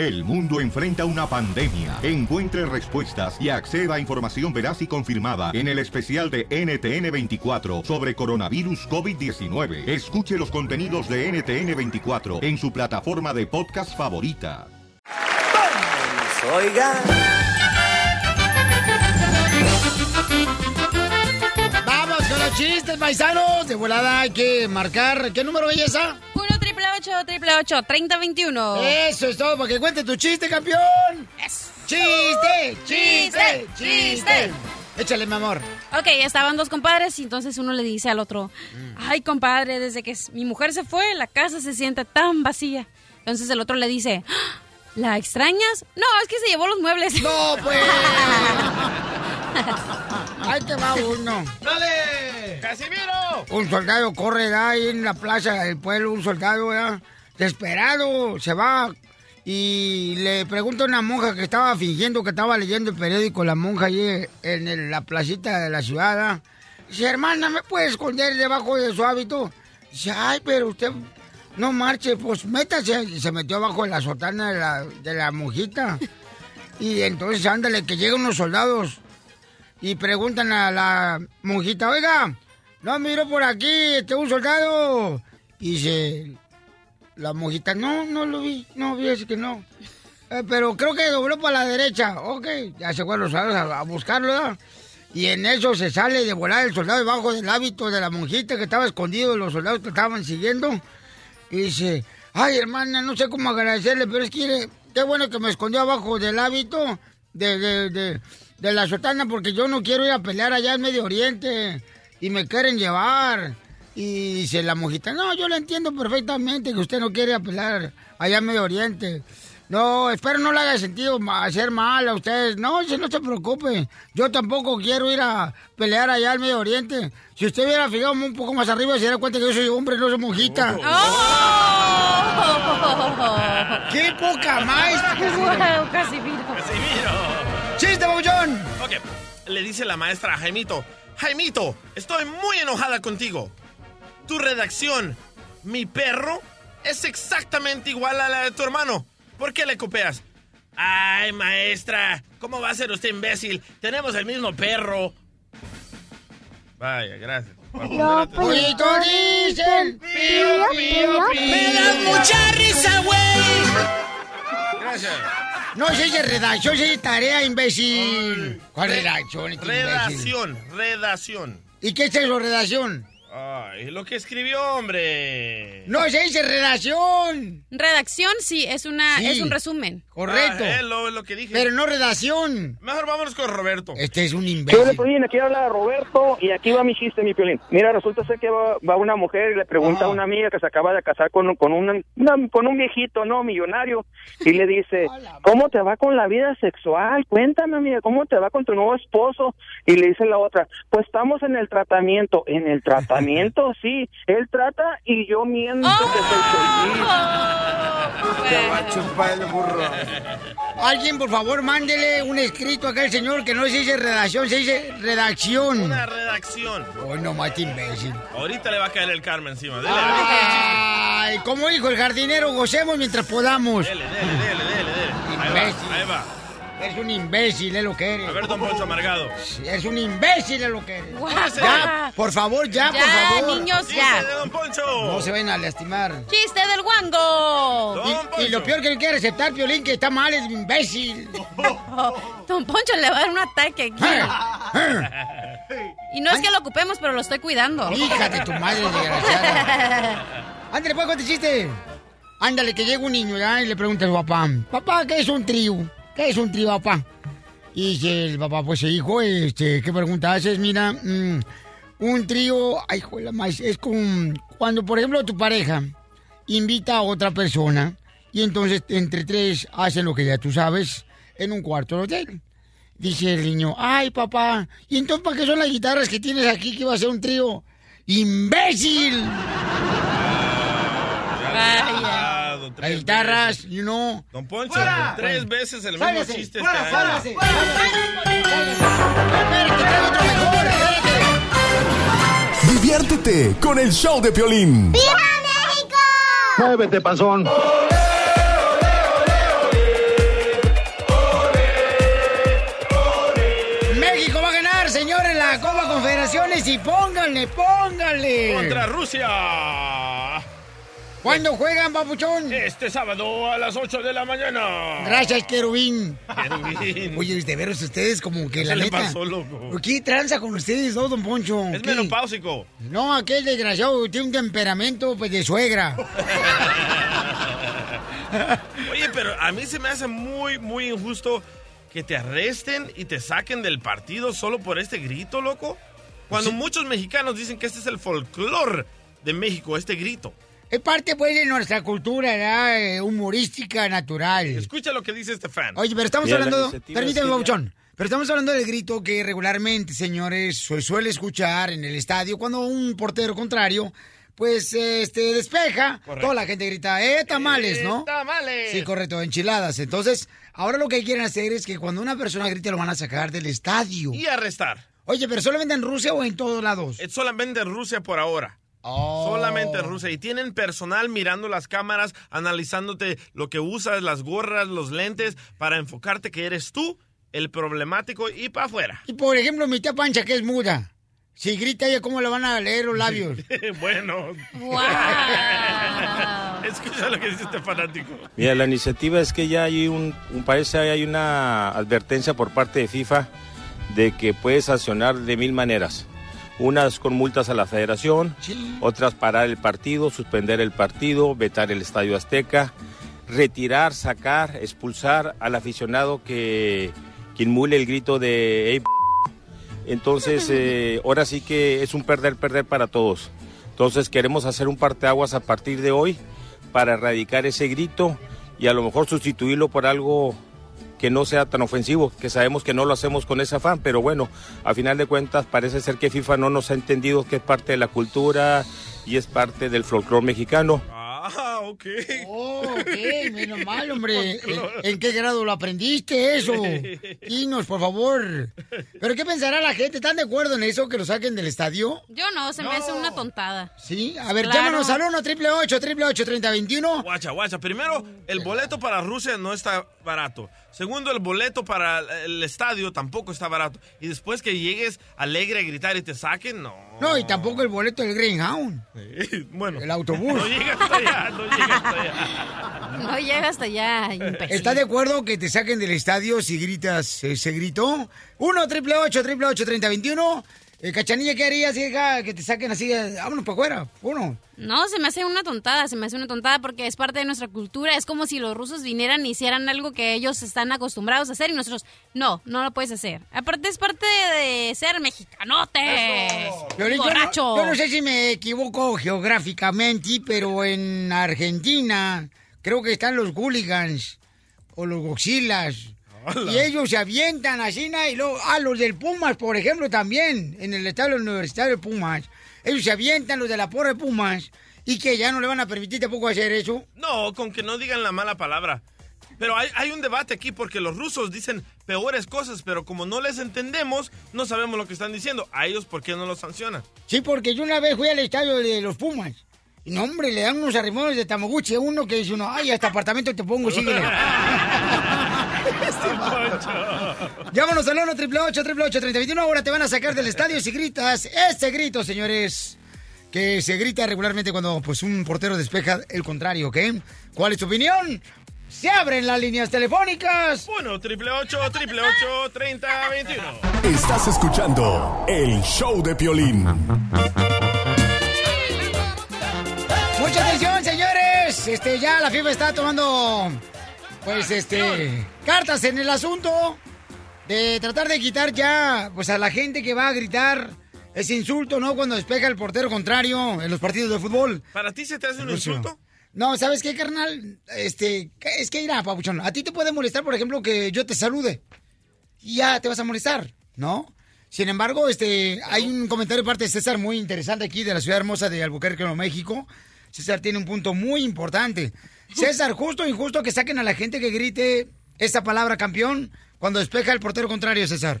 El mundo enfrenta una pandemia. Encuentre respuestas y acceda a información veraz y confirmada en el especial de NTN24 sobre coronavirus COVID-19. Escuche los contenidos de NTN24 en su plataforma de podcast favorita. Oiga. Vamos con los chistes, paisanos. De volada hay que marcar. ¿Qué número belleza? Uno 888-888-3021. Eso es todo, porque cuente tu chiste, campeón. Chiste, chiste, chiste. Échale, mi amor. Ok, estaban dos compadres y entonces uno le dice al otro, mm. ay, compadre, desde que mi mujer se fue, la casa se siente tan vacía. Entonces el otro le dice, ¿la extrañas? No, es que se llevó los muebles. No, pues. Ay te va uno. Dale. Un soldado corre ahí en la plaza del pueblo, un soldado, desesperado, se va y le pregunta a una monja que estaba fingiendo que estaba leyendo el periódico, la monja allí en la placita de la ciudad. Dice, hermana, ¿me puede esconder debajo de su hábito? Dice, ay, pero usted no marche, pues métase. Y se metió abajo de la sotana de la, de la monjita. Y entonces, ándale, que llegan unos soldados y preguntan a la monjita, oiga, no miro por aquí, este un soldado. Y dice la monjita, no, no lo vi, no vi, es que no. "Eh, pero creo que dobló para la derecha. Ok, ya se fueron los soldados a, buscarlo. Y en eso se sale de volar el soldado debajo del hábito de la monjita que estaba escondido, los soldados que estaban siguiendo. Y dice, ay hermana, no sé cómo agradecerle, pero es que qué bueno que me escondió abajo del hábito de, de, de, de la sotana porque yo no quiero ir a pelear allá en Medio Oriente y me quieren llevar. Y dice la monjita, no, yo le entiendo perfectamente que usted no quiere ir a pelear allá en Medio Oriente. No, espero no le haga sentido hacer mal a ustedes. No, si no se preocupe. Yo tampoco quiero ir a pelear allá al Medio Oriente. Si usted hubiera fijado un poco más arriba, se daría cuenta que yo soy hombre, no soy monjita. ¡Qué poca más! Casimiro. ¡Casimiro! ¡Chiste, Bouchón! Ok, le dice la maestra a Jaimito, Jaimito, estoy muy enojada contigo. Tu redacción, mi perro, es exactamente igual a la de tu hermano. ¿Por qué le copias? Ay, maestra, ¿cómo va a ser usted imbécil? Tenemos el mismo perro. Vaya, gracias. Atención. Pollito dicen, pío, pío, pío. Me das mucha risa, güey. Gracias. No se dice redacción, dice tarea, imbécil. ¿Cuál redacción? este? Redacción, redacción. ¿Y qué es eso, redacción? Ay, lo que escribió, hombre. No se dice redacción. Redacción, sí, es una, Sí. es un resumen. Correcto. Ah, es lo, lo que dije. Pero no redacción. Mejor vámonos con Roberto. Este es un ¿Qué imbécil. onda, Piolín? Aquí habla Roberto y aquí va mi chiste, mi Piolín. Mira, resulta ser que va, va una mujer y le pregunta Ajá. a una amiga que se acaba de casar con, con, una- una- con un viejito, ¿no? Millonario. Y le dice, ¿cómo te va con la vida sexual? Cuéntame, amiga, ¿cómo te va con tu nuevo esposo? Y le dice la otra, pues estamos en el tratamiento. ¿En el tratamiento? Sí. Él trata y yo miento que soy feliz. Te va a chupar el burro. Alguien, por favor, mándele un escrito acá al señor que no se dice redacción, se dice redacción. Una redacción. Oh, no, mate imbécil. Ahorita le va a caer el karma encima. Dele. Ay, como dijo el jardinero, gocemos mientras podamos. Dele, dele, dele, dele, dele. Ahí Imbécil. va, ahí va. Es un imbécil, es lo que eres. A ver, don Poncho Amargado. Es un imbécil, es lo que eres. Guau. Ya, por favor, ya, Ya, por favor. niños, Chiste ya. de don Poncho. No se vayan a lastimar. Chiste del guango. Y, y lo peor que no quiere aceptar, Piolín, que está mal, es imbécil. Don Poncho le va a dar un ataque aquí. Y no es que lo ocupemos, pero lo estoy cuidando. Hija de tu madre desgraciada. Ándale, pues, cuánto chiste. Ándale, que llega un niño ¿ya? y le pregunta a su papá, papá, ¿qué es un trío? ¿Qué es un trío, papá? Y el papá, pues hijo, este, ¿qué pregunta haces? Mira, mm, un trío, ay, la maíz, es con, cuando, por ejemplo, tu pareja invita a otra persona y entonces entre tres hacen lo que ya tú sabes en un cuarto de hotel. Dice el niño, ay papá, ¿y entonces para qué son las guitarras que tienes aquí que va a ser un trío? ¡Imbécil! Poncho. Las guitarras, veces. Don Poncho, tres veces el ¡Sálese! mismo chiste. ¡Fuera, este ¡Fuera, año. ¡Fuera, otro mejor! ¡Sálese! Diviértete con el show de Piolín. ¡Viva México! ¡Muévete, panzón! señores, la Copa Confederaciones y pónganle, pónganle. Contra Rusia. ¿Cuándo juegan, papuchón? Este sábado a las 8 de la mañana. Gracias, querubín. Querubín. Oye, de veros ustedes como que ¿Qué la le neta. pasó, loco? ¿Qué tranza con ustedes dos, don Poncho? Es ¿Qué? menopáusico. No, aquel desgraciado tiene un temperamento pues de suegra. Oye, pero a mí se me hace muy, muy injusto que te arresten y te saquen del partido solo por este grito, loco. Cuando muchos mexicanos dicen que este es el folclore de México, este grito. Es parte pues de nuestra cultura ¿verdad? Eh, humorística natural. Escucha lo que dice este fan. Oye, pero estamos Mira, la hablando, permíteme, Babuchón, pero estamos hablando del grito que regularmente, señores, se suele escuchar en el estadio cuando un portero contrario, pues, este, despeja, Correcto. toda la gente grita, ¡eh, tamales, no! ¡Tamales! Sí, correcto, enchiladas. Entonces, ahora lo que quieren hacer es que cuando una persona grite lo van a sacar del estadio. Y arrestar. Oye, pero solamente en Rusia o en todos lados. Es solamente en Rusia por ahora. Oh. Solamente en Rusia. Y tienen personal mirando las cámaras, analizándote lo que usas, las gorras, los lentes, para enfocarte que eres tú el problemático y para afuera. Y por ejemplo, mi tía Pancha, que es muda. Si grita ella, ¿cómo le van a leer los labios? bueno. Escucha lo que dice este fanático. Mira, la iniciativa es que ya hay un, un parece hay una advertencia por parte de FIFA de que puedes sancionar de mil maneras. Unas con multas a la federación, Sí. otras parar el partido, suspender el partido, vetar el Estadio Azteca, retirar, sacar, expulsar al aficionado que, que inmule el grito de "Ey, entonces, eh, ahora sí que es un perder-perder para todos. Entonces, queremos hacer un parteaguas a partir de hoy para erradicar ese grito y a lo mejor sustituirlo por algo que no sea tan ofensivo, que sabemos que no lo hacemos con ese afán, pero bueno, a final de cuentas parece ser que FIFA no nos ha entendido que es parte de la cultura y es parte del folclore mexicano. Ah, ok. Oh, ok, menos mal, hombre. ¿En, en qué grado lo aprendiste eso? Dinos, por favor. ¿Pero qué pensará la gente? ¿Están de acuerdo en eso, que lo saquen del estadio? Yo no, se me hace una tontada. Sí. A ver, Claro. llámanos al 1 triple 8 triple 3021 Guacha, guacha. Primero, el boleto para Rusia no está barato. Segundo, el boleto para el estadio tampoco está barato. Y después que llegues alegre a gritar y te saquen, no. No, y tampoco el boleto del Greyhound. bueno. El autobús. No llega hasta allá, no llega hasta allá. No llega hasta allá. ¿Estás de acuerdo que te saquen del estadio si gritas ese grito? 1 triple 8 triple 3021 eh, Cachanilla, ¿qué harías, hija? Que te saquen así, eh, vámonos para afuera. Uno. No, se me hace una tontada, se me hace una tontada porque es parte de nuestra cultura. Es como si los rusos vinieran y hicieran algo que ellos están acostumbrados a hacer y nosotros, no, no lo puedes hacer. Aparte es parte de ser mexicanotes. Yo, Borracho. no, yo no sé si me equivoco geográficamente, pero en Argentina creo que están los hooligans o los goxilas. Y ellos se avientan así, y luego, ah, los del Pumas, por ejemplo, también, en el estadio universitario de Pumas. Ellos se avientan, los de la porra de Pumas, y que ya no le van a permitir tampoco hacer eso. No, con que no digan la mala palabra. Pero hay, hay un debate aquí porque los rusos dicen peores cosas, pero como no les entendemos, no sabemos lo que están diciendo. A ellos, ¿por qué no los sancionan? Sí, porque yo una vez fui al estadio de los Pumas. Y no, hombre, le dan unos arrimones de Tamaguchi a uno que dice uno, ay, hasta apartamento te pongo, síguele. Llámanos al 1 888 3021 Ahora te van a sacar del estadio si gritas este grito, señores. Que se grita regularmente cuando pues un portero despeja el contrario, ¿ok? ¿Cuál es tu opinión? Se abren las líneas telefónicas. 1 triple 8 triple 8 30 21. Estás escuchando el show de Piolín. Mucha atención, señores. Este, ya la FIFA está tomando, pues, este, cartas en el asunto de tratar de quitar ya, pues, a la gente que va a gritar ese insulto, ¿no? Cuando despeja el portero contrario en los partidos de fútbol. ¿Para ti se te hace un insulto? No, ¿sabes qué, carnal? Este, es que irá, papuchón. A ti te puede molestar, por ejemplo, que yo te salude. Y ya te vas a molestar, ¿no? Sin embargo, este, hay un comentario de parte de César muy interesante aquí de la ciudad hermosa de Albuquerque, Nuevo México. César tiene un punto muy importante. César, justo o injusto que saquen a la gente que grite esta palabra campeón cuando despeja el portero contrario, César.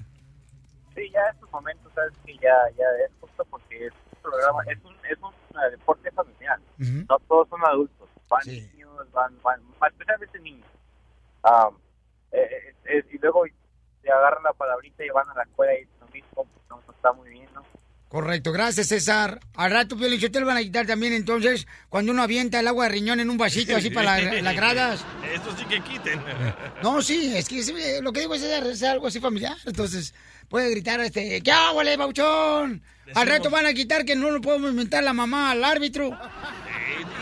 Sí, ya en estos momentos sabes que ya, ya es justo porque es un programa, es un, es un eh, deporte familiar. No todos son adultos, van Sí. niños, van, van, especialmente niños. Am, eh, y luego te agarran la palabrita y van a la escuela y lo mismo, no, no está muy bien. Correcto, gracias César. Al rato, Piolín, te lo van a quitar también entonces cuando uno avienta el agua de riñón en un vasito así para la- las gradas. Esto sí que quiten. No, sí, es que sí, lo que digo es, es algo así familiar. Entonces, puede gritar este, ¿qué hago, Bauchón? Al rato van a quitar que no lo podemos inventar la mamá al árbitro.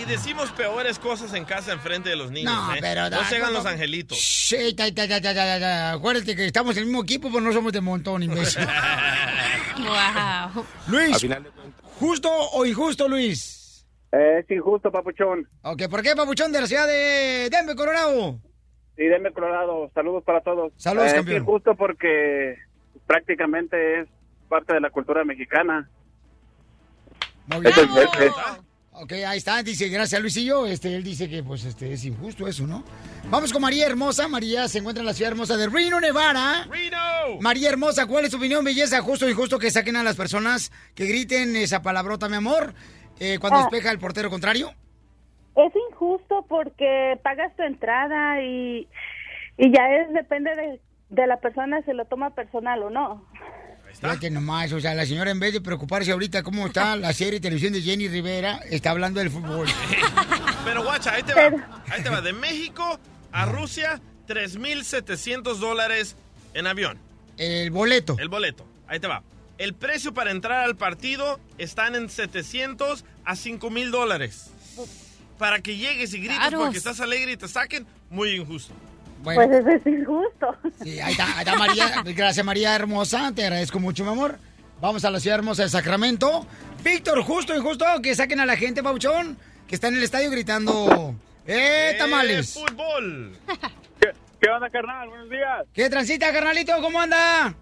Y decimos peores cosas en casa enfrente de los niños. No, ¿eh? pero... No se hagan no, los angelitos. Sí, ta, ta, ta, ta, ta, ta. acuérdate que estamos en el mismo equipo, pero no somos de montón, imbécil. Wow. Luis, ¿justo o injusto, Luis? Es injusto, papuchón. Ok, ¿por qué, papuchón, de la ciudad de Denver, Colorado? Sí, denme Colorado. Saludos para todos. Saludos, Eh, campeón. Es injusto porque prácticamente es parte de la cultura mexicana. Muy bien. Es- es- Ok, ahí está, dice, gracias Luisillo, este, él dice que pues este es injusto eso, ¿no? Vamos con María Hermosa, María se encuentra en la ciudad hermosa de Reno, Nevada. ¡Reno! María Hermosa, ¿cuál es tu opinión, belleza? Justo o injusto que saquen a las personas que griten esa palabrota, mi amor, eh, cuando Ah. despeja el portero contrario. Es injusto porque pagas tu entrada y, y ya es depende de, de la persona si lo toma personal o no. Fíjate nomás, o sea, la señora en vez de preocuparse ahorita cómo está la serie de televisión de Jenny Rivera, está hablando del fútbol. Pero guacha, ahí te va. Ahí te va. De México a Rusia, 3.700 dólares en avión. El boleto. El boleto. Ahí te va. El precio para entrar al partido están en 700 a 5,000 dólares. Para que llegues y grites Caros. porque estás alegre y te saquen, muy injusto. Bueno, Pues eso es injusto. sí, ahí está, ahí está María. Gracias, María Hermosa. Te agradezco mucho, mi amor. Vamos a la ciudad hermosa de Sacramento. Víctor, justo y justo que saquen a la gente, Pauchón, que está en el estadio gritando. ¡Eh, tamales! fútbol! ¿Qué, qué onda, carnal? Buenos días. ¿Qué transita, carnalito? ¿Cómo anda?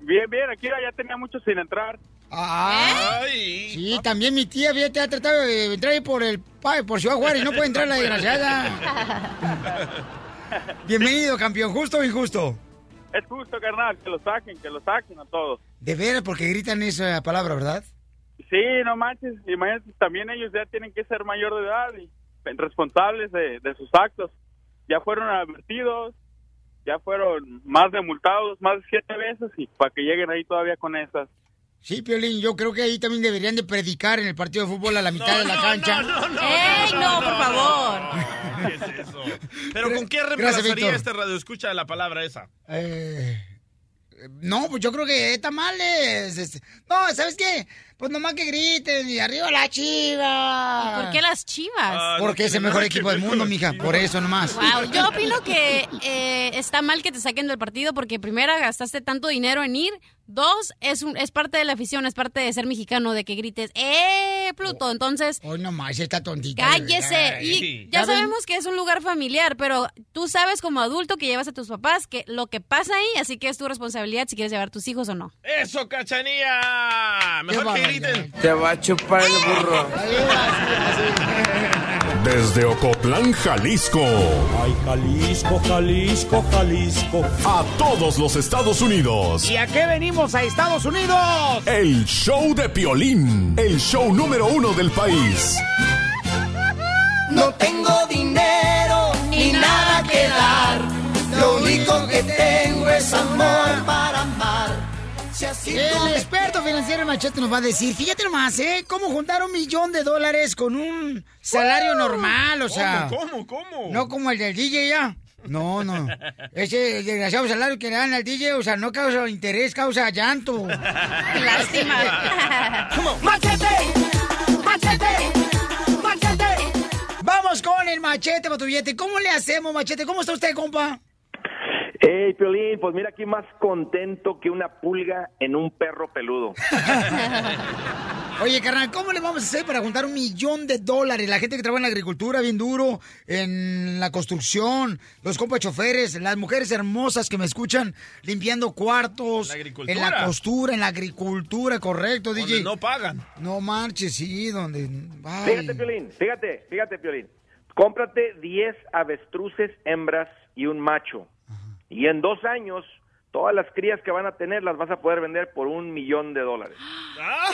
Bien, bien, aquí ya tenía mucho sin entrar. Ah, Ay. sí, también mi tía fíjate, ha tratado de entrar ahí por el por Ciudad Juárez y no puede entrar la desgraciada. Bienvenido, campeón, justo o injusto. Es justo, carnal, que lo saquen, que lo saquen a todos. De veras, porque gritan esa palabra, ¿verdad? Sí, no manches, imagínate, también ellos ya tienen que ser mayor de edad y responsables de, de sus actos. Ya fueron advertidos, ya fueron más de multados, más de siete veces y para que lleguen ahí todavía con esas. Sí, Piolín, yo creo que ahí también deberían de predicar en el partido de fútbol a la mitad de la cancha. ¡Ey, no, por favor! ¿Qué es eso? Pero ¿con qué reemplazaría este radio escucha la palabra esa? Eh, no, pues yo creo que tamales. este, No, ¿sabes qué? Pues nomás que griten y arriba la chiva. ¿Por qué las chivas? Ah, Porque es el mejor equipo del mundo, mija. Por eso nomás. Wow, yo opino que eh, está mal que te saquen del partido porque primero gastaste tanto dinero en ir, dos es un, es parte de la afición, es parte de ser mexicano, de que grites ¡Eh, Pluto! Entonces Hoy nomás, esta tontita. de cállese y ¿Ya ya sabemos que es un lugar familiar, pero tú sabes como adulto que llevas a tus papás que lo que pasa ahí, así que es tu responsabilidad si quieres llevar a tus hijos o no. ¡Eso, cachanía! Mejor que. Griten. Te va a chupar el burro. Desde Ocotlán, Jalisco. Ay, Jalisco, Jalisco, Jalisco. A todos los Estados Unidos. ¿Y a qué venimos a Estados Unidos? El show de Piolín. El show número uno del país. No tengo dinero ni nada que dar. Lo único que tengo es amor para El experto financiero Machete nos va a decir, fíjate nomás, ¿eh? Cómo juntar un millón de dólares con un salario normal, o sea... ¿Cómo, cómo, cómo? No como el del DJ ya. No, no. Ese desgraciado salario que le dan al DJ, o sea, no causa interés, causa llanto. Lástima. ¡Machete! ¡Machete! ¡Machete! Vamos con el machete, billete. ¿Cómo le hacemos, machete? ¿Cómo está usted, compa? Hey, Piolín, pues mira aquí más contento que una pulga en un perro peludo. Oye, carnal, ¿cómo le vamos a hacer para juntar un millón de dólares? La gente que trabaja en la agricultura bien duro, en la construcción, los compas choferes, las mujeres hermosas que me escuchan limpiando cuartos, La agricultura. en la costura, en la agricultura, correcto, Donde DJ. no pagan. No marches, sí, donde... ay. Fíjate, Piolín, fíjate, fíjate, Piolín. Cómprate 10 avestruces hembras y un macho. Y en dos años, todas las crías que van a tener las vas a poder vender por un millón de dólares.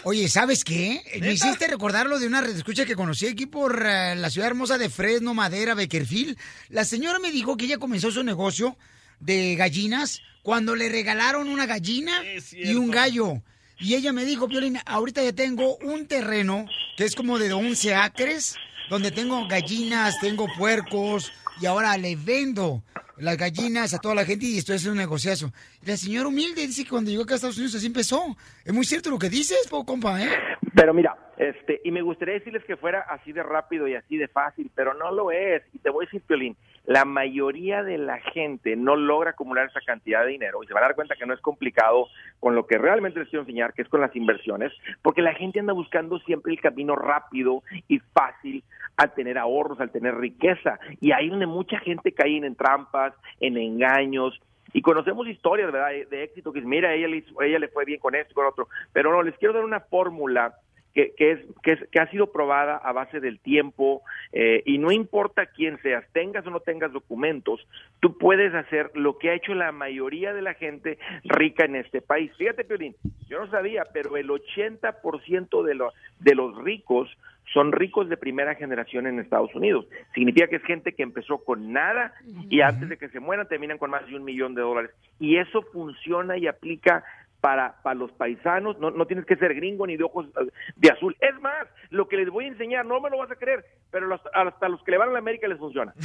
Oye, ¿sabes qué? Me hiciste recordar lo de una escucha que conocí aquí por eh, la ciudad hermosa de Fresno, Madera, Beckerfield. La señora me dijo que ella comenzó su negocio de gallinas cuando le regalaron una gallina y un gallo. Y ella me dijo, Piolín, ahorita ya tengo un terreno que es como de 11 acres, donde tengo gallinas, tengo puercos, y ahora le vendo las gallinas a toda la gente y estoy haciendo un negociazo. La señora humilde dice que cuando llegó acá a Estados Unidos así empezó. Es muy cierto lo que dices, po, compa, ¿eh? Pero mira, este, y me gustaría decirles que fuera así de rápido y así de fácil, pero no lo es. Y te voy a decir, Piolín, la mayoría de la gente no logra acumular esa cantidad de dinero y se van a dar cuenta que no es complicado con lo que realmente les quiero enseñar, que es con las inversiones, porque la gente anda buscando siempre el camino rápido y fácil al tener ahorros, al tener riqueza. Y ahí donde mucha gente cae en trampas, en engaños, y conocemos historias, ¿verdad?, de, éxito, que mira, ella le, ella le fue bien con esto y con otro. Pero no, les quiero dar una fórmula que, que, es, que, es- que ha sido probada a base del tiempo eh, y no importa quién seas, tengas o no tengas documentos, tú puedes hacer lo que ha hecho la mayoría de la gente rica en este país. Fíjate, Piolín, yo no sabía, pero el 80% de, lo- de los ricos son ricos de primera generación en Estados Unidos. Significa que es gente que empezó con nada y antes de que se mueran terminan con más de un millón de dólares. Y eso funciona y aplica para, para los paisanos. No, no tienes que ser gringo ni de ojos eh, de azul. Es más, lo que les voy a enseñar, no me lo vas a creer, pero los- hasta los que le van a la América les funciona.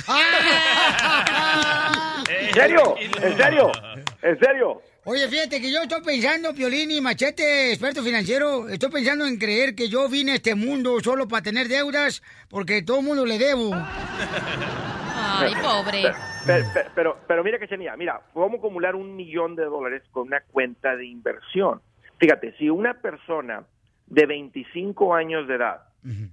¿En serio? ¿En serio? ¿En serio? Oye, fíjate que yo estoy pensando, Piolín y Machete, experto financiero, estoy pensando en creer que yo vine a este mundo solo para tener deudas, porque todo el mundo le debo. Ay, pobre. Pero, pero, pero, pero mira que tenía, mira, podemos acumular un millón de dólares con una cuenta de inversión. Fíjate, si una persona de 25 años de edad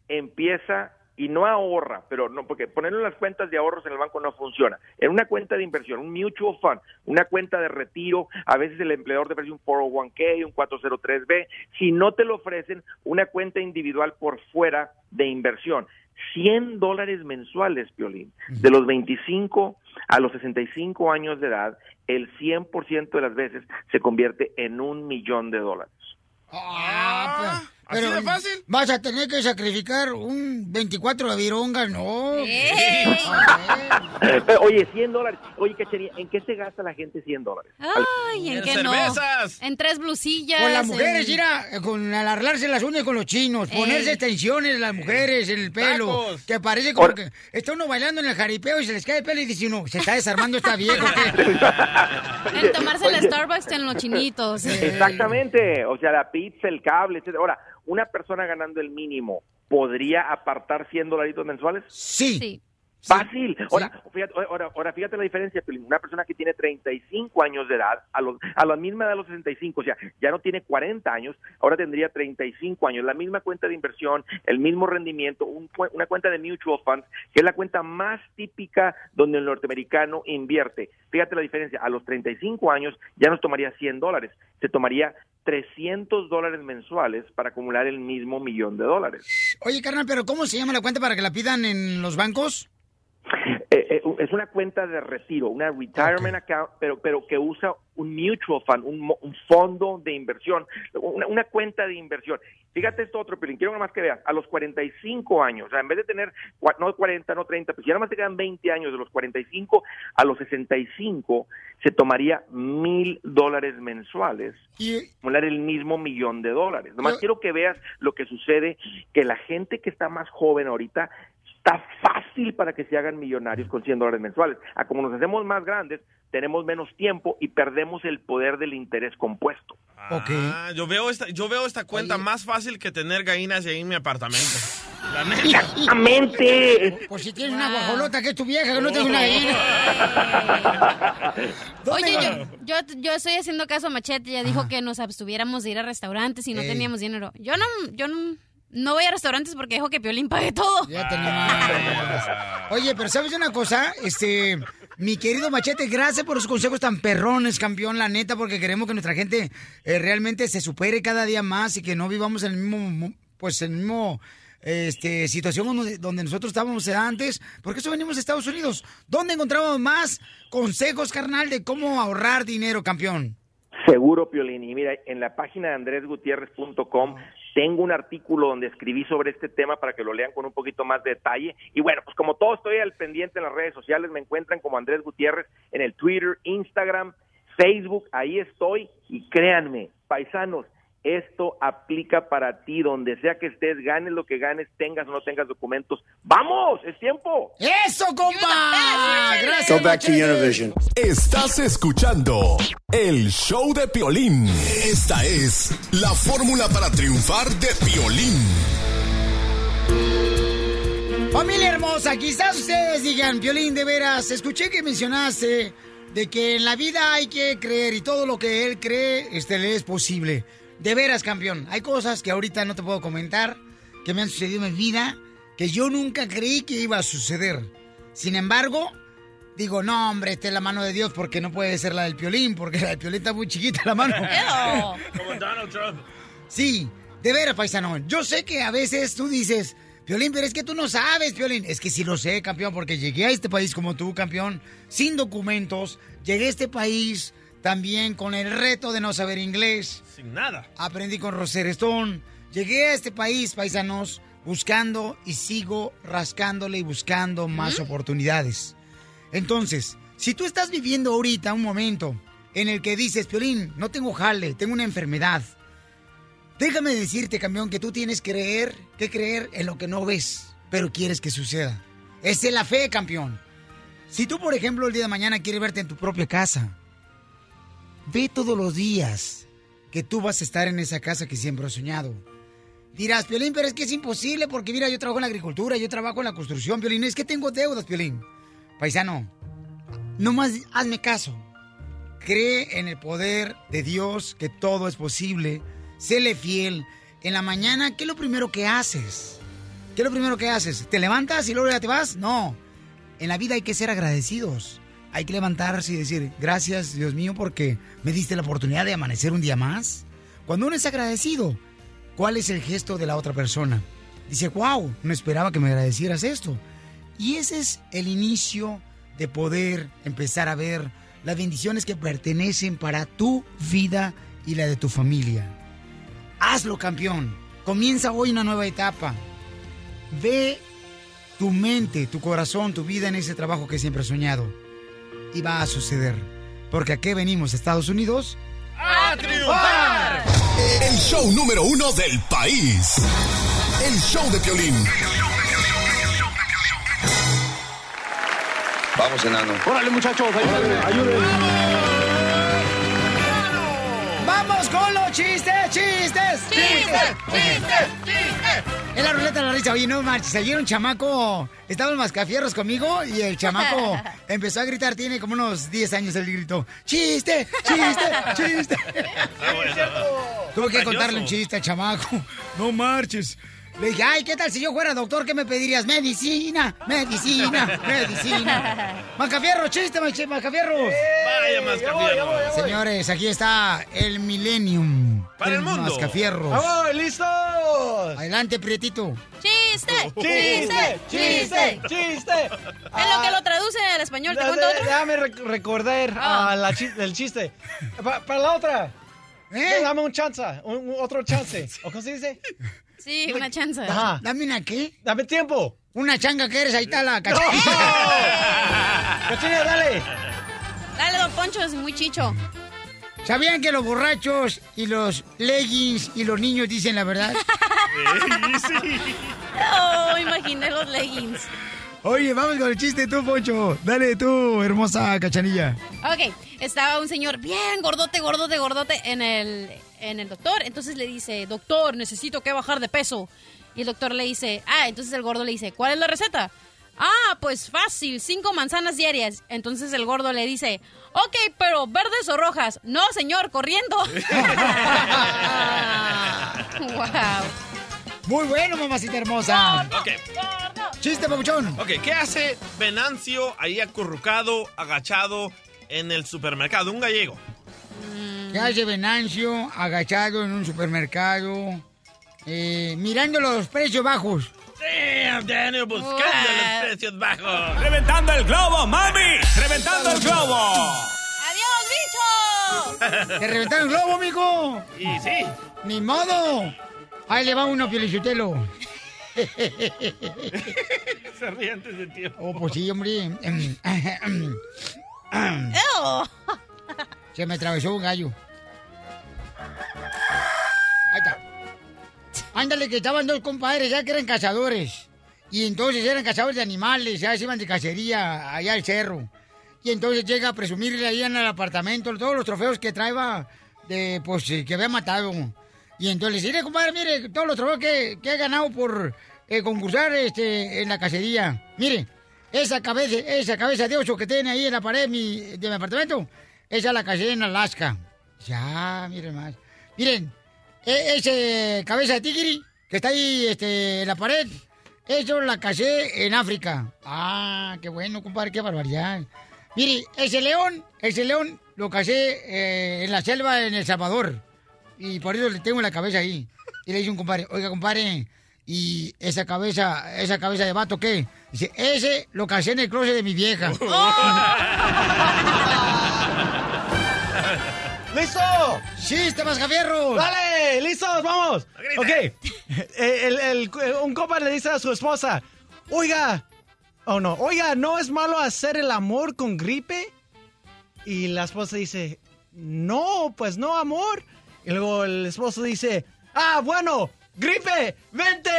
empieza y no ahorra, pero no, porque ponerlo en las cuentas de ahorros en el banco no funciona. En una cuenta de inversión, un mutual fund, una cuenta de retiro, a veces el empleador te ofrece un 401k, un 403b, si no te lo ofrecen, una cuenta individual por fuera de inversión. 100 dólares mensuales, Piolín, de los 25 a los 65 años de edad, el 100% de las veces se convierte en un millón de dólares. Ah, pero, ¿así de fácil? Vas a tener que sacrificar un 24 de vironga, no. Eh, pero, oye, 100 dólares. Oye, Cachería, ¿en qué se gasta la gente 100 dólares? Ay, ¿en, En qué cervezas. no? En tres blusillas. Con las mujeres, en- mira, eh, con al arreglarse las uñas con los chinos, ponerse Ey. extensiones las mujeres en el pelo, Tacos. que parece como que está uno bailando en el jaripeo y se les cae el pelo y dice uno, se está desarmando esta vieja. ¿o qué?" En tomarse el Oye. Starbucks en los chinitos. Exactamente, o sea, la pizza, el cable, etcétera. Ahora, una persona ganando el mínimo, ¿podría apartar 100 dolaritos mensuales? Sí. Sí. Fácil. Ahora, fíjate, ahora, ahora fíjate la diferencia. Una persona que tiene 35 años de edad, a, los, a la misma edad de los 65, o sea, ya no tiene 40 años, ahora tendría 35 años, la misma cuenta de inversión, el mismo rendimiento, un una cuenta de mutual funds, que es la cuenta más típica donde el norteamericano invierte. Fíjate la diferencia, a los 35 años ya nos tomaría 100 dólares, se tomaría 300 dólares mensuales para acumular el mismo millón de dólares. Oye, carnal, pero ¿cómo se llama la cuenta para que la pidan en los bancos? Eh, eh, es una cuenta de retiro, una retirement account, pero, pero que usa un mutual fund, un, un fondo de inversión, una, una cuenta de inversión. Fíjate esto otro, pero quiero nada más que veas, a los 45 años, o sea, en vez de tener, no 40, no 30, pues si nada más te quedan 20 años de los 45 a los 65, se tomaría mil dólares mensuales Y, acumular el mismo millón de dólares. Nomás Yo- quiero que veas lo que sucede, que la gente que está más joven ahorita está fácil para que se hagan millonarios con 100 dólares mensuales. A como nos hacemos más grandes, tenemos menos tiempo y perdemos el poder del interés compuesto. Ok. Ah, yo veo esta, yo veo esta cuenta más fácil que tener gallinas ahí en mi apartamento. La neta. Exactamente. por si tienes una guajolota que es tu vieja, que no tienes una gallina. ¿Dónde Oye, yo, yo, yo estoy haciendo caso a Machete. Ya dijo que nos abstuviéramos de ir a restaurantes y no Ey. teníamos dinero. Yo no, yo no, no voy a restaurantes porque dijo que Piolín pague todo. Ya tenemos. Oye, pero ¿sabes una cosa? Este, mi querido Machete, gracias por los consejos tan perrones, campeón, la neta, porque queremos que nuestra gente eh, realmente se supere cada día más y que no vivamos en el mismo, mo- pues en el mismo este, situación donde, donde nosotros estábamos antes, porque eso venimos de Estados Unidos. ¿Dónde encontramos más consejos, carnal, de cómo ahorrar dinero, campeón? Seguro, Piolín. Y mira, en la página de andresgutierrez.com tengo un artículo donde escribí sobre este tema para que lo lean con un poquito más de detalle. Y bueno, pues como todo estoy al pendiente en las redes sociales, me encuentran como Andrés Gutiérrez en el Twitter, Instagram, Facebook, ahí estoy. Y créanme, paisanos, esto aplica para ti, donde sea que estés, ganes lo que ganes, tengas o no tengas documentos. ¡Vamos! ¡Es tiempo! ¡Eso, compa! Gracias, Go back to. Univision. Estás escuchando el show de Piolín. Esta es la fórmula para triunfar de Piolín. Familia hermosa, quizás ustedes digan, Violín, de veras, escuché que mencionaste de que en la vida hay que creer y todo lo que él cree, este, le es posible. De veras, campeón, hay cosas que ahorita no te puedo comentar, que me han sucedido en mi vida, que yo nunca creí que iba a suceder. Sin embargo, digo, no, hombre, esta es la mano de Dios porque no puede ser la del Piolín, porque la del Piolín está muy chiquita la mano. Como Donald Trump. Sí, de veras, paisano. Yo sé que a veces tú dices, Piolín, pero es que tú no sabes, Piolín. Es que sí lo sé, campeón, porque llegué a este país como tú, campeón, sin documentos. Llegué a este país también con el reto de no saber inglés. Sin nada. Aprendí con Roser Stone. Llegué a este país, paisanos, buscando y sigo rascándole y buscando más oportunidades. Entonces, si tú estás viviendo ahorita un momento en el que dices, Piolín, no tengo jale, tengo una enfermedad. Déjame decirte, campeón, que tú tienes que creer, que creer en lo que no ves, pero quieres que suceda. Esa es la fe, campeón. Si tú, por ejemplo, el día de mañana quieres verte en tu propia casa, ve todos los días que tú vas a estar en esa casa que siempre has soñado. Dirás, Piolín, pero es que es imposible porque mira, yo trabajo en la agricultura, yo trabajo en la construcción, Piolín, es que tengo deudas, Piolín. Paisano, nomás hazme caso. Cree en el poder de Dios, que todo es posible. Séle fiel. En la mañana, ¿qué es lo primero que haces? ¿Qué es lo primero que haces? ¿Te levantas y luego ya te vas? No. En la vida hay que ser agradecidos. Hay que levantarse y decir, gracias Dios mío porque me diste la oportunidad de amanecer un día más. Cuando uno es agradecido, ¿cuál es el gesto de la otra persona? Dice, wow, no esperaba que me agradecieras esto. Y ese es el inicio de poder empezar a ver las bendiciones que pertenecen para tu vida y la de tu familia. Hazlo, campeón. Comienza hoy una nueva etapa. Ve tu mente, tu corazón, tu vida en ese trabajo que siempre has soñado. Y va a suceder. Porque aquí venimos, Estados Unidos. ¡A triunfar! El show número uno del país. El show de Piolín. Vamos, enano. Órale, muchachos, ayúdenme, ayúdenme. ¡Vamos con los chistes, chistes! ¡Chistes, chistes, chistes! Es la ruleta de la risa. Oye, no marches. Ayer un chamaco... Estaba en Mascafierros conmigo y el chamaco empezó a gritar. Tiene como unos 10 años el grito. ¡Chiste, chiste, chiste! Tuve que contarle un chiste al chamaco. No marches. Le dije, ay, ¿qué tal si yo fuera doctor? ¿Qué me pedirías? Medicina, medicina, medicina. Mascafierros, chiste, Mache- Mascafierros. Vaya, Mascafierros. Señores, aquí está el Millennium. Para el mundo. Mascafierros. ¡Vamos, listos! Adelante, Prietito. ¡Chiste! ¡Chiste! ¡Chiste! ¡Chiste! En lo que lo traduce al español, ¿te cuento otro? Déjame rec- recordar Ah. el chiste. Pa- para la otra. ¿Eh? Dame un chance, otro chance. ¿O cómo se dice? Sí, una chance. Ajá. ¿Dame una qué? Dame tiempo. Una changa que eres, ahí está la cachanilla. Cachina, dale. Dale, don Poncho, es muy chicho. ¿Sabían que los borrachos y los leggings y los niños dicen la verdad? Oh, imaginé los leggings. Oye, vamos con el chiste tú, Poncho. Dale tú, hermosa cachanilla. Ok, estaba un señor bien gordote, gordote, gordote en el, en el doctor. Entonces le dice, doctor, necesito que bajar de peso. Y el doctor le dice, ah, entonces el gordo le dice, ¿cuál es la receta? Ah, pues fácil, cinco manzanas diarias. Entonces el gordo le dice, ok, pero verdes o rojas. No, señor, corriendo. wow. Muy bueno, mamacita hermosa. Ok, Chiste, papuchón. ok, ¿qué hace Venancio ahí acurrucado, agachado en el supermercado? Un gallego. ¿Qué hace Venancio agachado en un supermercado eh, mirando los precios bajos? Damn, Daniel, buscando los precios bajos. ¡Reventando el globo, mami! ¡Reventando el globo! ¡Adiós, bicho! ¿Te reventaron el globo, amigo? Y sí. ¡Ni modo! Ahí le va uno, Pielichotelo. Se ríe antes de tiempo. Oh, pues sí, hombre. Se me atravesó un gallo. Ándale, que estaban dos compadres, ya que eran cazadores. Y entonces eran cazadores de animales, ya se iban de cacería allá al cerro. Y entonces llega a presumirle ahí en el apartamento todos los trofeos que traía de, pues, eh, que había matado. Y entonces le dice, compadre, mire, todos los trofeos que, que he ganado por eh, concursar este, en la cacería. Mire, esa cabeza, esa cabeza de oso que tiene ahí en la pared mi, de mi apartamento, esa la cacería en Alaska. Ya, miren más. Miren, e- ese cabeza de tigre que está ahí este, en la pared, eso la casé en África. Ah, qué bueno, compadre, qué barbaridad. Mire, ese león, ese león lo casé eh, en la selva en El Salvador. Y por eso le tengo la cabeza ahí. Y le dice un compadre, oiga, compadre, ¿y esa cabeza, esa cabeza de vato qué? Dice, ese lo casé en el closet de mi vieja. ¡Listo! ¡Chiste, Mascafierros! ¡Dale! ¡Listos! ¡Vamos! Ok. Eh, el- el- un compa le dice a su esposa, oiga, oh no, oiga, ¿no es malo hacer el amor con gripe? Y la esposa dice, no, pues no, amor. Y luego el esposo dice, ah, bueno, gripe, vente.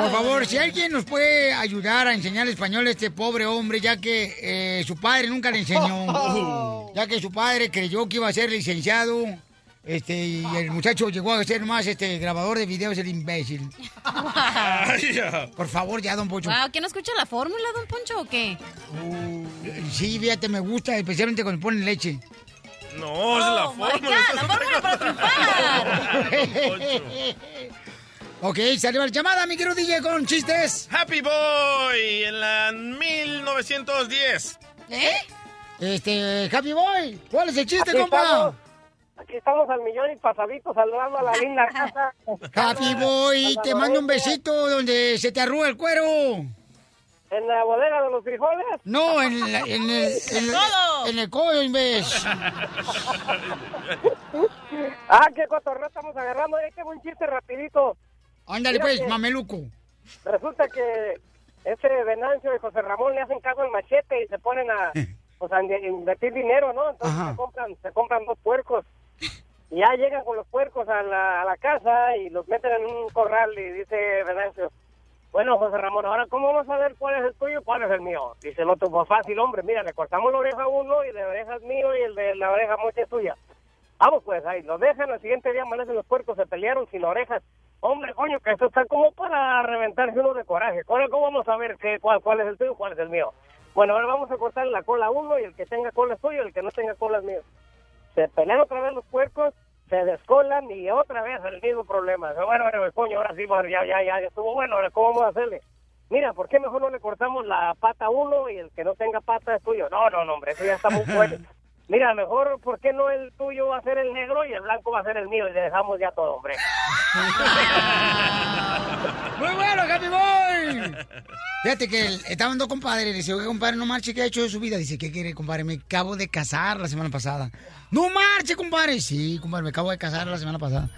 Por favor, si alguien nos puede ayudar a enseñar español a este pobre hombre, ya que eh, su padre nunca le enseñó, ya que su padre creyó que iba a ser licenciado, este, y el muchacho llegó a ser más este grabador de videos, el imbécil. Por favor, ya, don Pocho. Wow, ¿quién no escucha la fórmula, don Poncho, o qué? Sí, fíjate, me gusta, especialmente cuando ponen leche. No, es la Oh, fórmula. God, la fórmula para triunfar. ok, salió la llamada, mi querido DJ, con chistes. Happy Boy en la 1910. ¿Eh? Este, Happy Boy, ¿cuál es el chiste, Aquí compa? estamos. Aquí estamos al millón y pasadito saludando a la linda casa. Happy Boy, te mando un besito donde se te arruga el cuero. ¿En la bodega de los frijoles? No, en, la- en el, en, el, en el codo, imbécil. ah, qué cotorreo estamos agarrando. Ahí tengo un chiste rapidito. Ándale pues, mameluco. Resulta que ese Venancio y José Ramón le hacen caso al machete y se ponen a, pues, a in- invertir dinero, ¿no? Entonces se compran, se compran dos puercos. Y ya llegan con los puercos a la, a la casa y los meten en un corral y dice Venancio, bueno, José Ramón, ahora ¿cómo vamos a ver cuál es el tuyo y cuál es el mío? Dice el otro, pues fácil, hombre, mira, le cortamos la oreja a uno y la oreja es mío y el de la oreja mocha es tuya. Vamos pues ahí, los dejan, al siguiente día amanecen los puercos, se pelearon sin orejas. Hombre, coño, que esto está como para reventarse uno de coraje. Ahora, ¿cómo vamos a ver qué, cuál, cuál es el tuyo y cuál es el mío? Bueno, ahora vamos a cortar la cola a uno y el que tenga cola es tuyo y el que no tenga cola es mío. Se pelean otra vez los puercos, se descolan y otra vez el mismo problema. Bueno, bueno, coño, ahora sí, ya, ya, ya estuvo bueno, ahora ¿cómo vamos a hacerle? Mira, ¿por qué mejor no le cortamos la pata a uno y el que no tenga pata es tuyo? No, no, no, hombre, eso ya está muy fuerte. Mira, mejor, ¿por qué no el tuyo va a ser el negro y el blanco va a ser el mío? Y le dejamos ya todo, hombre. Muy bueno, Happy Boy. Fíjate que estaban dos compadres. Dice, oye, compadre, no marche, ¿qué ha hecho de su vida? Dice, ¿qué quiere, compadre? Me acabo de casar la semana pasada. No marche, compadre. Sí, compadre, me acabo de casar la semana pasada.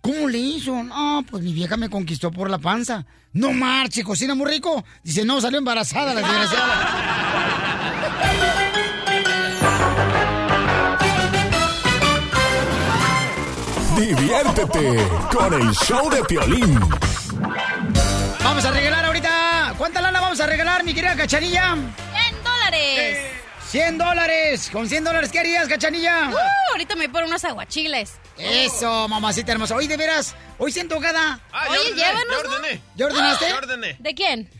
¿Cómo le hizo? No, pues mi vieja me conquistó por la panza. No marche, cocina muy rico. Dice, no, salió embarazada la desgraciada. Diviértete con el show de Piolín. Vamos a regalar ahorita. ¿Cuánta lana vamos a regalar, mi querida Cachanilla? 100 dólares. 100 dólares. ¿Con 100 dólares qué harías, Cachanilla? Uh, ahorita me voy por unos aguachiles. Eso, mamacita hermosa. Hoy de veras, hoy siento cada. Ah, ya Oye, ordené, llévanos, ya ¿no? ordené. ¿Ya ordenaste? Ya ordené. ¿De quién?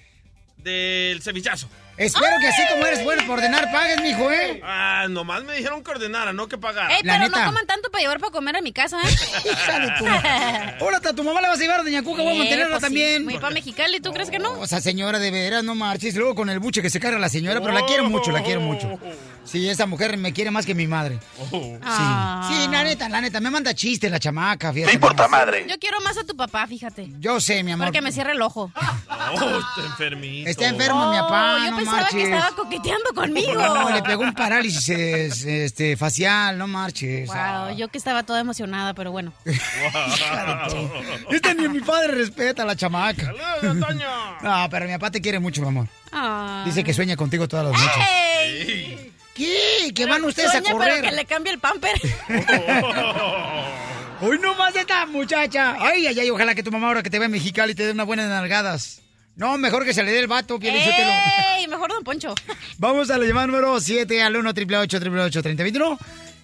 Del cevichazo. Espero que así como eres bueno por ordenar, pagues, mijo, ¿eh? Ah, nomás me dijeron que ordenara, no que pagara. Ey, pero no coman tanto para llevar para comer a mi casa, ¿eh? Hija de tu- a tu mamá la vas a llevar a Doña Cuca, voy a Eh, mantenerla pues sí. también. Voy para Mexicali, ¿tú crees que no? O sea, señora, de veras, no marches. Luego con el buche que se carga la señora, pero la quiero mucho, la quiero mucho. Sí, esa mujer me quiere más que mi madre. Sí, Ah. sí, la neta, la neta, me manda chistes la chamaca, fíjate. Yo quiero más a tu papá, fíjate. Yo sé, mi amor. Porque me cierra el ojo. Oh, está enfermito. Está enfermo mi papá, Oh, yo no pensaba marches. que estaba coqueteando conmigo. No, le pegó un parálisis este, facial, no marches. Wow, yo que estaba toda emocionada, pero bueno. Este ni mi padre respeta a la chamaca. No, pero mi papá te quiere mucho, mi amor. Ah. Dice que sueña contigo todas las noches. ¡Ey! ¿Qué? ¿Que van ustedes Sueña, a correr? pero que le cambie el pamper. Hoy no más de esta muchacha. Ay, ay, ay, ojalá que tu mamá ahora que te vea en Mexicali te dé unas buenas nalgadas. No, mejor que se le dé el vato, Piolín, Sotelo. ¡Ey! Mejor Don Poncho. Vamos a la llamada número 7 al 1 888 3021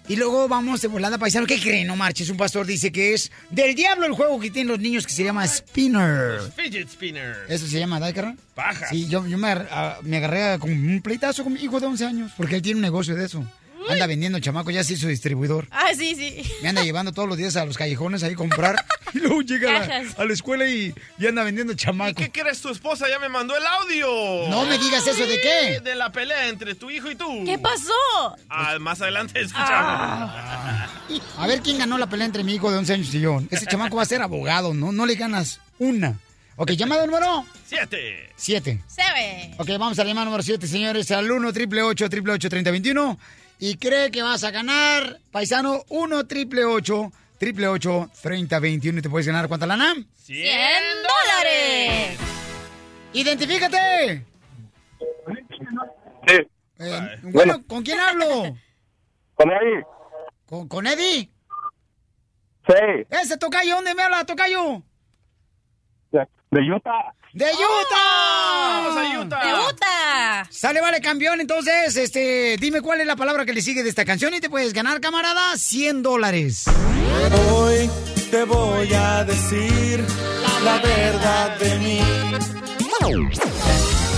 Y luego vamos de volada paisano. ¿Qué creen? No marches. Un pastor dice que es del diablo el juego que tienen los niños que se llama Spinner. Fidget spinner. Eso se llama, ¿verdad, carnal? Pajas. Sí, yo, yo me, agar- a- me agarré con un pleitazo con mi hijo de 11 años porque él tiene un negocio de eso. Anda vendiendo chamaco, ya se hizo distribuidor. Ah, sí, sí. Me anda llevando todos los días a los callejones ahí a comprar. Y luego llega a la, Cajas. a la escuela y, y anda vendiendo chamaco. ¿Qué crees? Tu esposa ya me mandó el audio. No me digas eso, ¿de qué? De la pelea entre tu hijo y tú. ¿Qué pasó? Ah, más adelante escuchamos. Ah. A ver quién ganó la pelea entre mi hijo de 11 años y yo. Ese chamaco va a ser abogado, ¿no? No le ganas una. Ok, llamada número Siete. 7. Sebe. Ok, vamos a la llamada número 7, señores, al 1 triple 8 triple 8 3021 Y cree que vas a ganar, paisano, 1 triple 8 triple 8 3021 y te puedes ganar, ¿cuánta lana? 100 dólares. ¡Identifícate! Sí. Eh, bueno, ¿con quién hablo? Con Eddie. ¿Con, con Eddie? Sí. Ese tocayo, ¿dónde me habla, tocayo? De, de Utah. ¡De Utah! ¡Vamos a Utah! ¡De Utah! Sale, vale, campeón. Entonces, este, dime cuál es la palabra que le sigue de esta canción y te puedes ganar, camarada, 100 dólares. Hoy te voy a decir la verdad de mí.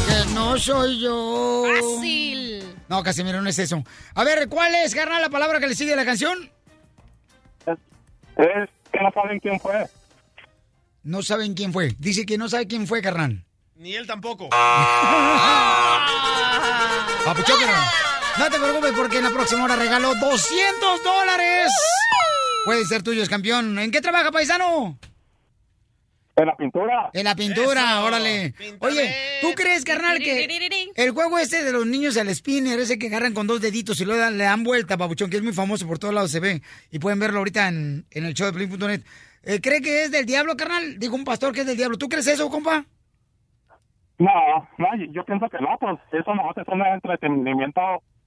Que no soy yo. Fácil. No, Casimiro, no es eso. A ver, ¿cuál es, carnal, la palabra que le sigue de la canción? Es que no saben quién fue. No saben quién fue. Dice que no sabe quién fue, carnal. Ni él tampoco. Papuchón, no te preocupes porque en la próxima hora regalo 200 dólares. Puede ser tuyos, campeón. ¿En qué trabaja, paisano? En la pintura. En la pintura, Eso. órale. Oye, ¿tú crees, carnal, que el juego este de los niños al spinner, ese que agarran con dos deditos y luego dan- le dan vuelta, papuchón, que es muy famoso por todos lados se ve, y pueden verlo ahorita en, en el show de Play.net, eh, ¿cree que es del diablo, carnal? Dijo un pastor que es del diablo. ¿Tú crees eso, compa? No, no, yo pienso que no, pues eso no es un entretenimiento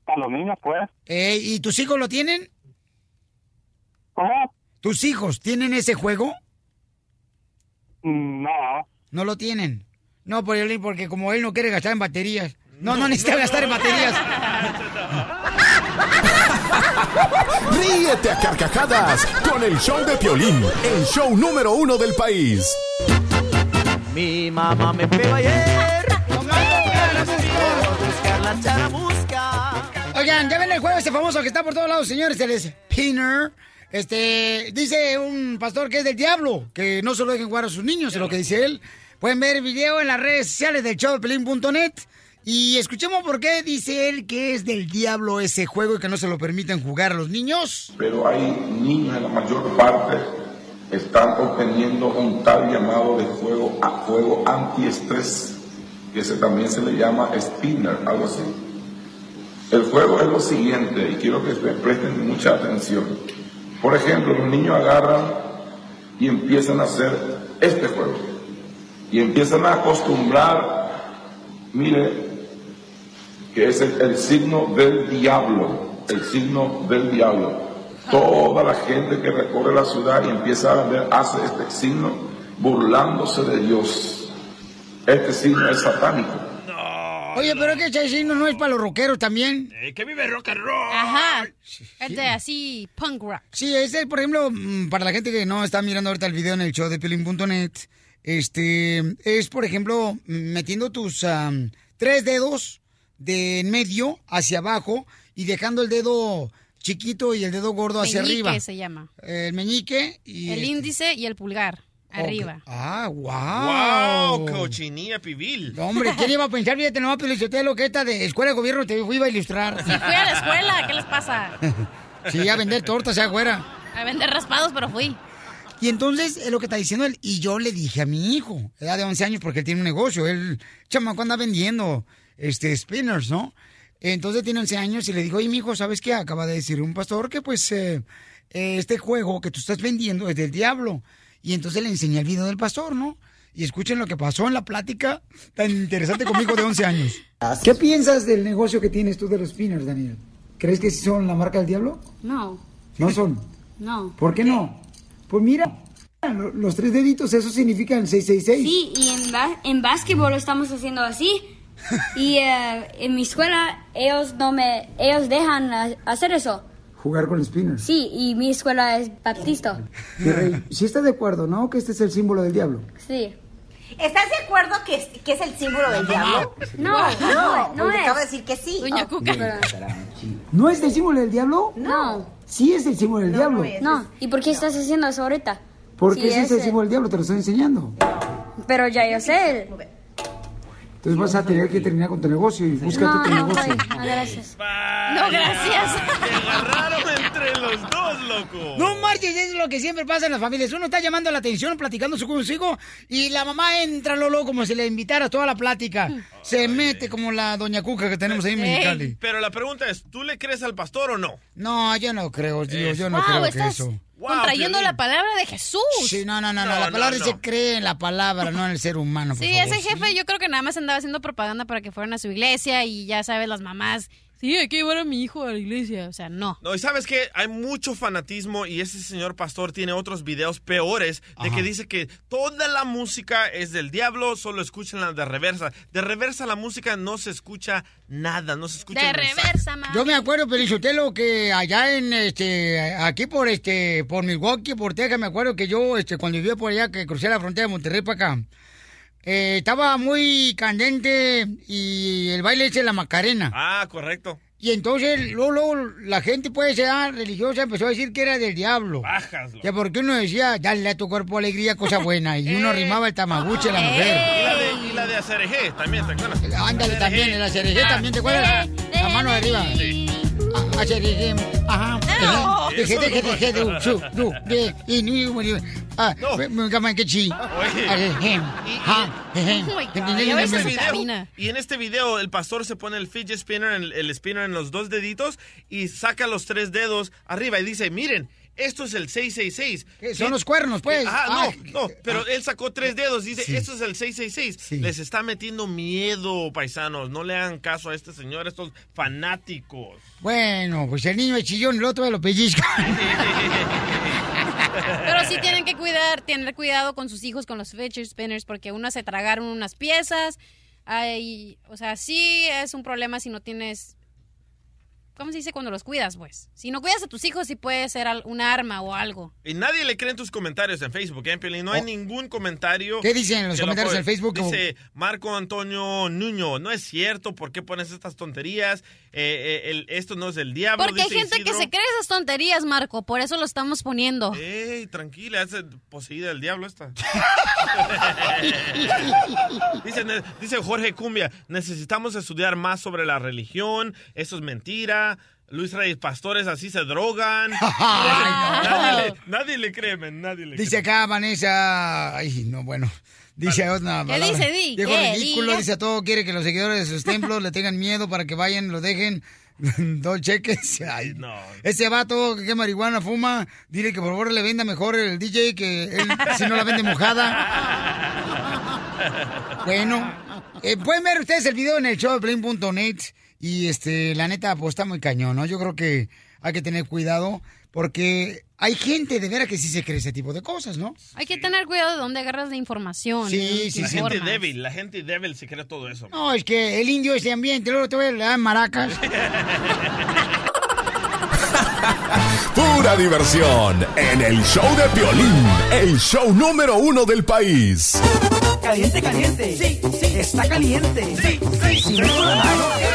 para los niños, pues. Eh, ¿Y tus hijos lo tienen? ¿Cómo? ¿Tus hijos tienen ese juego? Mm, No. No lo tienen. No, por él, porque como él no quiere gastar en baterías. No, no, necesita gastar en baterías. Ríete a carcajadas con el show de Piolín, el show número uno del país. Mi mamá me pegó ayer. Buscar la charamusca. Oigan, ya ven el juego este famoso que está por todos lados, señores, el Spinner. Este, dice un pastor que es del diablo, que no se lo dejen jugar a sus niños, es lo que dice él. Pueden ver el video en las redes sociales del show de Pelín.net y escuchemos por qué dice él que es del diablo ese juego y que no se lo permiten jugar a los niños. pero hay niños en la mayor parte están obteniendo un tal llamado de juego a juego antiestrés que se también se le llama spinner algo así. El juego es lo siguiente y quiero que pre- presten mucha atención. Por ejemplo los niños agarran y empiezan a hacer este juego. Y empiezan a acostumbrar mire que es el, el signo del diablo, el signo del diablo. Toda la gente que recorre la ciudad y empieza a ver, hace este signo burlándose de Dios. Este signo es satánico. Oye, pero es que ese signo no es para los rockeros también. Eh, que vive rock and roll. Ajá. Es de así, punk rock. Sí, ese, por ejemplo, mm, para la gente que no está mirando ahorita el video en el show de Pelín.net, este, es, por ejemplo, metiendo tus am, tres dedos de en medio hacia abajo y dejando el dedo chiquito y el dedo gordo hacia Meñique arriba. se llama. El meñique y... El este- índice y el pulgar. Arriba. Ah, wow. Wow, cochinilla pibil. Hombre, ¿quién iba a pensar? Fíjate nomás, lo que esta de escuela de gobierno te iba a ilustrar. Sí, fui a la escuela. ¿Qué les pasa? Sí, a vender tortas allá afuera. A vender raspados, pero fui. Y entonces es lo que está diciendo él. Y yo le dije a mi hijo, edad de 11 años, porque él tiene un negocio. Él, chamaco, anda vendiendo este, spinners, ¿no? Entonces tiene 11 años y le digo, oye, mi hijo, ¿sabes qué? Acaba de decir un pastor que, pues, eh, eh, este juego que tú estás vendiendo es del diablo. Y entonces le enseñé el video del pastor, ¿no? Y escuchen lo que pasó en la plática tan interesante conmigo de 11 años. ¿Qué piensas del negocio que tienes tú de los spinners, Daniel? ¿Crees que sí son la marca del diablo? No, No son. no. ¿Por qué no? Pues mira, lo- los tres deditos, eso significa el 666. Sí, y en, ba- en básquetbol lo estamos haciendo así. Y eh, en mi escuela ellos no me ellos dejan hacer eso. Jugar con spinners. Sí, y mi escuela es baptista. Rey, sí estás de acuerdo, ¿no? Que este es el símbolo del diablo. Sí. ¿Estás de acuerdo que es, que es el símbolo del diablo? No, no, no porque es. acabo de decir que sí. Doña Oh, Cuca. ¿No es el símbolo del diablo? No. Sí es el símbolo del diablo. No. ¿Y por qué estás haciendo eso ahorita? Porque Sí, ese es el símbolo del diablo, te lo estoy enseñando. Pero ya yo sé. Entonces vas a tener que terminar con tu negocio y busca No, tu no, negocio. no, gracias. No, gracias. Se agarraron entre los dos, loco. No marches, es lo que siempre pasa en las familias. Uno está llamando la atención, platicando su consigo, y la mamá entra, Lolo, como si le invitara toda la plática. Se mete como la doña Cuca que tenemos ahí en Mexicali. Pero la pregunta es, ¿tú le crees al pastor o no? No, yo no creo, Dios, yo no Wow, creo que estás contrayendo la palabra de Jesús. Sí, no, no, no, no, No, la no, palabra no. se cree en la palabra, no en el ser humano. por Sí, favor. ese jefe yo creo que nada más andaba haciendo propaganda para que fueran a su iglesia y ya sabes, las mamás, sí, hay que llevar a mi hijo a la iglesia. O sea, no. No, y sabes que hay mucho fanatismo y ese señor pastor tiene otros videos peores de que dice que toda la música es del diablo, solo escuchen la de reversa. De reversa la música no se escucha nada, no se escucha De el mensaje. reversa, mamá. Yo me acuerdo, Pelichotelo, que allá en, este, aquí por, este, por Milwaukee, por Texas, me acuerdo que yo, este, cuando vivía por allá, que crucé la frontera de Monterrey para acá, eh, estaba muy candente y el baile de la Macarena. Ah, correcto. Y entonces, luego, luego, la gente, pues, ya religiosa empezó a decir que era del diablo. Bajas, loco. Ya porque uno decía, dale a tu cuerpo alegría, cosa buena. Y uno Eh. arrimaba el tamaguche a la Y mujer. la de, y la de Acerejé también, ¿te acuerdas? Ándale también, en la cereje también, ¿te acuerdas? La mano de arriba. Cereje, ajá. No, Deje, deje, no. deje, du, su, du, de, y, ni, ni, ah, y en este video el pastor se pone el fidget spinner, el, el spinner en los dos deditos y saca los tres dedos arriba y dice, miren, esto es el 666. ¿Qué? Son los cuernos, pues. Ajá, Ah. no, no, pero él sacó tres dedos y dice, Sí. esto es el 666. Sí. Les está metiendo miedo, paisanos. No le hagan caso a este señor, estos fanáticos. Bueno, pues el niño es chillón, el otro lo pellizca. Pero sí tienen que cuidar, tener cuidado con sus hijos con los fidget spinners porque uno se tragaron unas piezas. Ay, o sea, sí es un problema si no tienes ¿Cómo se dice cuando los cuidas, pues? Si no cuidas a tus hijos, sí puede ser al- un arma o algo. Y nadie le cree en tus comentarios en Facebook, ¿eh, Piolín? No hay Oh. ningún comentario. ¿Qué dicen los que lo comentarios en Facebook? Dice Marco Antonio Nuño, no es cierto, ¿por qué pones estas tonterías? Eh, eh, el- esto no es el diablo. Porque hay gente que se cree esas tonterías, Marco. Por eso lo estamos poniendo. Ey, tranquila, es poseída del diablo esta. dice, dice Jorge Cumbia, necesitamos estudiar más sobre la religión, eso es mentira. Luis Reyes Pastores así se drogan. nadie, le, nadie le cree, nadie le Dice acá Vanessa, ay, no, bueno. Dice otra ¿Qué palabra. dice, Di? Viejo ¿Qué? ridículo, Diga. dice a todo, quiere que los seguidores de sus templos le tengan miedo para que vayan, lo dejen, dos cheques. Ay, No. Ese vato que marihuana fuma, dile que por favor le venda mejor el DJ que él, si no la vende mojada. Bueno, eh, pueden ver ustedes el video en el show de y este, la neta, pues está muy cañón, ¿no? Yo creo que hay que tener cuidado porque hay gente de veras que sí se cree ese tipo de cosas, ¿no? Hay que tener cuidado de dónde agarras la información. Sí, sí, La sí. gente débil, la gente débil se cree todo eso. No, es que el indio ese ambiente, luego te voy a dar maracas. Pura diversión en el show de Piolín, el show número uno del país. Caliente, caliente. Sí, sí. Está caliente. Sí, sí. Vamos a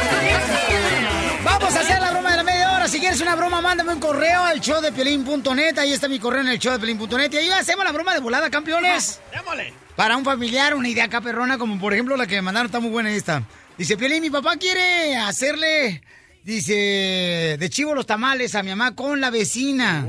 broma, mándame un correo al show de Piolín.net. Ahí está mi correo en el show de Piolín.net. Y ahí hacemos la broma de volada, campeones. Démosle. Para un familiar, una idea acá perrona, como por ejemplo la que me mandaron, está muy buena esta. Dice, Piolín, mi papá quiere hacerle, dice, de chivo los tamales a mi mamá con la vecina.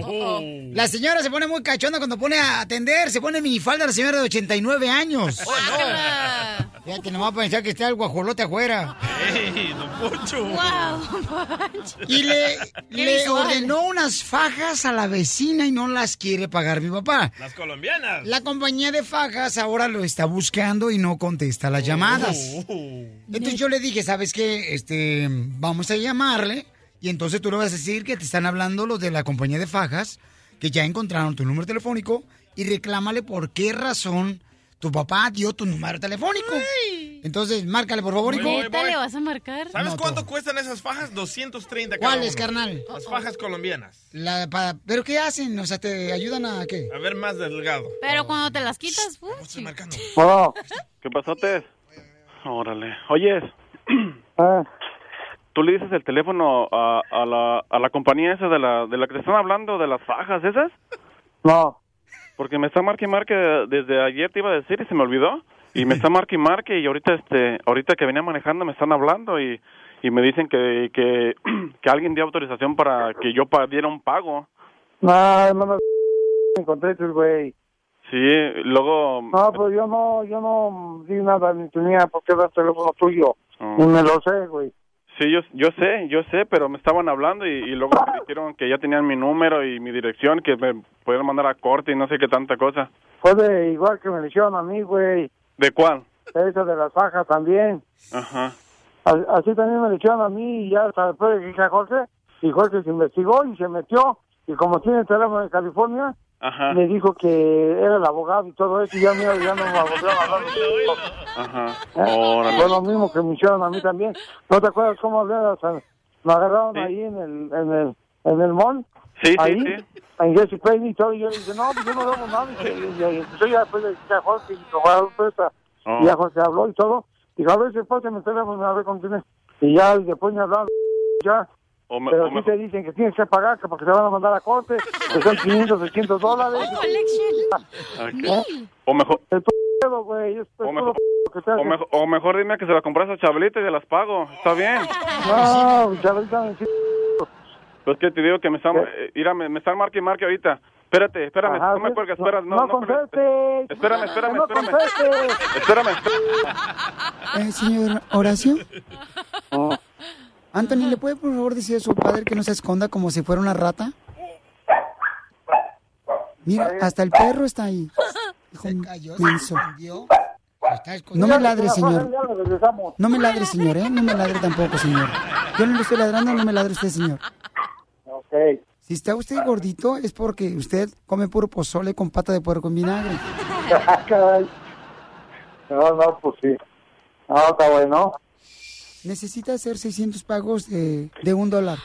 La señora se pone muy cachonda cuando pone a atender, se pone minifalda la señora de 89 años. Guácala. Fíjate, no va a pensar que está el guajolote afuera. Ey, don Poncho. Wow, Pancho. Y le, ordenó unas fajas a la vecina y no las quiere pagar mi papá. Las colombianas. La compañía de fajas ahora lo está buscando y no contesta las llamadas. Oh. Entonces yo le dije, ¿sabes qué? Este, vamos a llamarle Y entonces tú le vas a decir que te están hablando los de la compañía de fajas, que ya encontraron tu número telefónico y reclámale por qué razón tu papá dio tu número telefónico. Entonces, márcale, por favor, hijo. ¿Neta le vas a marcar? ¿Sabes cuánto cuestan esas fajas? 230 cada ¿Cuáles, carnal? Las fajas colombianas. La- pa- ¿Pero qué hacen? O sea, ¿te ayudan a qué? A ver, más delgado. Pero cuando te las quitas, Oh, ¿qué pasó, Tess? Órale. Oyes, tú le dices el teléfono a, a, la, a la compañía esa de la, de la que te están hablando, de las fajas esas? No. Porque me está marque y marque, desde ayer te iba a decir y se me olvidó. Y me está marque y marque y ahorita, este, ahorita que venía manejando me están hablando y, y me dicen que, que, que alguien dio autorización para que yo diera un pago. No, no me encontré, güey. Sí, luego... No, pues yo no, yo no di nada ni tenía por qué dar teléfono tuyo. Oh. Ni me lo sé, güey. Sí, yo, yo sé, yo sé, pero me estaban hablando y, y luego me dijeron que ya tenían mi número y mi dirección, que me podían mandar a corte y no sé qué tanta cosa. Fue de igual que me lo hicieron a mí, güey. ¿De cuál? Esa de las fajas también. Ajá. Así también me lo hicieron a mí y ya hasta después le dije a Jorge, y Jorge se investigó y se metió. Y como tiene el teléfono de California, Ajá. me dijo que era el abogado y todo eso, y ya, mira, ya no me volvieron a hablar. Ajá. ¿Eh? Fue lo mismo que me hicieron a mí también. ¿No te acuerdas cómo hablé? O sea, me agarraron ahí en el, en el, en el mall. Sí, sí, ahí, sí. En Jesse Payne y todo. Y yo le dije, no, pues yo no debo nada. Y, entonces ya después le dije a Jorge, y a. Oh. Y ya Jorge habló y todo. Dijo, a ver si después mi teléfono, a ver con quién es. Y ya y después me hablaron, ya. O me- Pero o me- te dicen que tienes que pagar, que porque te van a mandar a corte, que son 500, 600 dólares. O mejor... El pedo, güey, es O mejor, que te o, hacen. mejor, o mejor dime que se las compras a Chabelita y se las pago. Está bien. No, hiciste- Pues que te digo que me están... eh, mira, me, me están marque y marque ahorita. Espérate, espérame. Ajá, no me sí. cuelgues, espera. No, no, no contestes. Espérame, espérame, No espérame. contestes. Espérame. Eh, señor Horacio. Anthony, ¿le puede por favor decir a su padre que no se esconda como si fuera una rata? Mira, hasta el perro está ahí. Hijo menso. No me ladre, señor. No me ladre, señor, ¿eh? No me ladre tampoco, señor. Yo no le estoy ladrando, no me ladre usted, señor. Ok. Si está usted gordito es porque usted come puro pozole con pata de puerco en vinagre. No, no, pues sí. No, está bueno. Necesita hacer 600 pagos de, de un dólar.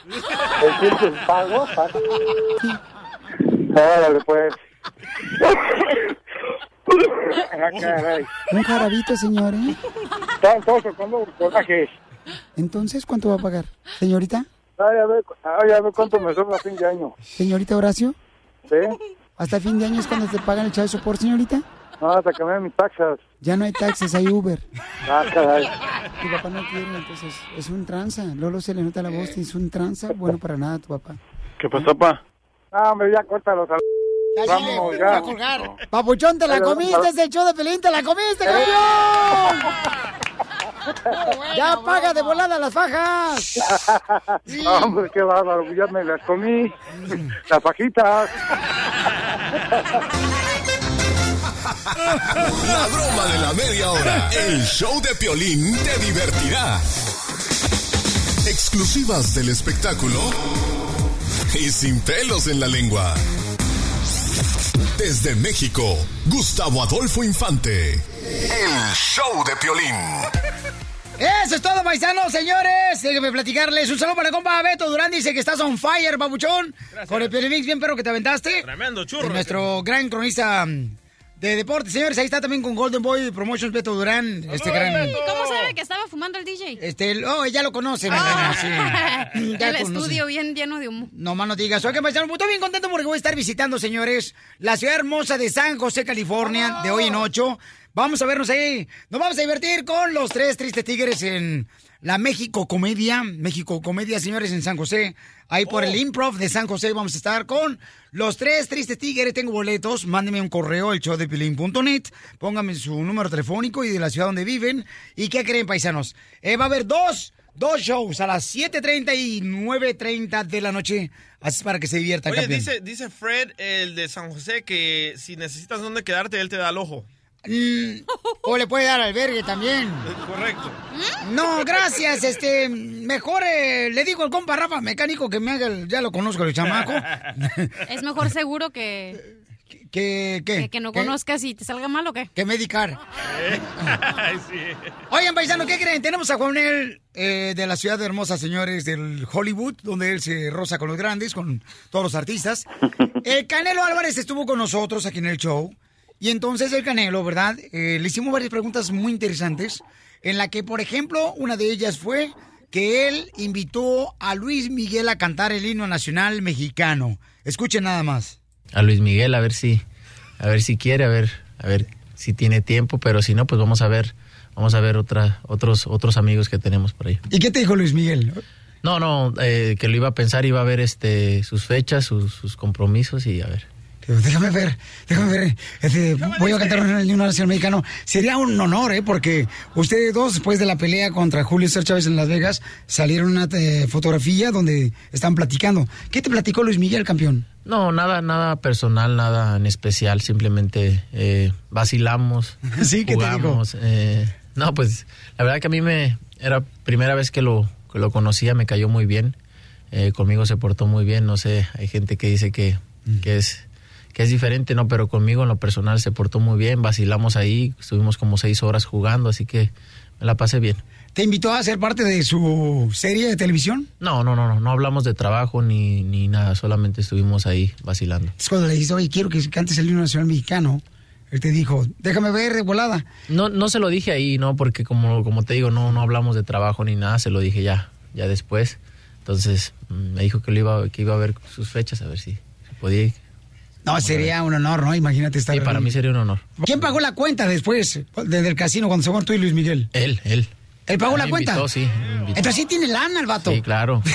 ¿600 pagos? Órale, pues. Ah, caray. Un jarabito, señor, ¿eh? Están todos tocando corajes. Entonces, ¿cuánto va a pagar? Señorita, Ay, a ver, ay, a ver cuánto me sobra a fin de año. señorita Horacio, ¿Sí? ¿hasta fin de año es cuando te pagan el chavo de sopor, señorita? No, hasta que me den mis taxas. Ya no hay taxes, hay Uber. Ah, caray. Tu papá no quiere, entonces es un tranza. Lolo se le nota la voz, es un tranza. Bueno, para nada, tu papá. ¿Qué pasó, pa? Ah, hombre, ya córtalos. al- Vámonos, ya. Papuchón, te la Pero, comiste, es el show de Pelín, te la comiste, campeón. Ya paga de volada las fajas. Hombre, qué bárbaro, ya me las comí. Las fajitas. La broma de la media hora. El show de Piolín te divertirá. Exclusivas del espectáculo y sin pelos en la lengua. Desde México, Gustavo Adolfo Infante. El show de Piolín. Eso es todo, paisanos, señores. Déjenme platicarles. Un saludo para el compa Beto Durán. Dice que estás on fire, babuchón. Con el Piolín Mix, bien perro que te aventaste. Tremendo churro. De nuestro gran cronista mm, de deportes, señores. Ahí está también con Golden Boy Promotions Beto Durán. Este gran... ¿Y cómo sabe que estaba fumando el DJ? Este, el- oh, ya lo conoce, reina, sí. Ya el conoce. estudio bien lleno de humo. No más no digas. Oye, paisano, pues, estoy bien contento porque voy a estar visitando, señores, la ciudad hermosa de San José, California, de hoy en ocho. Vamos a vernos ahí. Nos vamos a divertir con los tres tristes tigres en la México Comedia. México Comedia, señores, en San José. Ahí por el Improv de San José vamos a estar con los tres tristes tigres. Tengo boletos. Mándenme un correo al showdepilín.net. Pónganme su número telefónico y de la ciudad donde viven. ¿Y qué creen, paisanos? Eh, va a haber dos Dos shows a las 7.30 y 9.30 de la noche. Así es para que se diviertan, Oye, campeón. dice, dice Fred, el de San José, que si necesitas dónde quedarte, él te da el ojo. Mm, o le puede dar albergue también. Correcto. No, gracias. Este, mejor eh, le digo al compa Rafa mecánico que me haga, el- ya lo conozco el chamaco. Es mejor seguro que, que, ¿qué? que, que no conozcas y te salga mal o qué. Que medicar. Ay, sí. Oigan, paisano, ¿qué creen? Tenemos a Juanel eh, de la ciudad de hermosa, señores, del Hollywood, donde él se roza con los grandes, con todos los artistas. El Canelo Álvarez estuvo con nosotros aquí en el show. Y entonces el Canelo, ¿verdad? Eh, le hicimos varias preguntas muy interesantes, en la que, por ejemplo, una de ellas fue que él invitó a Luis Miguel a cantar el himno nacional mexicano. Escuchen nada más. a Luis Miguel a ver si a ver si quiere a ver a ver si tiene tiempo pero si no pues vamos a ver vamos a ver otra otros otros amigos que tenemos por ahí ¿Y qué te dijo Luis Miguel? no no eh, que lo iba a pensar iba a ver este sus fechas sus, sus compromisos y a ver déjame ver, déjame ver. este, voy a cantar el himno nacional mexicano. Sería un honor, ¿eh? Porque ustedes dos, después de la pelea contra Julio César Chávez en Las Vegas, salieron una eh, fotografía donde están platicando. ¿Qué te platicó Luis Miguel, campeón? no nada nada personal nada en especial simplemente eh, vacilamos Sí, ¿qué te dijo? jugamos, eh, no pues la verdad que a mí me era primera vez que lo que lo conocía me cayó muy bien eh, conmigo se portó muy bien no sé hay gente que dice que, Mm. que es que es diferente no pero conmigo en lo personal se portó muy bien vacilamos ahí estuvimos como seis horas jugando así que me la pasé bien ¿Te invitó a ser parte de su serie de televisión? no no no no no hablamos de trabajo ni ni nada solamente estuvimos ahí vacilando Es cuando le dijiste, oye, quiero que cantes el himno nacional mexicano. Él te dijo, déjame ver de volada. No, no se lo dije ahí, ¿no? Porque como, como te digo, no, no hablamos de trabajo ni nada, se lo dije ya, ya después. Entonces mm, me dijo que lo iba, que iba a ver sus fechas, a ver si, si podía ir. No, sería un honor, ¿no? Imagínate estar Sí, para ahí. mí sería un honor. ¿Quién pagó la cuenta después, desde el casino, cuando se fueron tú y Luis Miguel? Él, él. ¿Él pagó Ah, la me cuenta? invitó, sí, me invitó. Entonces sí tiene lana el vato. Sí, claro.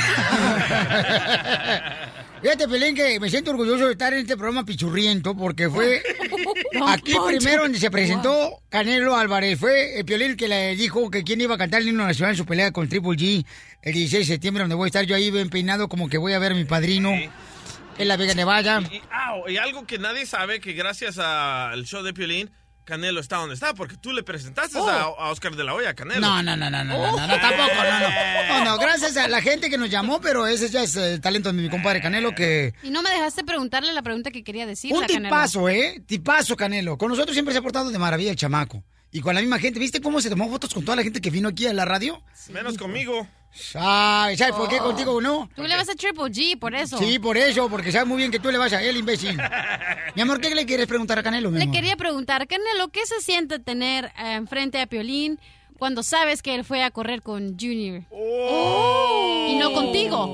Fíjate, Pelín, que me siento orgulloso de estar en este programa pichurriento porque fue aquí primero donde se presentó Canelo Álvarez. Fue el Piolín que le dijo que quién iba a cantar el himno nacional en su pelea con Triple G el 16 de septiembre, donde voy a estar yo ahí bien peinado como que voy a ver a mi padrino en la Vega Nevada. Y, au, y algo que nadie sabe, que gracias al show de Piolín, Canelo está donde está, porque tú le presentaste Oh. a, a Oscar de la Hoya, Canelo. No, no, no, no, no, no, no, no, tampoco, no, no. No, no, gracias a la gente que nos llamó, pero ese ya es el talento de mi compadre Canelo que... Y no me dejaste preguntarle la pregunta que quería decir. Un tipazo, ¿eh? Tipazo, Canelo. Con nosotros siempre se ha portado de maravilla el chamaco. Y con la misma gente. ¿Viste cómo se tomó fotos con toda la gente que vino aquí a la radio? Menos conmigo. Ay, ¿sabes por qué contigo no? Tú le vas a Triple G, por eso. Sí, por eso, porque sabes muy bien que tú le vas a él, imbécil. mi amor, ¿qué le quieres preguntar a Canelo, mi Le amor? quería preguntar, Canelo, ¿qué se siente tener eh, enfrente a Piolín cuando sabes que él fue a correr con Junior? Y no contigo.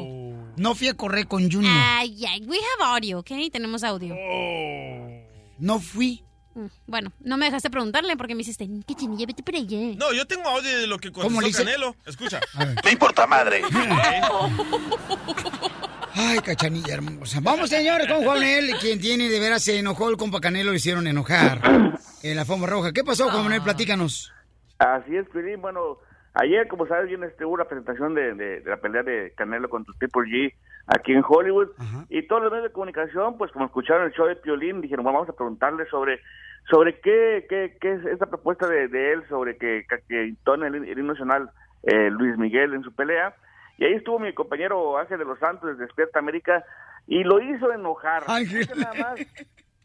No fui a correr con Junior. Ay, ay, we have audio, ¿ok? Tenemos audio. No fui. Bueno, no me dejaste preguntarle porque me hiciste, ¿qué chinilla? Vete para allá. No, yo tengo audio de lo que ¿Cómo le contestó? Canelo. Escucha. Me importa madre. Ay, cachanilla hermosa. Vamos, señores, con Juanel, quien tiene de veras se enojó el compa Canelo, lo hicieron enojar en la forma roja. ¿Qué pasó, Juanel? Platícanos. Así es, Piolín. Bueno, ayer, como sabes bien, este, hubo una presentación de, de- de la pelea de Canelo contra Triple G aquí en Hollywood. Y todos los medios de comunicación, pues como escucharon el show de Piolín, dijeron, bueno, vamos a preguntarle sobre sobre qué, qué, qué es esta propuesta de, de él, sobre que, que, entone el, el himno nacional eh, Luis Miguel en su pelea. Y ahí estuvo mi compañero Ángel de los Santos de Despierta América y lo hizo enojar. Escucha nada más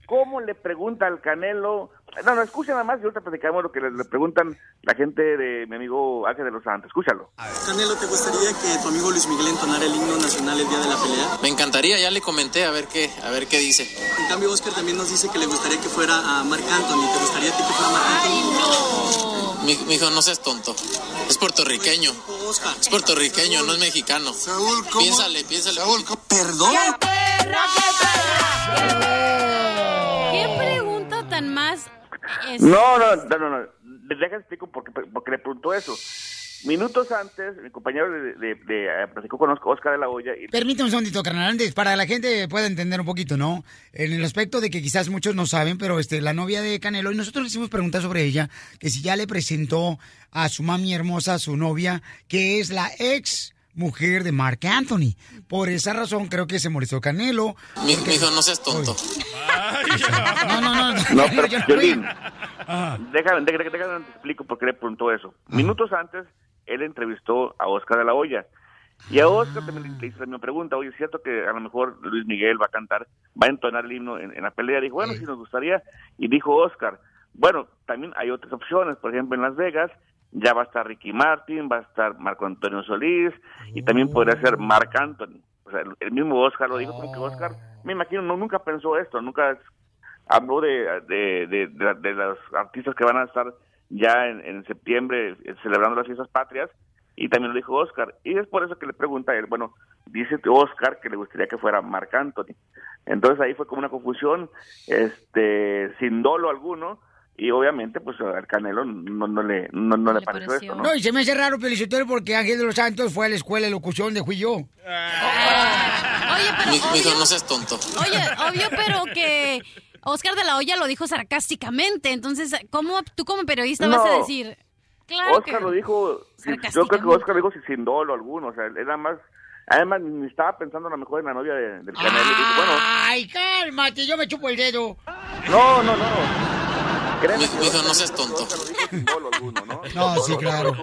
cómo le pregunta al Canelo. No, no, escucha nada más y ahorita platicamos lo que le, le preguntan la gente de mi amigo Ángel de los Santos. Escúchalo. Canelo, ¿te gustaría que tu amigo Luis Miguel entonara el himno nacional el día de la pelea? Me encantaría, ya le comenté, a ver qué, a ver qué dice. En cambio, Oscar también nos dice que le gustaría que fuera a Marc Anthony. ¿Te gustaría a ti que fuera Marc Anthony? Mi, mi hijo, no seas tonto. Es puertorriqueño. Es puertorriqueño, no es mexicano. Piénsale, piénsale. ¿Perdón? ¿Qué pregunta tan más es- No, no, no, no, no. Deja explico por qué, porque le preguntó eso. Minutos antes, mi compañero de, de- de, eh, platicó con Oscar de la Hoya y Permítame un segundito, carnal, antes, para que la gente pueda entender un poquito, ¿no? En el aspecto de que quizás muchos no saben, pero este, la novia de Canelo, y nosotros le hicimos preguntar sobre ella, que si ya le presentó a su mami hermosa, a su novia, que es la ex mujer de Mark Anthony. Por esa razón creo que se molestó Canelo. Mi, mi hijo, no seas tonto. No, no, no. No, pero yo no Piolín, fui. déjame, déjame, déjame te explico por qué le preguntó eso. Minutos antes, él entrevistó a Oscar de la Hoya. Y a Oscar también le hizo la misma pregunta. Oye, es cierto que a lo mejor Luis Miguel va a cantar, va a entonar el himno en, en la pelea. Dijo, bueno, si nos gustaría. Y dijo Oscar, bueno, también hay otras opciones. Por ejemplo, en Las Vegas ya va a estar Ricky Martin, va a estar Marco Antonio Solís y también podría ser Marc Anthony. O sea, el, mismo Oscar lo dijo, como que Oscar, me imagino, no, nunca pensó esto, nunca habló de, de, de, de- de los artistas que van a estar ya en, en septiembre eh, celebrando las fiestas patrias y también lo dijo Oscar. Y es por eso que le pregunta a él, bueno, dice Oscar que le gustaría que fuera Marc Anthony. Entonces ahí fue como una confusión, este, sin dolo alguno, y obviamente pues al Canelo no, no le, no, no le pareció esto, ¿no? No, y se me hace raro, Felicitero, porque Ángel de los Santos fue a la escuela de locución de fui yo. Oye, pero Mi, mi hijo, obvio- no seas tonto. Oye, obvio, pero que Oscar de la Hoya lo dijo sarcásticamente. Entonces, ¿cómo tú como periodista vas a decir? Claro Oscar que... lo dijo, yo creo que Oscar lo dijo sin- sin dolo alguno, o sea, él era más, además ni estaba pensando a lo mejor en la novia de- del Canelo, y dijo, bueno, Ay, cálmate, yo me chupo el dedo. no, no, no. Créeme Mi hijo, no seas tonto. ¿no? Sí, claro.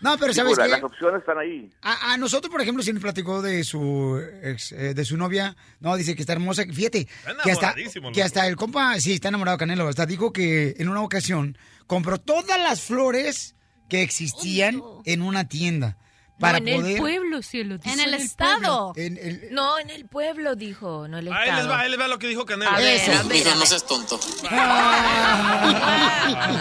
No, pero ¿sabes qué? Las opciones están ahí. A, a nosotros, por ejemplo, si nos platicó de su ex, eh, de su novia, no, dice que está hermosa. Fíjate, que hasta, que hasta el compa, sí, está enamorado de Canelo. Hasta dijo que en una ocasión compró todas las flores que existían en una tienda para no, en poder. el pueblo, cielo. dice En el estado. En el- No, en el pueblo, dijo, no el Ahí les va, ahí les va lo que dijo Canelo. A ver, Eso. a ver, hijo, a no seas tonto.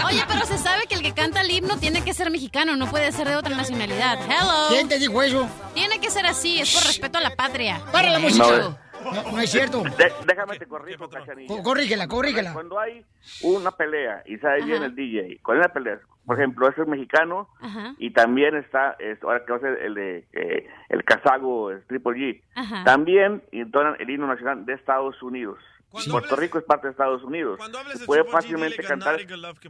Oye, pero se sabe que el que canta el himno tiene que ser mexicano, no puede ser de otra nacionalidad. Hello. ¿Quién te dijo eso? Tiene que ser así, es por respeto a la patria. Para la música. No, no es cierto. De- déjame te corrijo, Cachanilla. Co- corrígela, corrígela. Cuando hay una pelea y sabe bien el DJ, con una pelea, por ejemplo, ese es mexicano Ajá. y también está, es- ahora que va a ser el de eh, el Casago, el Triple G, Ajá. también entonan el himno nacional de Estados Unidos. Cuando Puerto hables- Rico es parte de Estados Unidos. Cuando hables de Puede fácilmente cantar.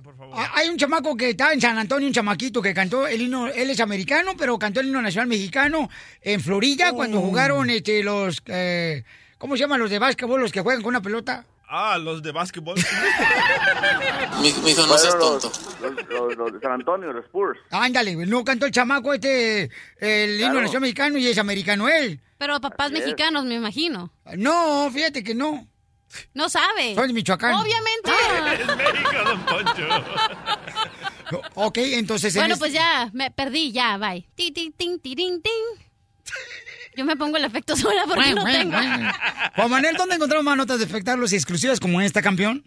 Por favor. Ah, Hay un chamaco que está en San Antonio, un chamaquito que cantó el himno, él es americano, pero cantó el himno nacional mexicano en Florida cuando jugaron este, los, eh, ¿cómo se llaman los de básquetbol, los que juegan con una pelota? Ah, los de básquetbol. Mi, mi hijo, no seas Fueron tonto. los, los- los- los de San Antonio, los Spurs. Ándale, no cantó el chamaco este, el himno Claro. nacional mexicano y es americano él. Pero papás Así es. mexicanos, me imagino. No, fíjate que no. No sabe. Soy de Michoacán. Obviamente. Es México, don Poncho. Ok, entonces... en Bueno, este- pues ya, me perdí, ya, bye. Ti, ti, tin, tirin, tin. Yo me pongo el efecto sola porque no tengo. Juan Manuel, ¿dónde encontramos más notas de espectáculos y exclusivas como esta, campeón?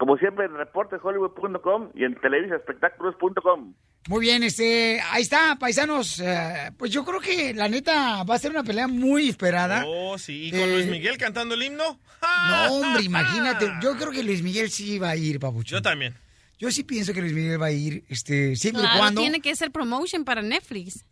Como siempre, en reportehollywood.com y en televisaespectáculos.com. Muy bien, este, ahí está, paisanos. eh, pues yo creo que la neta va a ser una pelea muy esperada. Oh, sí. ¿Y con Eh, Luis Miguel cantando el himno? No, hombre, imagínate. Yo creo que Luis Miguel sí va a ir, papucho. Yo también. Yo sí pienso que Luis Miguel va a ir, este, siempre y Claro, cuando. tiene que ser promotion para Netflix.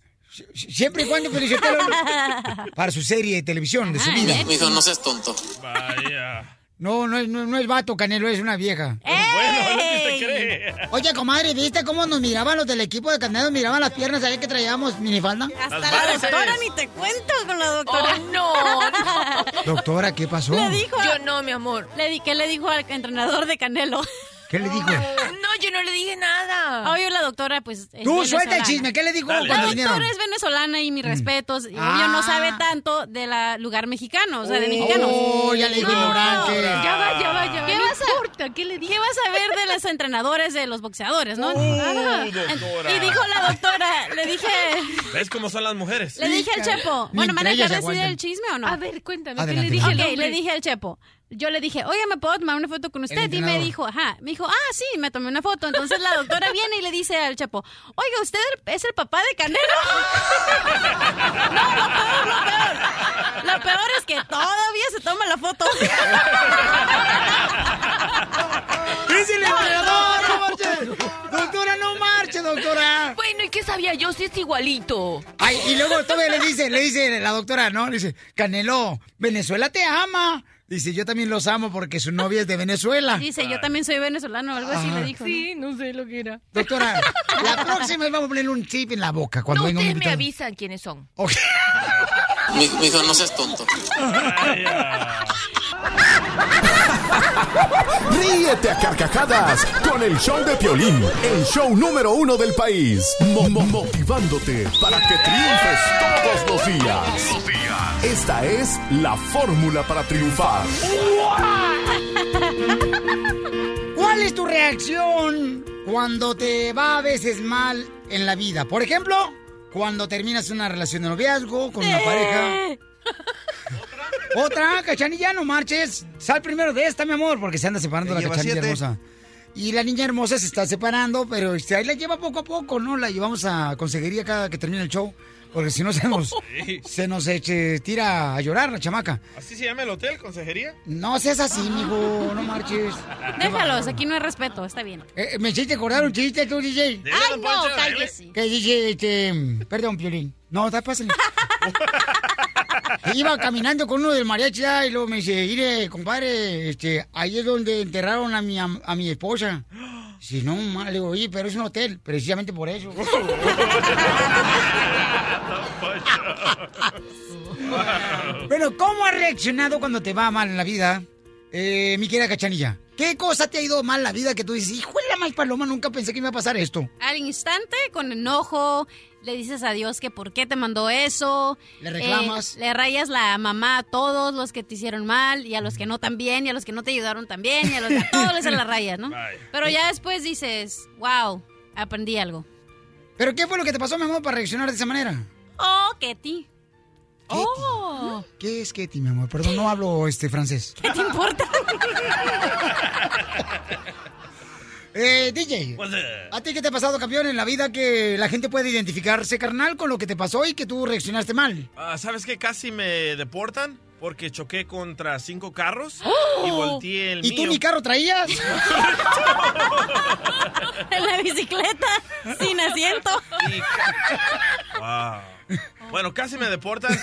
Siempre y cuando, Felicitelo, para su serie de televisión, de su vida. Mi hijo, no seas tonto. Vaya. No, no es, no, no es vato, Canelo, es una vieja. Bueno, es lo que usted cree. Oye, comadre, ¿viste cómo nos miraban los del equipo de Canelo? Miraban las piernas, ¿sabes que traíamos minifalda? Hasta Las la doctora ni te cuento con la doctora. Oh, no, no. Doctora, ¿qué pasó? Le dijo. Yo no, mi amor. Le di, ¿Qué le dijo al entrenador de Canelo? ¿Qué le dijo? No, yo no le dije nada. Obvio, la doctora, pues. es Tú suelta el chisme, ¿qué le dijo Dale. La cuando vinieron? doctora es venezolana y mis respetos. Y Ah. obvio no sabe tanto de la lugar mexicano, o sea, de mexicanos. Oh, ya le dijo No. ignorante. Ya va, ya va, ya va. ¿Qué vas a- importa, ¿qué le dije? ¿Qué vas a ver de los entrenadores de los boxeadores, no? Oh, Ajá. doctora. Y dijo la doctora, le dije, ¿Ves cómo son las mujeres? le dije al Chepo, Ni bueno, ¿me van a entre ellas dejar decir aguantan. el chisme o no? A ver, cuéntame, Adelante. ¿qué le dije Ok, al hombre? le dije al Chepo. Yo le dije, oye, ¿me puedo tomar una foto con usted? Y me dijo, ajá. Me dijo, ah, sí, me tomé una foto. Entonces la doctora viene y le dice al Chepo, oiga, ¿usted es el papá de Canelo? no, lo peor, lo peor. Lo peor es que todavía se toma la foto. ¡Es el entrenador! ¡No marche! ¡Doctora, no marche, doctora! Bueno, ¿y qué sabía yo si es igualito? Ay, y luego todavía le dice, le dice la doctora, ¿no? Le dice, Canelo, Venezuela te ama. Dice, yo también los amo porque su novia es de Venezuela. Dice, yo también soy venezolano o algo así, Ajá. le dijo. ¿no? Sí, no sé lo que era. Doctora, la próxima vez vamos a ponerle un chip en la boca cuando No, venga un ustedes me invitado. avisan quiénes son. Ok. Mi, mi hijo, no seas tonto. Ríete a carcajadas con el show de Piolín, el show número uno del país. Mo- mo- motivándote para que triunfes todos los días. Esta es la fórmula para triunfar. ¿Cuál es tu reacción cuando te va a veces mal en la vida? Por ejemplo, cuando terminas una relación de noviazgo con una pareja. Otra, cachanilla, no marches. Sal primero de esta, mi amor, porque se anda separando la cachanilla siete. hermosa. Y la niña hermosa se está separando, pero este, ahí la lleva poco a poco, ¿no? La llevamos a consejería cada que termine el show, porque si no se nos, Sí. se nos eche- tira a llorar la chamaca. ¿Así se llama el hotel, consejería? No seas así, mijo, no marches. Déjalos, aquí no hay respeto, está bien. Eh, ¿Me hiciste acordar un chiste tú, DJ? Ay, no, cállese. Que dice, este... Perdón, Piolín. No, da, pásale. Iba caminando con uno del mariachi ah, y luego me dice, mire, compadre, este, ahí es donde enterraron a mi, am- a, mi esposa. Si no, ma, le digo, oye, pero es un hotel, precisamente por eso. Bueno, ¿cómo has reaccionado cuando te va mal en la vida, eh, mi querida Cachanilla? ¿Qué cosa te ha ido mal en la vida que tú dices, hijo de la mal paloma, nunca pensé que me iba a pasar esto? Al instante, con enojo, le dices a Dios que por qué te mandó eso. Le reclamas. Eh, le rayas la mamá a todos los que te hicieron mal, y a los que no también, y a los que no te ayudaron también, y a los a todos les la rayas, ¿no? Pero ya después dices, wow, aprendí algo. ¿Pero qué fue lo que te pasó, mi amor, para reaccionar de esa manera? Oh, Ketty. Oh, ¿Qué es Ketty, mi amor? Perdón, no hablo este francés. ¿qué te importa? Eh, DJ, ¿a ti qué te ha pasado, campeón, en la vida que la gente puede identificarse, carnal, con lo que te pasó y que tú reaccionaste mal? Ah, ¿Sabes qué? Casi me deportan porque choqué contra cinco carros y volteé el ¿Y tú mío. ni carro traías? en la bicicleta, sin asiento. Wow. Bueno, casi me deportan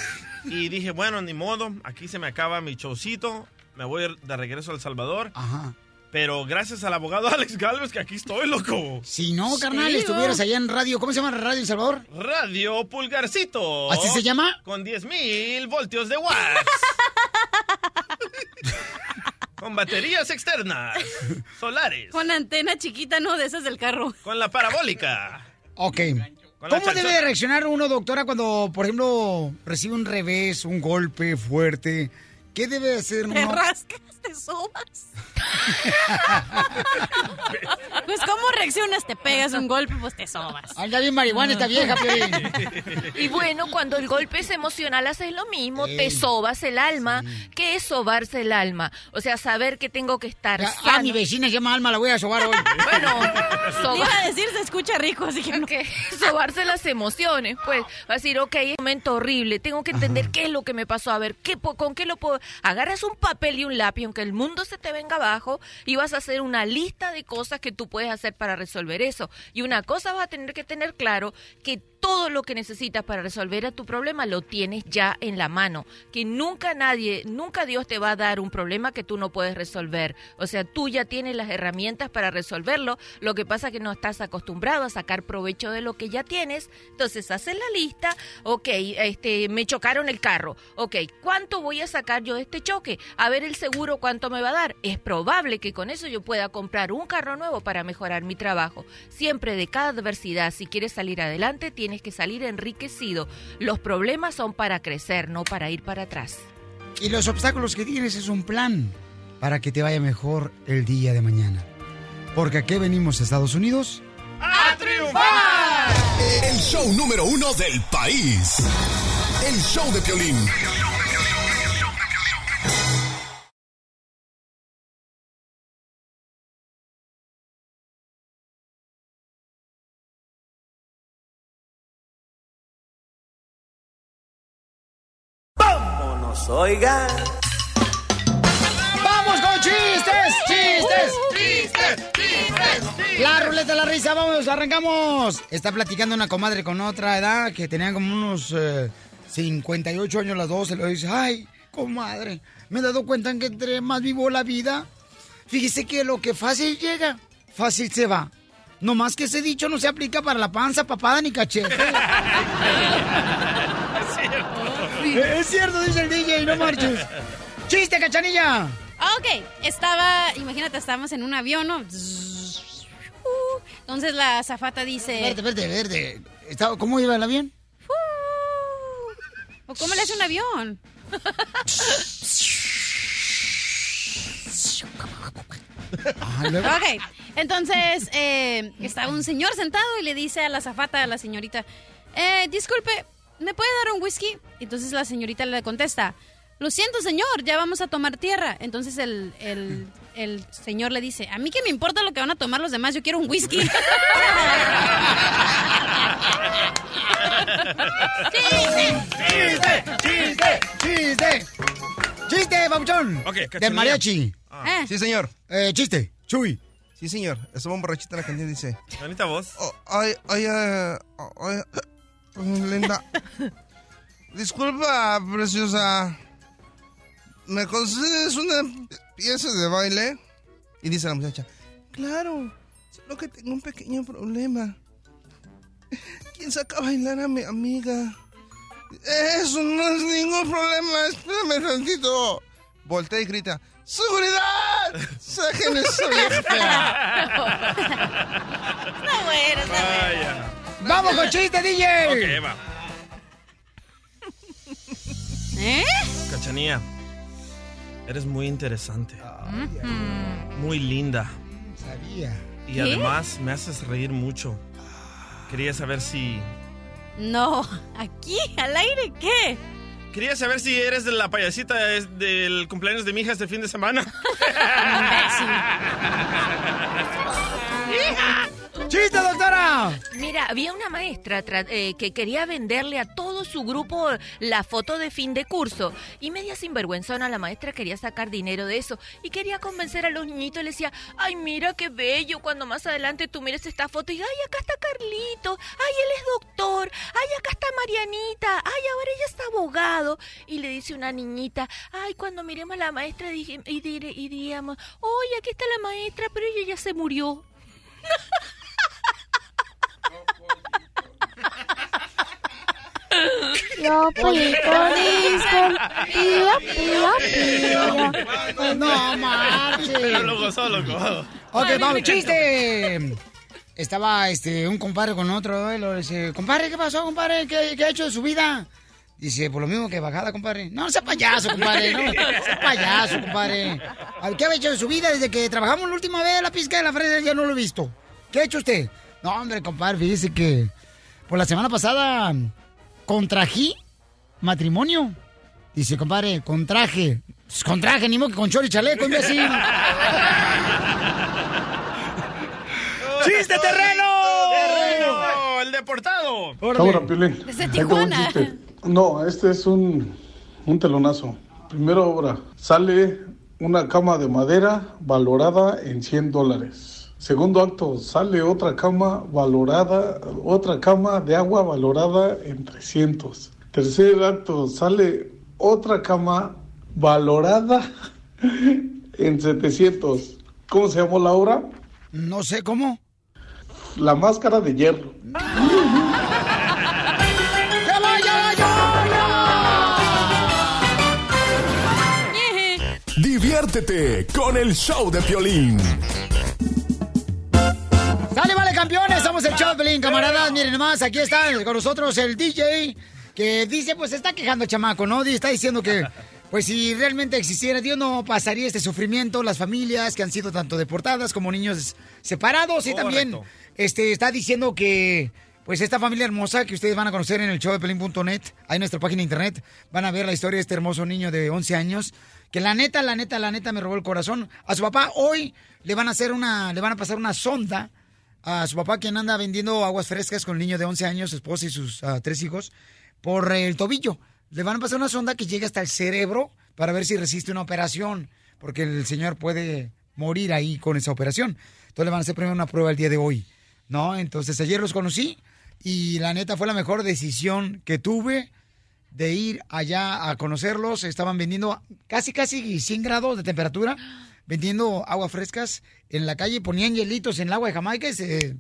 y dije, bueno, ni modo, aquí se me acaba mi showcito, me voy de regreso a El Salvador. Ajá. Pero gracias al abogado Alex Galvez que aquí estoy, loco. Si no, carnal, estuvieras allá en radio, ¿cómo se llama la radio en Salvador? Radio Pulgarcito. ¿Así se llama? Con 10.000 voltios de watts. Con baterías externas, solares, Con antena chiquita, no de esas del carro. con la parabólica. Ok. ¿Cómo debe de reaccionar uno, doctora, cuando, por ejemplo, recibe un revés, un golpe fuerte? ¿Qué debe hacer Te uno? rascas, te sobas. pues, ¿cómo reaccionas? Te pegas un golpe, pues te sobas. Anda bien marihuana esta vieja, Piolín. Y bueno, cuando el golpe es emocional haces lo mismo, te sobas el alma. ¿Qué es sobarse el alma? O sea, saber que tengo que estar Ya, sano. ah, mi vecina se llama Alma, la voy a sobar hoy. Bueno, Te iba a decir, se escucha rico, así que no. sobarse las emociones, pues. Va a decir, ok, es un momento horrible, tengo que entender qué es lo que me pasó, a ver, ¿qué, ¿con qué lo puedo...? Agarras un papel y un lápiz, aunque el mundo se te venga abajo, y vas a hacer una lista de cosas que tú puedes hacer para resolver eso. Y una cosa vas a tener que tener claro, que todo lo que necesitas para resolver tu problema lo tienes ya en la mano. Que nunca nadie, nunca Dios te va a dar un problema que tú no puedes resolver. O sea, tú ya tienes las herramientas para resolverlo. Lo que pasa es que no estás acostumbrado a sacar provecho de lo que ya tienes. Entonces, haces la lista. Ok, este, me chocaron el carro. Ok, ¿cuánto voy a sacar yo de este choque? A ver el seguro cuánto me va a dar. Es probable que con eso yo pueda comprar un carro nuevo para mejorar mi trabajo. Siempre de cada adversidad, si quieres salir adelante, tienes que salir enriquecido. Los problemas son para crecer, no para ir para atrás. Y los obstáculos que tienes es un plan para que te vaya mejor el día de mañana. Porque aquí venimos a Estados Unidos. ¡A triunfar! El show número uno del país. El show de Piolín. Oiga. ¡Vamos con chistes! ¡Chistes! ¡Chistes! ¡Chistes! La ruleta de la risa, vamos, arrancamos. Está platicando una comadre con otra edad que tenían como unos eh, 58 años las dos. Y le dice, ay, comadre, me he dado cuenta que entre más vivo la vida, fíjese que lo que fácil llega, fácil se va. No más que ese dicho no se aplica para la panza, papada ni cachete. es cierto, dice el DJ, no marches. ¡Chiste, cachanilla! Ok, estaba, imagínate, estábamos en un avión, ¿no? Entonces la azafata dice... Verde, verde, verde. ¿Cómo iba el avión? ¿O cómo le hace un avión? ok, entonces eh, estaba un señor sentado y le dice a la azafata, a la señorita, eh, disculpe, ¿me puede dar un whisky? Entonces la señorita le contesta, lo siento señor, ya vamos a tomar tierra. Entonces el, el- el señor le dice, a mí que me importa lo que van a tomar los demás, yo quiero un whisky. ¡Chiste! ¡Chiste! ¡Chiste! ¡Chiste, babuchón! Ok, Del mariachi. Ah. Sí, señor. Eh, chiste. Chuy. Sí, señor. Estaba un borrachito en la cantina y dice... Bonita voz. Oh, ay, ay, ay, ay, ay, Linda. Disculpa, preciosa. ¿Me concedes una pieza de baile? Y dice la muchacha, claro, solo que tengo un pequeño problema. ¿Quién saca a bailar a mi amiga? Eso no es ningún problema, espérame tantito. Voltea y grita, ¡Seguridad! ¡Saquen esa vieja! Está bueno, está Vaya. ¡Vamos con chiste, DJ! Ok, va. ¿Eh? Cachanía, eres muy interesante. Muy linda. Sabía. Y ¿Qué? además me haces reír mucho. Quería saber si... No, aquí, al aire, ¿qué? Quería saber si eres de la payasita del cumpleaños de mi hija este fin de semana. ¡Chiste, Mira, había una maestra tra- eh, que quería venderle a todo su grupo la foto de fin de curso. Y media sinvergüenzona, la maestra quería sacar dinero de eso. Y quería convencer a los niñitos le decía, ay, mira qué bello, cuando más adelante tú mires esta foto y, ay, acá está Carlito, ay, él es doctor, ay, acá está Marianita, ay, ahora ella está abogado. Y le dice una niñita, ay, cuando miremos a la maestra y diríamos, oye, aquí está la maestra, pero ella ya se murió. Pollitos dicen pío, pío, pío. No marches. Pero lo gozó, loco. Ok, vamos, chiste. Estaba este un compadre con otro, ¿eh? Lo dice, compadre, ¿qué pasó, compadre? ¿Qué, qué ha hecho de su vida? Dice, por lo mismo que bajada, compadre. No, no sea payaso, compadre. No, sea payaso, compadre. ¿Qué ha hecho de su vida desde que trabajamos la última vez la pizca de la fresa? Ya no lo he visto. ¿Qué ha hecho usted? No, hombre, compadre, fíjese que por la semana pasada contrají matrimonio. Dice, compadre, contraje. Pues, contraje, ni modo que con chor y chaleco, imbécil. ¡Chiste terreno! ¡Terreno! ¡El deportado! Ahora, Piolín. Desde un Tijuana. chiste. No, este es un, un telonazo. Primera obra. Sale una cama de madera valorada en 100 dólares. Segundo acto, sale otra cama valorada, otra cama de agua valorada en 300. Tercer acto, sale otra cama valorada en 700. ¿Cómo se llamó la obra? No sé cómo. La máscara de hierro. ¡Ya va, ya va, ya Diviértete con el show de Piolín. ¡Sale, vale, campeones! Somos el Choplin, camaradas. Miren nomás, aquí está con nosotros el DJ que dice, pues está quejando chamaco, ¿no? Está diciendo que, pues si realmente existiera Dios, no pasaría este sufrimiento. Las familias que han sido tanto deportadas como niños separados. Y también este, está diciendo que, pues esta familia hermosa que ustedes van a conocer en el showdepelín.net, ahí en nuestra página de internet, van a ver la historia de este hermoso niño de 11 años. Que la neta, la neta, la neta me robó el corazón. A su papá hoy le van a hacer una, le van a pasar una sonda a su papá quien anda vendiendo aguas frescas con el niño de 11 años, su esposa y sus ah, tres hijos, por el tobillo. Le van a pasar una sonda que llega hasta el cerebro para ver si resiste una operación, porque el señor puede morir ahí con esa operación. Entonces le van a hacer primero una prueba el día de hoy, ¿no? Entonces ayer los conocí y la neta fue la mejor decisión que tuve de ir allá a conocerlos. Estaban vendiendo casi, casi 100 grados de temperatura, vendiendo aguas frescas en la calle, ponían hielitos en el agua de Jamaica y se,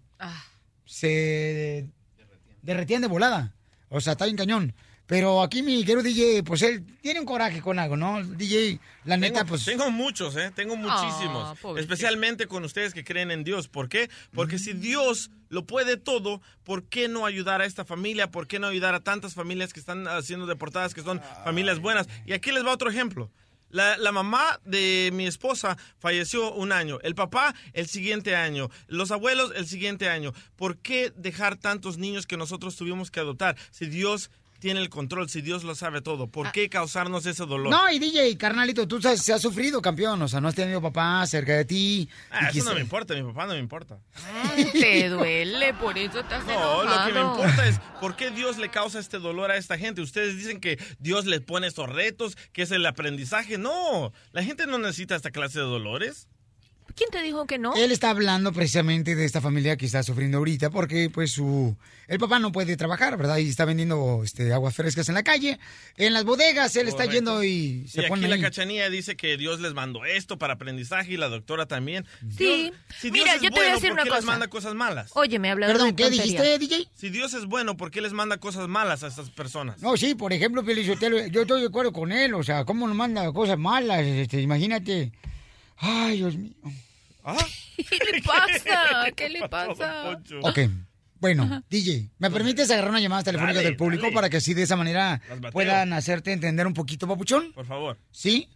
se derretían de volada. O sea, está bien cañón. Pero aquí mi querido DJ, pues él tiene un coraje con algo, ¿no? DJ, la neta, tengo, pues... tengo muchos, ¿eh? Tengo muchísimos. Ah, especialmente con ustedes que creen en Dios. ¿Por qué? Porque si Dios lo puede todo, ¿por qué no ayudar a esta familia? ¿Por qué no ayudar a tantas familias que están ah, siendo deportadas, que son familias buenas? Y aquí les va otro ejemplo. La, la mamá de mi esposa falleció un año, el papá el siguiente año, los abuelos el siguiente año. ¿Por qué dejar tantos niños que nosotros tuvimos que adoptar si Dios tiene el control, si Dios lo sabe todo? ¿Por qué causarnos ese dolor? No, y DJ, carnalito, tú sabes, se has sufrido, campeón. O sea, no has tenido papá cerca de ti. Ah, y eso no me importa, mi papá no me importa. Te duele, por eso estás No, lo que me importa es por qué Dios le causa este dolor a esta gente. Ustedes dicen que Dios les pone estos retos, que es el aprendizaje. No, la gente no necesita esta clase de dolores. ¿Quién te dijo que no? Él está hablando precisamente de esta familia que está sufriendo ahorita porque pues su el papá no puede trabajar, ¿verdad? Y está vendiendo este aguas frescas en la calle, en las bodegas, él está Correcto. yendo y se y pone aquí la ahí. cachanilla dice que Dios les mandó esto para aprendizaje y la doctora también. Sí. Dios- si Dios Mira, es yo te voy a decir ¿por una qué cosa. les manda cosas malas? Oye, me hablando Perdón, de ¿qué dijiste, DJ? Si Dios es bueno, ¿por qué les manda cosas malas a estas personas? No, sí, por ejemplo, Pielichotelo, yo estoy de acuerdo con él, o sea, ¿cómo nos manda cosas malas? Este, imagínate. Ay, Dios mío. ¿Qué le pasa? ¿Qué le pasa? Ok. Bueno, DJ, ¿me permites agarrar una llamada telefónica Dale, del público dale. para que así de esa manera puedan hacerte entender un poquito, papuchón? Por favor. ¿Sí?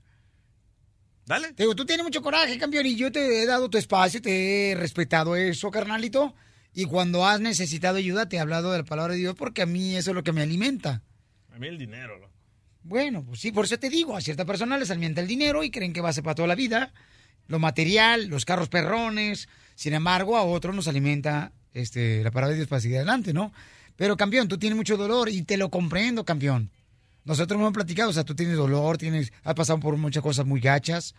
Dale. Te digo, tú tienes mucho coraje, campeón, y yo te he dado tu espacio, te he respetado eso, carnalito. Y cuando has necesitado ayuda, te he hablado de la palabra de Dios porque a mí eso es lo que me alimenta. A mí el dinero. loco. Bueno, pues sí, por eso te digo, a cierta persona les alimenta el dinero y creen que va a ser para toda la vida. Lo material, los carros perrones. Sin embargo, a otros nos alimenta este, la palabra de Dios para seguir adelante, ¿no? Pero, campeón, tú tienes mucho dolor y te lo comprendo, campeón. Nosotros hemos platicado, o sea, tú tienes dolor, tienes, has pasado por muchas cosas muy gachas.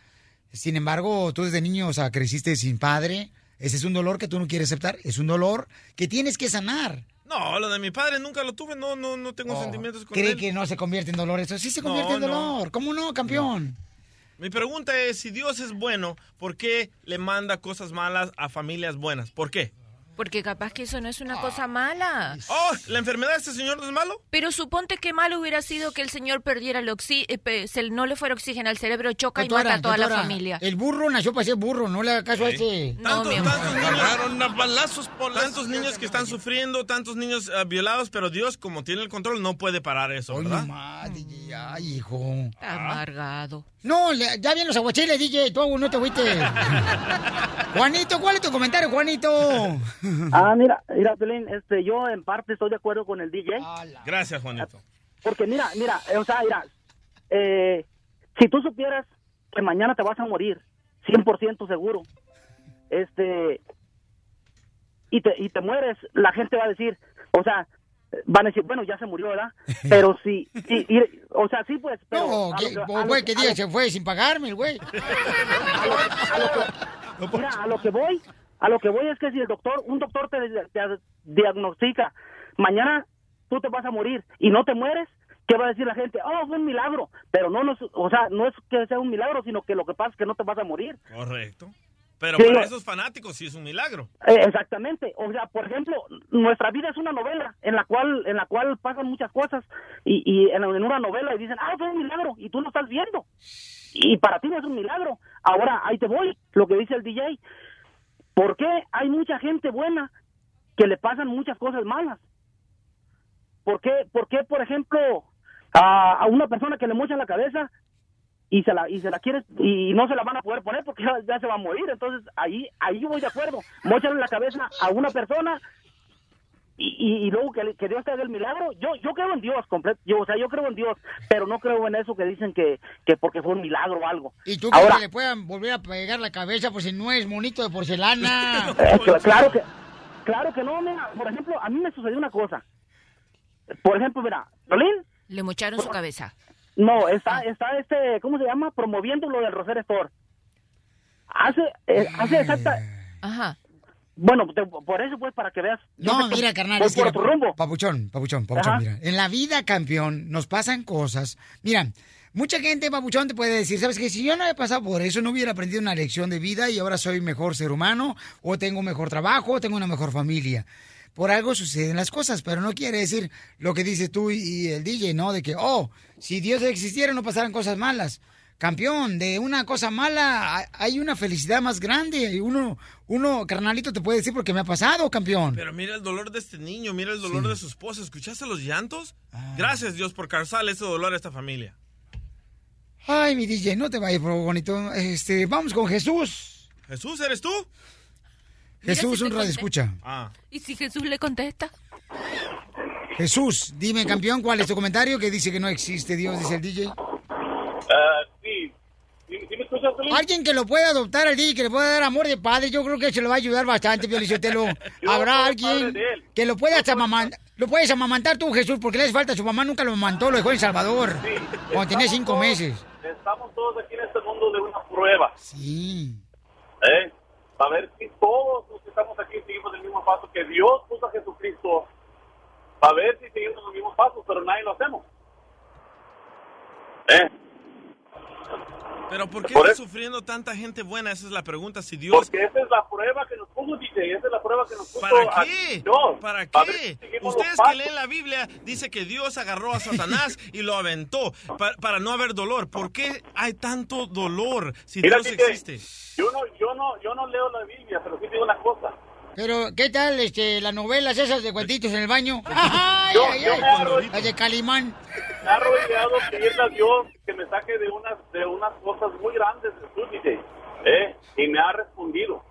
Sin embargo, tú desde niño, o sea, creciste sin padre. Ese es un dolor que tú no quieres aceptar. Es un dolor que tienes que sanar. No, lo de mi padre nunca lo tuve. No, no, no tengo sentimientos con Oh, ¿Cree él. que no se convierte en dolor eso? Sí se convierte No, en no. dolor. ¿Cómo no, campeón? Mi pregunta es, si Dios es bueno, ¿por qué le manda cosas malas a familias buenas? ¿Por qué? Porque capaz que eso no es una cosa mala. Oh, ¿la enfermedad de este señor no es malo? Pero suponte que malo hubiera sido que el señor perdiera el oxígeno, no le fuera oxígeno al cerebro, choca y mata a toda la doctora, familia. El burro nació para ser burro, no le haga caso a ese. Tantos, tantos niños, balazos por tantos niños que están sufriendo, tantos niños ah, violados, pero Dios, como tiene el control, no puede parar eso, ¿verdad? Ay, hijo. Está amargado. No, ya vienen los aguachiles, DJ, tú no te fuiste. Juanito, ¿cuál es tu comentario, Juanito? Ah, mira, mira, Pelín, este, yo en parte estoy de acuerdo con el DJ. Gracias, Juanito. Porque mira, mira, eh, o sea, mira, eh, si tú supieras que mañana te vas a morir, 100% seguro, este, y te, y te mueres, la gente va a decir, o sea, van a decir, bueno, ya se murió, ¿verdad? Pero si, y- y- o sea, sí, pues, pero... No, a que, lo a lo güey, que- que a diga, lo- se fue sin pagarme el güey. Mira, a lo que voy, a lo que voy es que si el doctor, un doctor te, te diagnostica, mañana tú te vas a morir y no te mueres, ¿qué va a decir la gente? Oh, fue un milagro. Pero no, no es- o sea, no es que sea un milagro, sino que lo que pasa es que no te vas a morir. Correcto. Pero Sí. para esos fanáticos sí es un milagro. Eh, exactamente. O sea, por ejemplo, nuestra vida es una novela en la cual en la cual pasan muchas cosas y, y en, en una novela y dicen, ah, fue un milagro y tú lo estás viendo. Y para ti no es un milagro. Ahora, ahí te voy, lo que dice el DJ. ¿Por qué hay mucha gente buena que le pasan muchas cosas malas? ¿Por qué, por, qué, por ejemplo, a, una persona que le mochan la cabeza y se la y se la quiere y no se la van a poder poner porque ya, se va a morir entonces ahí ahí voy de acuerdo mochan la cabeza a una persona y, y, y luego que, que Dios te haga el milagro yo yo creo en Dios completo yo o sea yo creo en Dios pero no creo en eso que dicen que, que porque fue un milagro o algo ¿Y tú crees ahora que le puedan volver a pegar la cabeza pues si no es monito de porcelana? eh, cl- claro que claro que no mira por ejemplo a mí me sucedió una cosa por ejemplo mira Rolín Le mocharon su cabeza. No, está, está este, ¿cómo se llama? Promoviendo lo del Roser Store. Hace, eh, hace exacta... Ajá. Bueno, te- por eso pues, para que veas. No, que mira, carnal, es que por otro rumbo. Papuchón, papuchón, papuchón, Ajá. mira. En la vida, campeón, nos pasan cosas. Mira, mucha gente, papuchón, te puede decir, ¿sabes qué? Si yo no he pasado por eso, no hubiera aprendido una lección de vida y ahora soy mejor ser humano, o tengo mejor trabajo, o tengo una mejor familia. por algo suceden las cosas, pero no quiere decir lo que dices tú y, y el DJ, ¿no? De que, oh, si Dios existiera no pasaran cosas malas. Campeón, de una cosa mala hay- una felicidad más grande. Y uno, uno, carnalito, te puede decir porque me ha pasado, campeón. Pero mira el dolor de este niño, mira el dolor de su esposa. ¿Escuchaste los llantos? Gracias Dios por causarle ese dolor a esta familia. Ay, mi DJ, no te vayas, por bonito. Este, vamos con Jesús. Jesús, ¿eres tú? Jesús, si un radio escucha. Ah. ¿Y si Jesús le contesta? Jesús, dime, campeón, ¿cuál es tu comentario? Que dice que no existe Dios, dice el DJ. Ah, sí. ¿Sí, sí me escuchas, Piolín? Alguien que lo pueda adoptar al DJ, que le pueda dar amor de padre, yo creo que se lo va a ayudar bastante, Piolichotelo. Habrá alguien que lo puedas amamantar. Lo puedes amamantar tú, Jesús, porque le hace falta. Su mamá nunca lo amamantó, lo dejó en El Salvador. cuando tenía cinco todos- meses. Estamos todos aquí en este mundo de una prueba. Sí. ¿Eh? A ver si todos los que estamos aquí seguimos el mismo paso que Dios puso a Jesucristo. A ver si seguimos los mismos pasos, pero nadie lo hacemos. ¿Eh? Pero ¿por qué Por está eso- sufriendo tanta gente buena? Esa es la pregunta. Si Dios... Porque esa es la prueba que nos puso, DJ. Esa es la prueba que nos puso ¿Para qué? ¿Para A ver qué? si Ustedes que leen la Biblia dice que Dios agarró a Satanás y lo aventó pa- para no haber dolor. ¿Por qué hay tanto dolor si Mira, Dios DJ, existe? Yo no, yo no, yo no leo la Biblia, pero sí digo una cosa. Pero, ¿qué tal este, las novelas esas de cuentitos en el baño? Ay, Yo- ay, yo ay. me agarro- Las de Calimán. Me ha rodeado pedirle a Dios que me saque de unas, de unas cosas muy grandes de su DJ. ¿Eh? Y me ha respondido.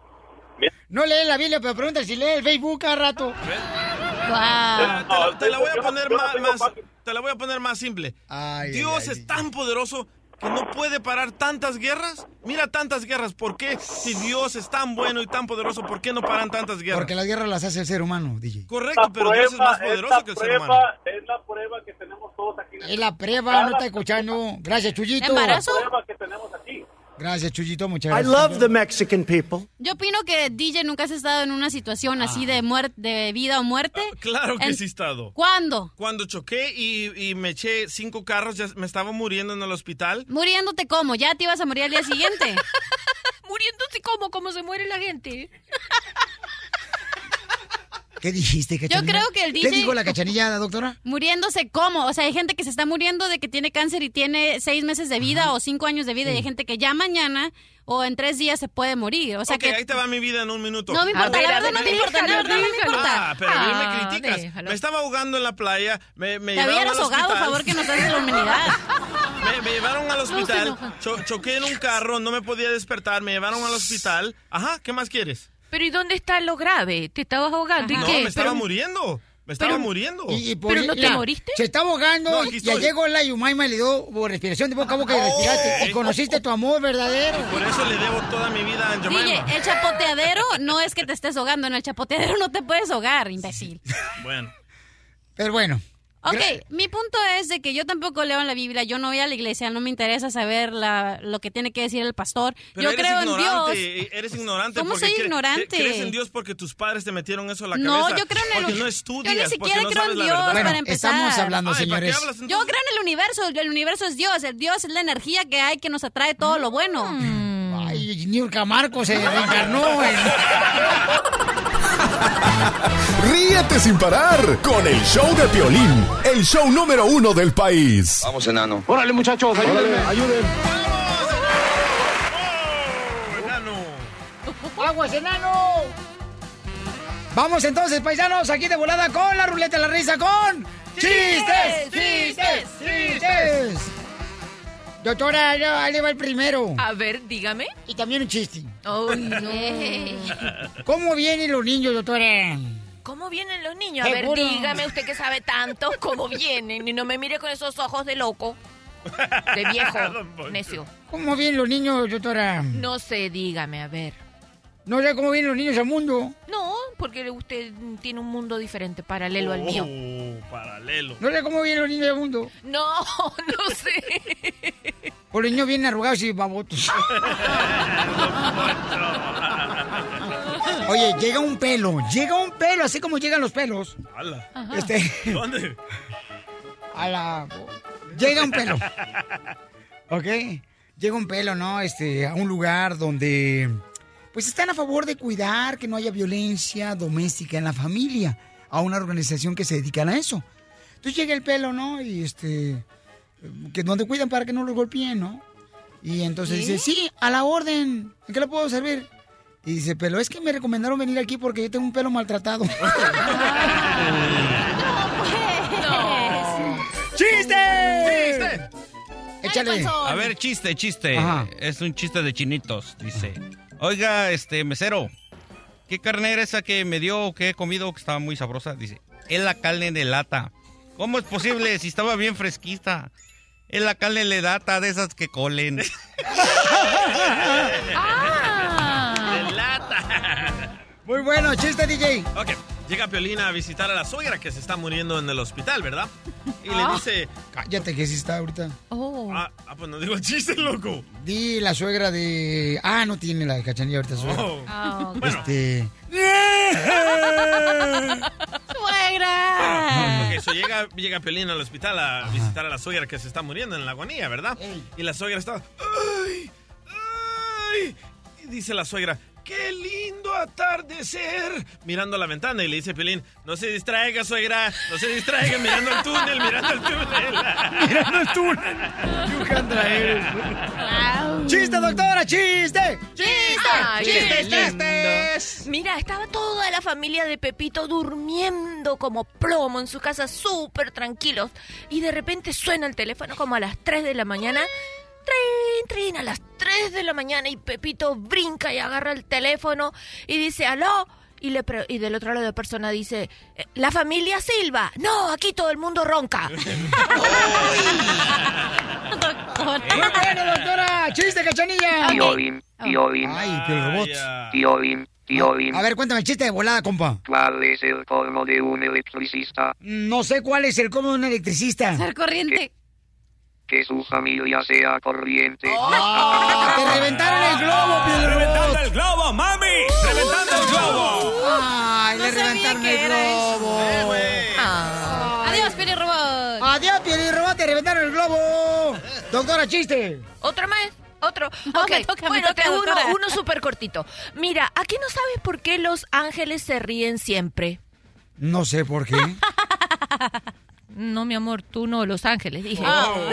No lee la Biblia, pero pregunta si lee el Facebook cada rato. Te, la, te la voy a poner más, tengo más- fácil. te la voy a poner más simple. Ay, Dios ay, es tan poderoso que no puede parar tantas guerras. Mira tantas guerras. ¿Por qué? Si Dios es tan bueno y tan poderoso, ¿por qué no paran tantas guerras? Porque las guerras las hace el ser humano, DJ. Correcto, Esta pero Dios es más poderoso que el ser humano. Es la prueba que tenemos todos aquí. en Es la prueba, no está escuchando. Gracias, Chuyito. ¿Embarazo? La prueba que tenemos aquí. Gracias, Chuyito, muchas I gracias. love the Mexican people. Yo opino que DJ nunca has estado en una situación así de muerte, de vida o muerte. Claro que En- sí he estado. ¿Cuándo? Cuando choqué y, y me eché cinco carros, ya me estaba muriendo en el hospital. Muriéndote cómo, ya te ibas a morir al día siguiente. Muriéndose como, como se muere la gente. ¿Qué dijiste, cachanilla? creo que el ¿Qué DJ dijo la cachanilla, doctora? Muriéndose cómo, o sea, hay gente que se está muriendo de que tiene cáncer y tiene seis meses de vida o cinco años de vida y hay gente que ya mañana o en tres días se puede morir. O sea ok, que ahí te va mi vida en un minuto. No me importa, la verdad ver, no me importa, la verdad no me importa. Ah, pero a mí Ah, me criticas. déjalo. Me estaba ahogando en la playa, me, me Te al ahogado, hospital. favor, que nos haces la humanidad. Me, me llevaron al hospital, cho- choqué en un carro, no me podía despertar, me llevaron al hospital. Ajá, ¿qué más quieres? Pero ¿y dónde está lo grave? ¿Te estabas ahogando? ¿Y No, qué? me estaba Pero- muriendo. Me estaba pero- muriendo. Y, y por- ¿Pero no te mira, moriste? Se está ahogando No, aquí y ya estoy. llegó la Yumaima y le dio por respiración de boca a boca y Oh. respiraste. Y conociste tu amor verdadero. Por eso le debo toda mi vida a DJ, Jemima. el chapoteadero no es que te estés ahogando, en el chapoteadero no te puedes ahogar, imbécil. Bueno. Pero bueno. Ok, mi punto es de que yo tampoco leo en la Biblia, yo no voy a la iglesia, no me interesa saber la, lo que tiene que decir el pastor. Pero yo eres creo en Dios. Eres ignorante. ¿Cómo soy ignorante? cre- Crees en Dios porque tus padres te metieron eso a la No, cabeza. yo creo en el- Porque no yo ni estudias. siquiera no creo en Dios. Bueno, para empezar. estamos hablando, Ay, ¿para qué señores. hablas Yo creo en el universo, el universo es Dios, el Dios es la energía que hay que nos atrae todo lo bueno. Ay, Niurka Marco se reencarnó en... Ríete sin parar con el show de Piolín, el show número uno del país. Vamos, enano. Órale, muchachos, ayúdenme, ayuden. ¡Aguas, enano! Vamos entonces, paisanos, aquí de volada con la ruleta de la risa con... ¡Chistes! ¡Chistes! ¡Chistes! Doctora, ahí le va el primero. A ver, dígame. Y también un chiste. Ay, no. ¿Cómo vienen los niños, doctora? ¿Cómo vienen los niños? A ver, Seguro. dígame usted que sabe tanto, ¿cómo vienen? Y no me mire con esos ojos de loco, de viejo, necio. ¿Cómo vienen los niños, doctora? No sé, dígame, a ver. No sé cómo vienen los niños al mundo. No, porque usted tiene un mundo diferente, paralelo al mío. Oh, paralelo. No sé cómo vienen los niños al mundo. No, no sé. Por los niños vienen arrugados y babotos. Oye, llega un pelo, llega un pelo, así como llegan los pelos. Ala. Este, ¿Dónde? a la... Llega un pelo. ¿Ok? Llega un pelo, ¿no? Este, a un lugar donde... Pues están a favor de cuidar que no haya violencia doméstica en la familia. a una organización que se dedican a eso. Entonces llega el pelo, ¿no? Y este, que donde cuidan para que no los golpeen, ¿no? Y entonces ¿Sí? dice, sí, a la orden, ¿en qué le puedo servir? Y dice, pero es que me recomendaron venir aquí porque yo tengo un pelo maltratado. ¡Chiste! Échale. A ver, chiste, chiste. Ajá. Es un chiste de chinitos, dice. Oiga, este, mesero, ¿qué carne era esa que me dio o que he comido que estaba muy sabrosa? Dice, es la carne de lata. ¿Cómo es posible si estaba bien fresquita? Es la carne de esas que colen. De lata. Muy bueno, chiste, DJ. Ok, llega Piolín a visitar a la suegra que se está muriendo en el hospital, ¿verdad? Y le Ah. dice... Cállate que sí está ahorita. Ah, ah, pues no digo el chiste, loco. Di la suegra de... Ah, no tiene la de cachanilla ahorita, suegra. Oh. Ah, ok. Este... ¡Suegra! Ok, so llega, llega Piolín al hospital a visitar a la suegra que se está muriendo en la agonía, ¿verdad? Y la suegra está... ¡Ay! ¡Ay! Y dice la suegra... ¡Qué lindo atardecer! Mirando a la ventana y le dice a Piolín, no se distraiga, suegra, no se distraiga, mirando el túnel, mirando el túnel. mirando el túnel. Eres. ¡Chiste, doctora! ¡Chiste! Ay, ¡Chistes, chistes! Mira, estaba toda la familia de Pepito durmiendo como plomo en su casa, súper tranquilos. Y de repente suena el teléfono como a las 3 de la mañana. Trin, trin, a las 3 de la mañana y Pepito brinca y agarra el teléfono y dice, aló. Y, le pre- y del otro lado la persona dice, "Eh, ¿la familia Silva? No, aquí todo el mundo ronca. ¡Muy bueno, doctora! ¡Chiste, cachanilla! Piolín, Piolín. Ay, el robot. Piolín, Piolín. A ver, cuéntame el chiste de volada, compa. ¿Cuál es el colmo de un electricista? No sé cuál es el cómo de un electricista. Ser corriente. Que su familia sea corriente. ¡Ah! ¡Te reventaron el globo, Piel ¡Reventando el globo, mami! ¡Reventando el globo! ¡Ay, le reventaron el globo! Adiós, Piri Robot. ¡Adiós, Piel Robot! ¡Te reventaron el globo! Doctora, chiste. ¿Otro más? Otro. No, Ok, me toca, me bueno, toca, uno, uno súper cortito. Mira, ¿aquí no sabes por qué los ángeles se ríen siempre? No sé por qué. No, mi amor, tú no, los ángeles, dije. Oh,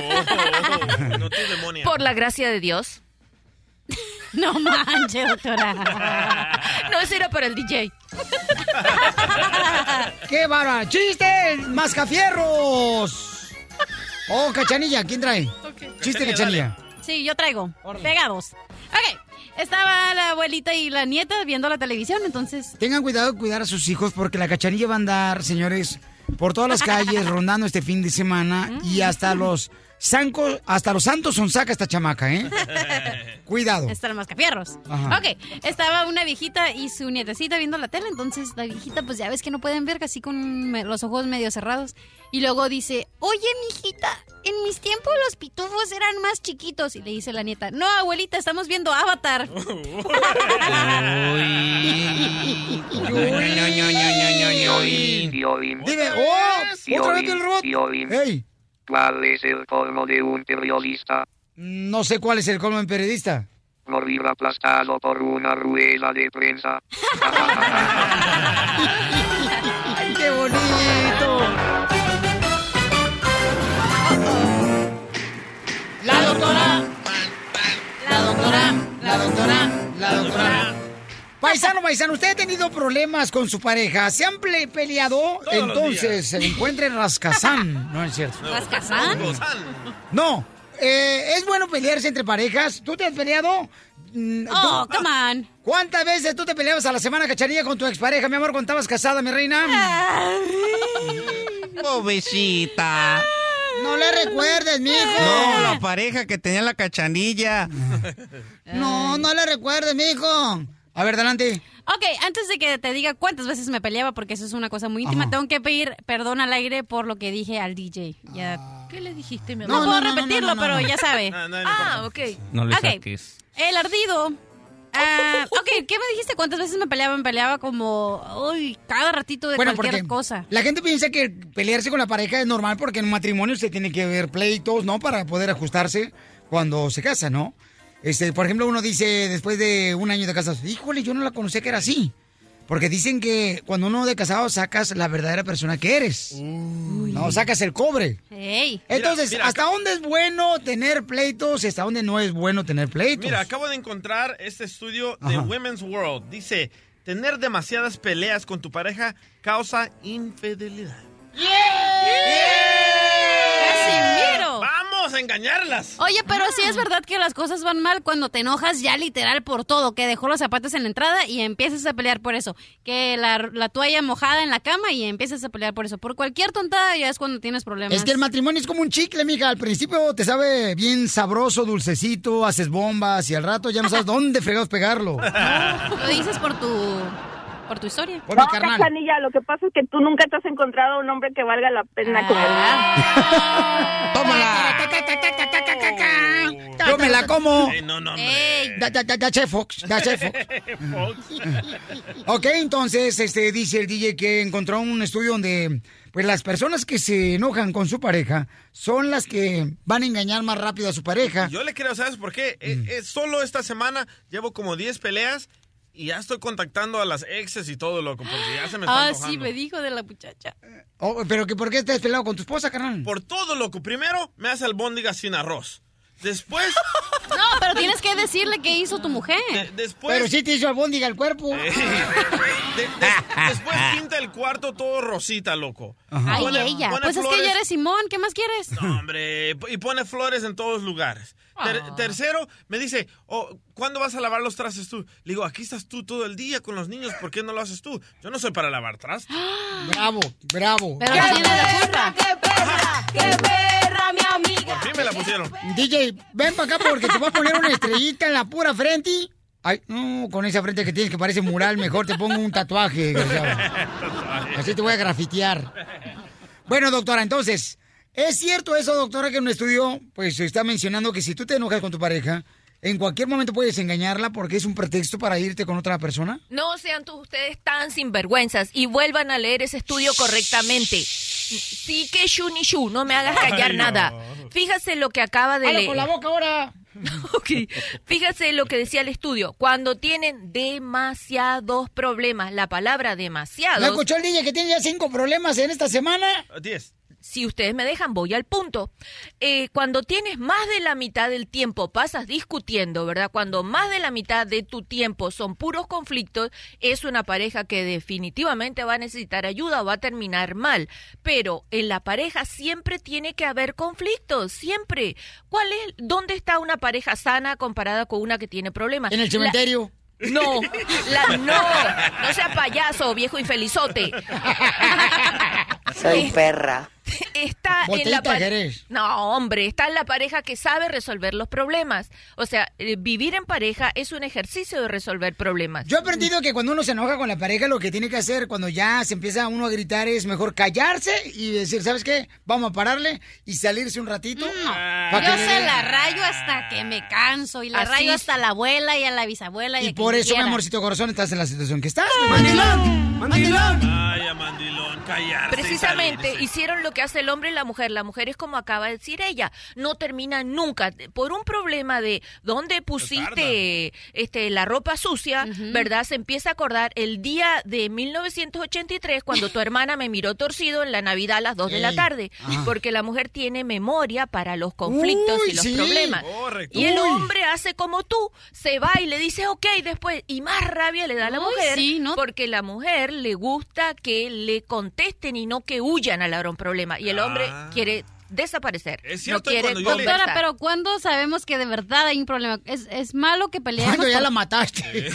no te demonia. Por la gracia de Dios. No manches, doctora. No, eso era para el DJ. ¡Qué bárbaro! ¡Chiste! ¡Mascafierros! Oh, cachanilla, ¿quién trae? Chiste, cachanilla. Sí, yo traigo. Pegados. Ok. Estaba la abuelita y la nieta viendo la televisión, entonces. Tengan cuidado de cuidar a sus hijos porque la cachanilla va a andar, señores, por todas las calles rondando este fin de semana y hasta los zancos, hasta los santos son saca esta chamaca, ¿eh? Cuidado. Está el mascafierros. Ajá. Ok, estaba una viejita y su nietecita viendo la tele, entonces la viejita, pues ya ves que no pueden ver, casi con los ojos medio cerrados. Y luego dice, oye, mijita, en mis tiempos los pitufos eran más chiquitos. Y le dice la nieta, no, abuelita, estamos viendo Avatar. Dime, oh, otra vez el robot. Piolín. ¿Cuál es el colmo de un periodista? no sé cuál es el colmo en periodista. Morir aplastado por una rueda de prensa. ¡Ay, qué bonito! La doctora. La doctora. La doctora. La doctora. Paisano, paisano, ¿usted ha tenido problemas con su pareja? ¿Se han peleado? Todos Entonces se le encuentra en Rascazán. No es cierto. ¿Rascazán? No. eh, ¿Es bueno pelearse entre parejas? ¿Tú te has peleado? Mm, Oh, tú- come on. ¿Cuántas veces tú te peleabas a la semana, cachanilla, con tu expareja, mi amor, cuando estabas casada, mi reina? Pobrecita. No le recuerdes, mijo. No, la pareja que tenía la cachanilla. No, no le recuerdes, mijo. A ver, adelante. Ok, antes de que te diga cuántas veces me peleaba, porque eso es una cosa muy íntima, Ajá. tengo que pedir perdón al aire por lo que dije al DJ. Ya. ¿Qué le dijiste, mi No, amor? puedo no, no, repetirlo, no, no, pero no. ya sabe. Ah, ok. No le Ok. saques. El ardido. Ah, ok, ¿qué me dijiste? ¿Cuántas veces me peleaba? Me peleaba como, uy, cada ratito de Bueno, cualquier cosa. la gente piensa que pelearse con la pareja es normal porque en un matrimonio se tiene que ver pleitos, ¿no? Para poder ajustarse cuando se casa, ¿no? Este, por ejemplo, uno dice después de un año de casas, híjole, yo no la conocía que era así. Porque dicen que cuando uno de casado sacas la verdadera persona que eres. No, sacas el cobre. Entonces, Mira, mira, ¿hasta dónde es bueno tener pleitos y hasta dónde no es bueno tener pleitos? Mira, acabo de encontrar este estudio de Ajá. Women's World. Dice, tener demasiadas peleas con tu pareja causa infidelidad. ¡Casimiro! ¡Vamos a engañarlas! Oye, pero sí es verdad que las cosas van mal cuando te enojas ya literal por todo, que dejó los zapatos en la entrada y empiezas a pelear por eso, que la, la toalla mojada en la cama y empiezas a pelear por eso. Por cualquier tontada ya es cuando tienes problemas. Es que el matrimonio es como un chicle, mija. Al principio te sabe bien sabroso, dulcecito, haces bombas y al rato ya no sabes dónde fregados pegarlo. Lo dices por tu, por tu historia. Por no, mi carnal. Cachanilla, lo que pasa es que tú nunca te has encontrado un hombre que valga la pena Ah. comer. ¡Tómala! Yo me la como. Ey, no, no. Da, da, da, da, Chef Fox, da, Fox. Ok, entonces este dice el DJ que encontró un estudio donde pues las personas que se enojan con su pareja son las que van a engañar más rápido a su pareja. Yo le creo, ¿sabes por qué? Eh, Mm. eh, solo esta semana llevo como 10 peleas y ya estoy contactando a las exes y todo, loco, porque ya se me está Ah, antojando. sí, me dijo de la muchacha. Oh, pero que ¿por qué estás peleado con tu esposa, carnal? Por todo, loco. Primero me hace albóndigas sin arroz. Después, No, pero tienes que decirle qué hizo tu mujer. después... Pero sí te hizo albóndiga el cuerpo. de- des- después pinta el cuarto todo rosita, loco. Ay, Pone- ella. pone Pues es que ya eres Simón, ¿qué más quieres? No, hombre, y pone flores en todos lugares. Ter- Ah. tercero, me dice, oh, ¿cuándo vas a lavar los trastes tú? Le digo, aquí estás tú todo el día con los niños, ¿por qué no lo haces tú? Yo no soy para lavar trastes. Bravo, bravo. Pero no tiene la culpa. ¡Qué perra! ¡Qué perra, mi amiga! Me la pusieron. DJ, ven para acá porque te voy a poner una estrellita en la pura frente. Ay, no, con esa frente que tienes que parece mural, mejor te pongo un tatuaje. Así te voy a grafitear. Bueno, doctora, entonces, ¿es cierto eso, doctora, que en un estudio, pues, se está mencionando que si tú te enojas con tu pareja, en cualquier momento puedes engañarla porque es un pretexto para irte con otra persona? No sean todos ustedes tan sinvergüenzas y vuelvan a leer ese estudio correctamente. Sí que shu ni shu, no me hagas callar Ay, nada. Fíjase lo que acaba de ¡Habla leer. con la boca ahora! Ok. Fíjese lo que decía el estudio. Cuando tienen demasiados problemas, la palabra ¿No demasiados. escuchó el DJ que tiene ya cinco problemas en esta semana? Diez. Si ustedes me dejan, voy al punto. Eh, cuando tienes más de la mitad del tiempo, pasas discutiendo, ¿verdad? Cuando más de la mitad de tu tiempo son puros conflictos, es una pareja que definitivamente va a necesitar ayuda o va a terminar mal. Pero en la pareja siempre tiene que haber conflictos, siempre. ¿Cuál es, dónde está una pareja sana comparada con una que tiene problemas? En el La- cementerio. no, la, no, no sea payaso, viejo infelizote. Soy perra. Está en la pa- Jerez. No, hombre, está en la pareja que sabe resolver los problemas. O sea, eh, vivir en pareja es un ejercicio de resolver problemas. Yo he aprendido que cuando uno se enoja con la pareja, lo que tiene que hacer cuando ya se empieza uno a gritar es mejor callarse y decir, ¿sabes qué? Vamos a pararle y salirse un ratito. pa' que Yo se la rayo hasta que me canso y la Así rayo es. hasta la abuela y a la bisabuela. Y, Y a por eso, mi amorcito corazón, estás en la situación que estás. amor. ¡Mandilón! Ay, a mandilón, callarse Precisamente hicieron lo que hace el hombre y la mujer. La mujer es como acaba de decir ella, no termina nunca por un problema de dónde pusiste este la ropa sucia, ¿verdad? Se empieza a acordar el día de 1983 cuando tu hermana me miró torcido en la Navidad a las 2 de la tarde, Ah. porque la mujer tiene memoria para los conflictos Uy, y los sí. problemas. Correcto. Y el hombre hace como tú, se va y le dice ok después y más rabia le da a la Uy, mujer sí, ¿no? porque la mujer le gusta que le contesten y no que huyan al un problema y el hombre Ah. quiere desaparecer Es no cierto, quiere cuando yo le- conversar. Doctora, pero ¿cuándo sabemos que de verdad hay un problema? ¿Es, es malo que peleemos? Cuando ya por- la mataste.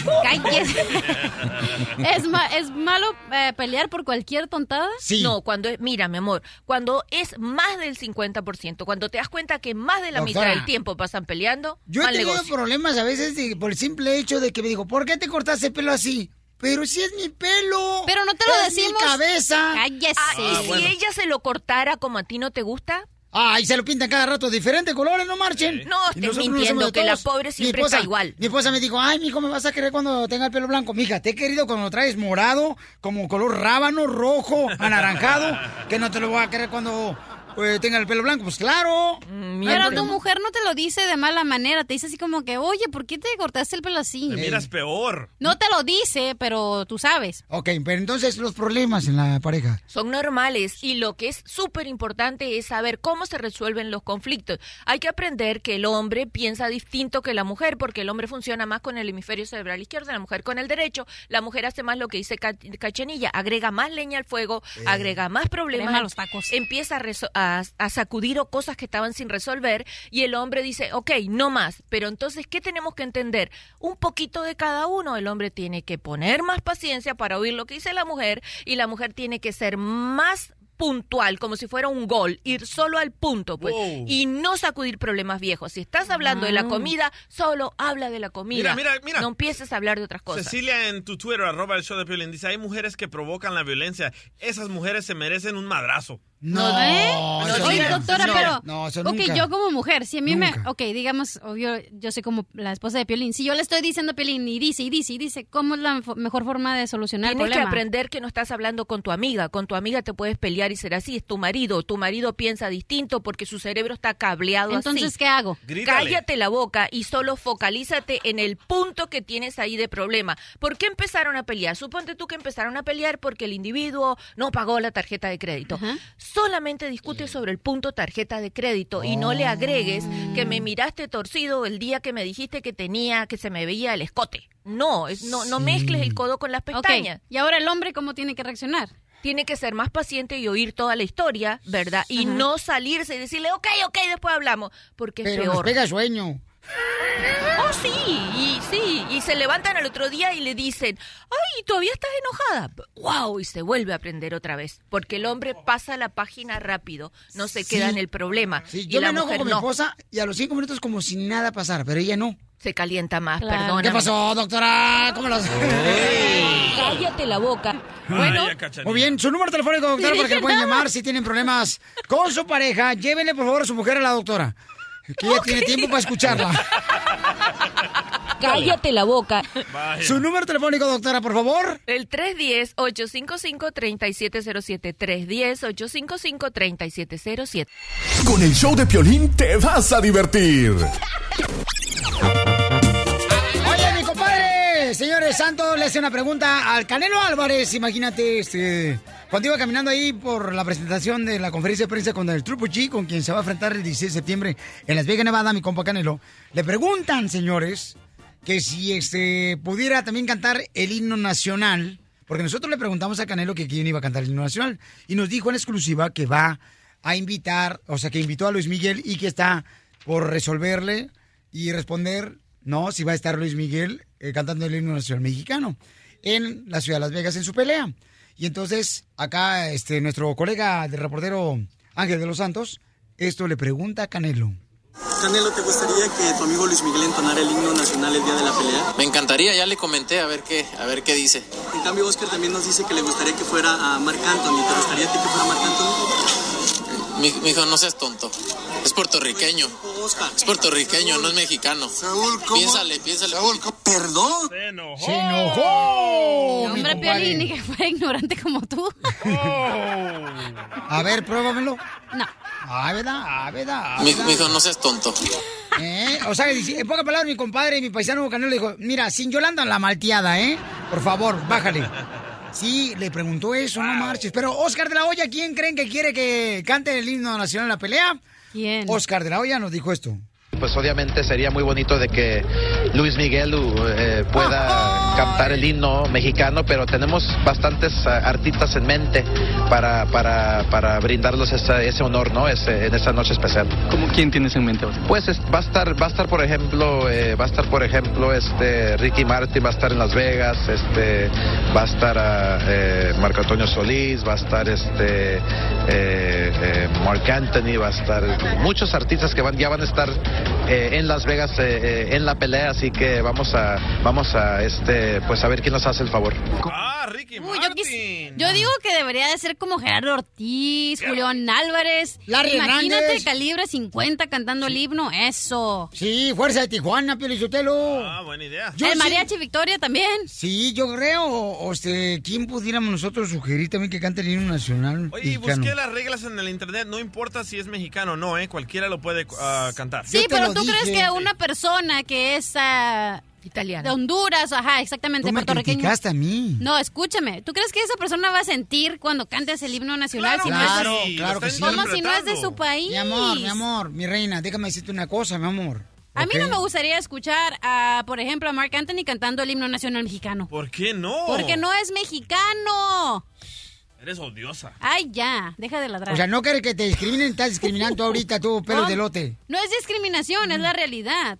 ¿Es, ma- ¿Es malo eh, pelear por cualquier tontada? No, cuando es, mira, mi amor, cuando es más del 50%, cuando te das cuenta que más de la mitad del tiempo pasan peleando, Yo he tenido negocio. problemas a veces de- por el simple hecho de que me digo, ¿por qué te cortaste el pelo así? Pero si es mi pelo. Pero no te lo es decimos. mi cabeza. Cállese. Ah, ¿Y si ella se lo cortara como a ti no te gusta? Ay, se lo pintan cada rato diferentes colores, no marchen. No, Y estés nosotros no mintiendo, que la pobre Mi siempre esposa- está igual. Mi esposa me dijo, ay, mijo, me vas a querer cuando tenga el pelo blanco. Mija, te he querido cuando lo traes morado, como color rábano, rojo, anaranjado, que no te lo voy a querer cuando eh, tenga el pelo blanco. Pues claro. Pero tu mujer no te lo dice de mala manera, te dice así como que, oye, ¿por qué te cortaste el pelo así? Te miras peor. No te lo dice, pero tú sabes. Ok, pero entonces los problemas en la pareja. Son normales y lo que es súper importante es saber cómo se resuelven los conflictos. Hay que aprender que el hombre piensa distinto que la mujer porque el hombre funciona más con el hemisferio cerebral izquierdo, la mujer con el derecho. La mujer hace más lo que dice Ca- Cachanilla, agrega más leña al fuego, agrega más problemas, los tacos. empieza a, a- a sacudir o cosas que estaban sin resolver y el hombre dice, ok, no más. Pero entonces, ¿qué tenemos que entender? Un poquito de cada uno. El hombre tiene que poner más paciencia para oír lo que dice la mujer y la mujer tiene que ser más puntual, como si fuera un gol, ir solo al punto, pues, Wow. y no sacudir problemas viejos. Si estás hablando de la Ah. comida, solo habla de la comida. Mira, mira, mira. No empieces a hablar de otras cosas. Cecilia en tu Twitter, arroba el show de Piolín, dice, hay mujeres que provocan la violencia. Esas mujeres se merecen un madrazo. No, ¿Eh? eso Oye, doctora, No, pero. no, eso ok, nunca. yo como mujer, si a mí Nunca. me. Ok, digamos, obvio, yo soy como la esposa de Piolín. Si yo le estoy diciendo a Piolín y dice, y dice, y dice, ¿cómo es la mejor forma de solucionar el Tienes que problema? aprender que no estás hablando con tu amiga. Con tu amiga te puedes pelear y ser así. Es tu marido. Tu marido piensa distinto porque su cerebro está cableado Entonces, así. ¿qué hago? Grítale. Cállate la boca y solo focalízate en el punto que tienes ahí de problema. ¿Por qué empezaron a pelear? Suponte tú que empezaron a pelear porque el individuo no pagó la tarjeta de crédito. Solamente discute sobre el punto tarjeta de crédito y no le agregues que me miraste torcido el día que me dijiste que tenía, que se me veía el escote. No, es, no, no mezcles el codo con las pestañas. y ahora el hombre, ¿cómo tiene que reaccionar? Tiene que ser más paciente y oír toda la historia, ¿verdad? Y Ajá. no salirse y decirle, ok, ok, después hablamos, porque es Pero nos peor. pega sueño. Oh, sí, y sí, y se levantan al otro día y le dicen, ay, todavía estás enojada. Wow, y se vuelve a aprender otra vez, porque el hombre pasa la página rápido, no se Sí. queda en el problema. Sí, y yo me la enojo mujer con mi no. esposa y a los cinco minutos como si nada pasara, pero ella no. Se calienta más, Claro. perdón. ¿Qué pasó, doctora? ¿Cómo las... Cállate la boca. Bueno, muy bien, su número telefónico, doctora, para que le puedan llamar si tienen problemas con su pareja. Llévenle, por favor, a su mujer a la doctora, que ella tiene tiempo para escucharla. Cállate la boca. Vaya. Su número telefónico, doctora, por favor. El 310-855-3707. 310-855-3707. Con el show de Piolín te vas a divertir. Oye, mi compadre, señores Santos, le hace una pregunta al Canelo Álvarez. Imagínate, este, cuando iba caminando ahí por la presentación de la conferencia de prensa con el Triple G, con quien se va a enfrentar el 16 de septiembre en Las Vegas, Nevada, mi compa Canelo, le preguntan, señores, que si este pudiera también cantar el himno nacional, porque nosotros le preguntamos a Canelo que quién iba a cantar el himno nacional, y nos dijo en exclusiva que va a invitar, o sea, que invitó a Luis Miguel y que está por resolverle y responder, no, si va a estar Luis Miguel eh, cantando el himno nacional mexicano en la ciudad de Las Vegas en su pelea. Y entonces, acá, este, nuestro colega de reportero Ángel de los Santos, esto le pregunta a Canelo. Canelo, ¿te gustaría que tu amigo Luis Miguel entonara el himno nacional el día de la pelea? Me encantaría, ya le comenté, a ver qué, a ver qué dice. En cambio, Oscar también nos dice que le gustaría que fuera a Marc Anthony. ¿Te gustaría a ti que fuera Marc Anthony? Mi, hijo, no seas tonto. Es puertorriqueño. Es puertorriqueño, no es mexicano. Piénsale, piénsale. ¿Perdón? Se enojó. ¡Se enojó! mi Hombre! Piolín, ni que fuera ignorante como tú. A ver, pruébamelo. No. Ah, ¿verdad? Ah, ¿verdad? Ah, Mi, hijo, no seas tonto. ¿Eh? O sea, dice- en pocas palabras, mi compadre, mi paisano Canelo le dijo, mira, sin Yolanda la malteada, ¿eh? Por favor, bájale. Sí, le preguntó eso, no marches. Pero Oscar de la Hoya, ¿quién creen que quiere que cante el himno nacional en la pelea? ¿Quién? Oscar de la Hoya nos dijo esto. Pues obviamente sería muy bonito de que Luis Miguel eh, pueda cantar el himno mexicano, pero tenemos bastantes ah, artistas en mente para, para, para brindarles esa- ese honor, ¿no? Ese- en esa noche especial. ¿Cómo quién tienes en mente? Pues es- va a estar, va a estar por ejemplo, eh, va a estar por ejemplo este Ricky Martin, va a estar en Las Vegas, este, va a estar ah, eh, Marco Antonio Solís, va a estar este eh, eh, Mark Anthony, va a estar muchos artistas que van, ya van a estar eh, en Las Vegas eh, eh, en la pelea, así que vamos a, vamos a este pues a ver quién nos hace el favor. Ah, Ricky Uy, yo, quis- yo digo que debería de ser como Gerardo Ortiz, Julián Álvarez. Larry Imagínate Hernández. calibre 50 cantando el himno, eso. Sí, Fuerza de Tijuana, Piolichotelo. Ah, buena idea. Yo el sí- Mariachi Victoria también. Sí, yo creo. O este, ¿quién pudiéramos nosotros sugerir también que cante el himno nacional Oye, mexicano? busqué las reglas en el internet, no importa si es mexicano o no, ¿eh? Cualquiera lo puede ah, cantar. Sí, pero tú crees que una persona que es ah, italiana de Honduras, ajá, exactamente, Tú me puertorriqueño. a mí. No, escúchame. ¿Tú crees que esa persona va a sentir cuando cantes el himno nacional si Claro, no es de, claro que sí. como si no es de su país? Mi amor, mi amor, mi reina, déjame decirte una cosa, mi amor. A mí ¿ok? no me gustaría escuchar a, por ejemplo, a Mark Anthony cantando el himno nacional mexicano. ¿Por qué no? Porque no es mexicano. Eres odiosa. Ay, ya, deja de ladrar. O sea, no quieres que te discriminen, estás discriminando ahorita tú, pelo No, de lote. No es discriminación, es la realidad.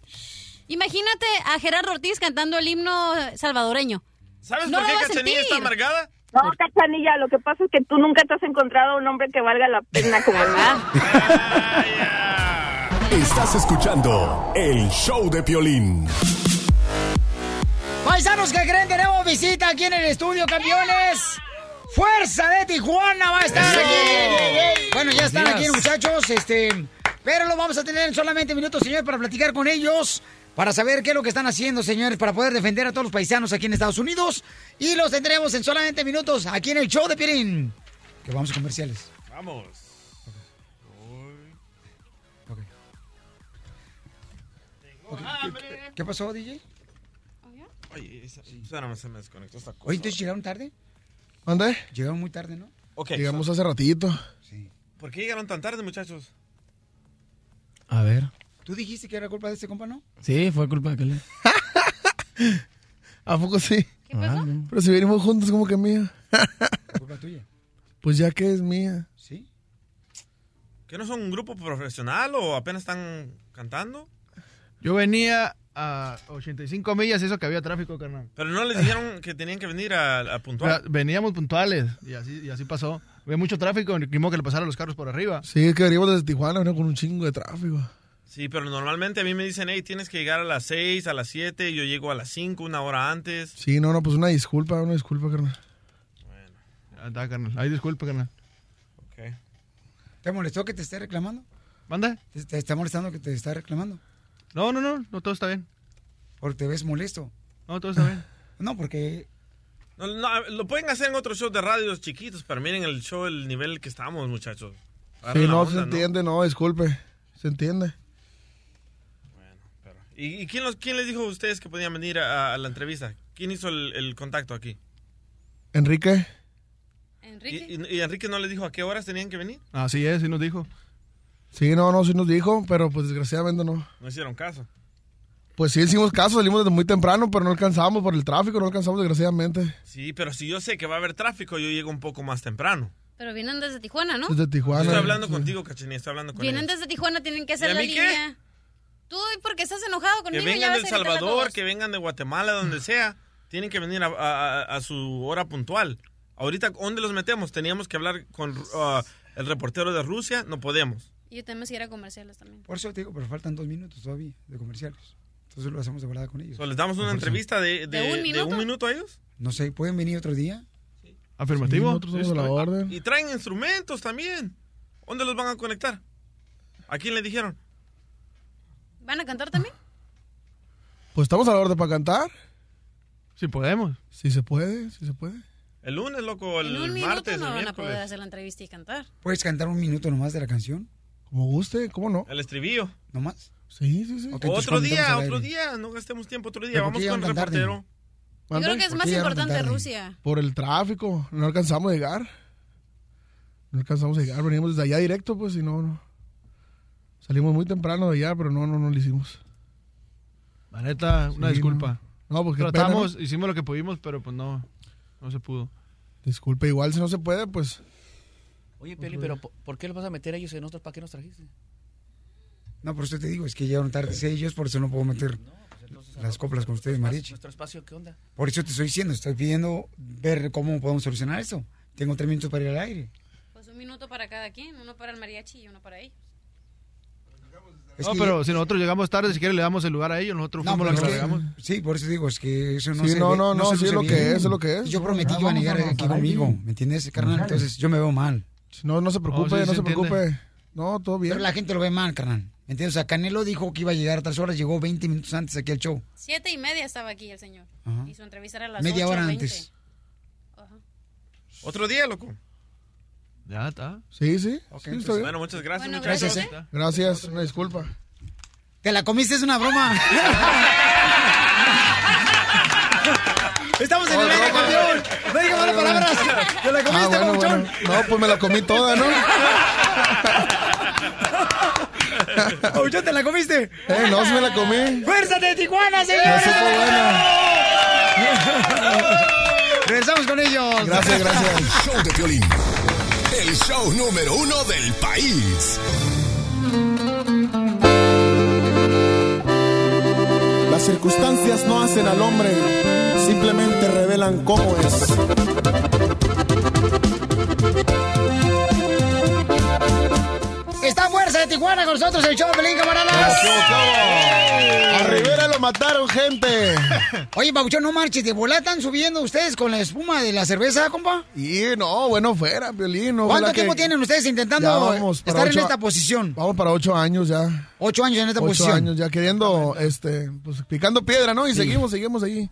Imagínate a Gerardo Ortiz cantando el himno salvadoreño. ¿Sabes No por lo qué Cachanilla sentir. está amargada? No, Cachanilla, lo que pasa es que tú nunca te has encontrado un hombre que valga la pena como el Estás escuchando el show de Piolín. Paisanos que creen, tenemos visita aquí en el estudio, campeones. Fuerza de Tijuana va a estar Eso. aquí. Bueno, ya están aquí, muchachos. Este, pero lo vamos a tener en solamente minutos, señor, para platicar con ellos. Para saber qué es lo que están haciendo, señores, para poder defender a todos los paisanos aquí en Estados Unidos. Y los tendremos en solamente minutos aquí en el show de Pirín. Que vamos a comerciales. Vamos. Ok, ¿qué, qué pasó, DJ? Oye, esa- espérame, se me desconectó esta cosa. Oye, entonces llegaron tarde. ¿Dónde? Llegaron muy tarde, ¿no? Ok. Llegamos hace ratito. ¿Por qué llegaron tan tarde, muchachos? A ver. ¿Tú dijiste que era culpa de este compa, no? Sí, fue culpa de aquel. ¿A poco sí? ¿Qué pasó? Pero si venimos juntos, como que mía. Culpa tuya. Pues ya que es mía. ¿Sí? ¿Que no son un grupo profesional o apenas están cantando? Yo venía a 85 millas, eso que había tráfico, carnal. Pero no les dijeron que tenían que venir a, a puntual. Veníamos puntuales y así, y así pasó. Había mucho tráfico, ni modo que le pasaran los carros por arriba. Sí, es que venimos desde Tijuana, venimos con un chingo de tráfico. Sí, pero normalmente a mí me dicen, hey, tienes que llegar a las 6, a las 7, y yo llego a las 5, una hora antes. Sí, no, no, pues una disculpa, una disculpa, carnal. Ya está, carnal. Ay, disculpe, carnal. ¿Te molestó que te esté reclamando? ¿Manda? ¿Te, te está molestando que te está reclamando? No, no, no, no, todo está bien. Porque te ves molesto. No, todo está bien. No, porque No, no, lo pueden hacer en otros shows de radios chiquitos, pero miren el show, el nivel que estamos, muchachos. Agarren Sí, no, onda, se entiende, no, disculpe. Se entiende. ¿Y, y quién, los, quién les dijo a ustedes que podían venir a, a la entrevista? ¿Quién hizo el, el contacto aquí? Enrique. ¿Y, y- y Enrique no les dijo a qué horas tenían que venir? Así es, sí nos dijo. Sí, no, no, sí nos dijo, pero pues desgraciadamente no. No hicieron caso. Pues sí hicimos caso, salimos desde muy temprano, pero no alcanzamos por el tráfico, no alcanzamos desgraciadamente. Sí, pero si yo sé que va a haber tráfico, yo llego un poco más temprano. Pero vienen desde Tijuana, ¿no? Desde Tijuana. estoy hablando sí. contigo, Cachanilla, estoy hablando con Vienen ellos. desde Tijuana, tienen que hacer ¿Y a la mí qué? línea. Tú, porque estás enojado Que conmigo, ya vengan vas de El Salvador, que vengan de Guatemala, donde sea. Tienen que venir a, a- a su hora puntual. Ahorita, ¿dónde los metemos? Teníamos que hablar con ah, el reportero de Rusia, no podemos. Y yo tenemos que ir a comerciales también. Por eso te digo, pero faltan dos minutos todavía de comerciales. Entonces lo hacemos de volada con ellos. So, ¿Les damos una Por entrevista de, de- ¿De un de minuto? un minuto a ellos? No sé, ¿pueden venir otro día? Afirmativo. Sí, nosotros somos a la orden. Y traen instrumentos también. ¿Dónde los van a conectar? ¿A quién le dijeron? ¿Van a cantar también? Pues estamos a la orden para cantar. Si podemos. Si se puede, si se puede. El lunes, loco, el en un minuto martes, no el van a poder hacer la entrevista y cantar. ¿Puedes cantar un minuto nomás de la canción? Como guste, ¿cómo no? El estribillo. ¿Nomás? Sí, sí, sí. Entonces otro día, otro día. No gastemos tiempo otro día. ¿Pero por Vamos con el tarde? reportero. Yo creo que es ¿Por más importante? Rusia. Por el tráfico, no alcanzamos a llegar. No alcanzamos a llegar, venimos desde allá directo, pues, y no, no. Salimos muy temprano de allá, pero no, no, no lo hicimos. La neta, una Sí, disculpa. No, no pues Tratamos, pena, hicimos lo que pudimos, pero pues no, no se pudo. ¿no? Disculpe, igual si no se puede, pues. Oye, Peli, pero ¿por qué los vas a meter a ellos en nosotros? ¿Para qué nos trajiste? No, por eso te digo, es que llegaron tarde ellos, por eso no puedo meter las coplas con ustedes, mariachi. ¿Nuestro espacio qué onda? Por eso te estoy diciendo, estoy pidiendo ver cómo podemos solucionar esto. Tengo tres minutos para ir al aire. Pues un minuto para cada quien, uno para el mariachi y uno para ellos. Es no, pero si nosotros llegamos tarde, si quiere le damos el lugar a ellos, nosotros No, fuimos los que que- llegamos. sí, por eso digo, es que eso no Sí, se no, ve- no, no, se sí es lo que es, es lo que es. Yo prometí Ah, que iba a llegar aquí conmigo. ¿me entiendes, carnal? Entonces yo me veo mal. No, no se preocupe, Oh, sí, no se preocupe. No, todo bien. Pero la gente lo ve mal, carnal. ¿Me entiendes? O sea, Canelo dijo que iba a llegar a tres horas, llegó 20 minutos antes aquí al show. Siete y media estaba aquí el señor. Ajá. Y su entrevista era a las Media hora 8:20. antes. Otro día, loco. Ya está. Sí, sí. Ok, sí, pues, está bien. Bueno, muchas gracias, Bueno, muchachos. gracias, ¿eh? Gracias, una disculpa. ¿Te la comiste? Es una broma. Estamos en el aire, campeón. Malas palabras. ¿Te la Ah, comiste, bueno, bueno. No, pues me la comí toda, ¿no? Papuchón, ¿te la comiste? Eh, no, sí me la comí. ¡Fuerza de Tijuana, señores! Regresamos con ellos. Gracias, gracias. El show de Piolín. El show número uno del país. Las circunstancias no hacen al hombre, simplemente revelan cómo es. Está Fuerza de Tijuana con nosotros, el show Pelín, camaradas. A Rivera lo mataron, gente. Oye, Pabuchón, no marches, de volada están subiendo ustedes con la espuma de la cerveza, compa. Y no, bueno, fuera, Piolín. ¿Cuánto tiempo que- tienen ustedes intentando estar en ocho- esta posición? Vamos para ocho años ya. Ocho años en esta ocho posición. años ya queriendo, este, pues picando piedra, ¿no? Y seguimos, seguimos ahí,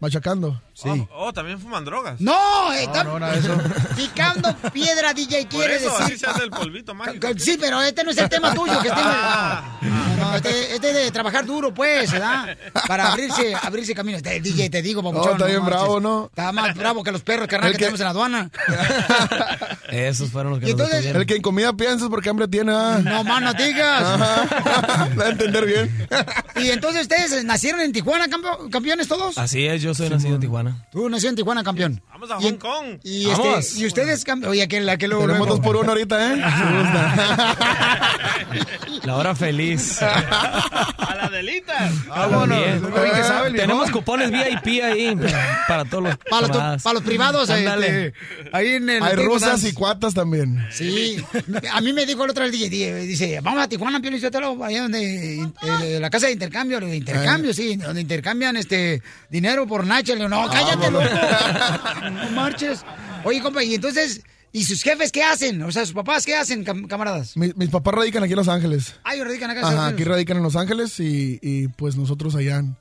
machacando. Oh, oh, también fuman drogas. No, era eso. picando piedra, DJ, Por quiere eso así decir. se hace el polvito mágico. Sí, pero este no es el tema tuyo, que esté... No, no, este, este de trabajar duro, pues, ¿verdad? Para abrirse, abrirse camino. Este, DJ, te digo, papuchón. No, está bien bravo, ¿no? Está más bravo que los perros, carnal, El que, que- tenemos en la aduana. Esos fueron los que nos entonces- detuvieron. El que en comida piensas porque hambre tiene, ¿ah? No más no digas. Da a entender bien. Y entonces ustedes nacieron en Tijuana, campeones todos. Así es, yo soy nacido en Tijuana. Tú nació en Tijuana, campeón. Vamos a Hong Kong. Y, Vamos. este, y ustedes, oye, aquel, aquel luego, Tenemos dos por uno ahorita, ¿eh? La hora feliz. A la delita. También. Oye, que sabe el Tenemos cupones VIP ahí para todos los Para los, para los privados, Ándale. este, ahí en el Hay rusas y cuatas también. Sí, a mí me dijo el otro día, dice, vamos a Tijuana, Pio Lizotelo, allá donde, eh, la casa de intercambio, de intercambio, sí, donde intercambian este dinero por Nacha. Le digo, no, cállate, loco, no marches. Oye, compa, y entonces, ¿y sus jefes qué hacen? O sea, sus papás qué hacen, cam- camaradas? Mi- mis papás radican aquí en Los Ángeles. Ah, ellos radican acá. en Ajá, Estados aquí Unidos. radican en Los Ángeles y, y, pues nosotros allá en,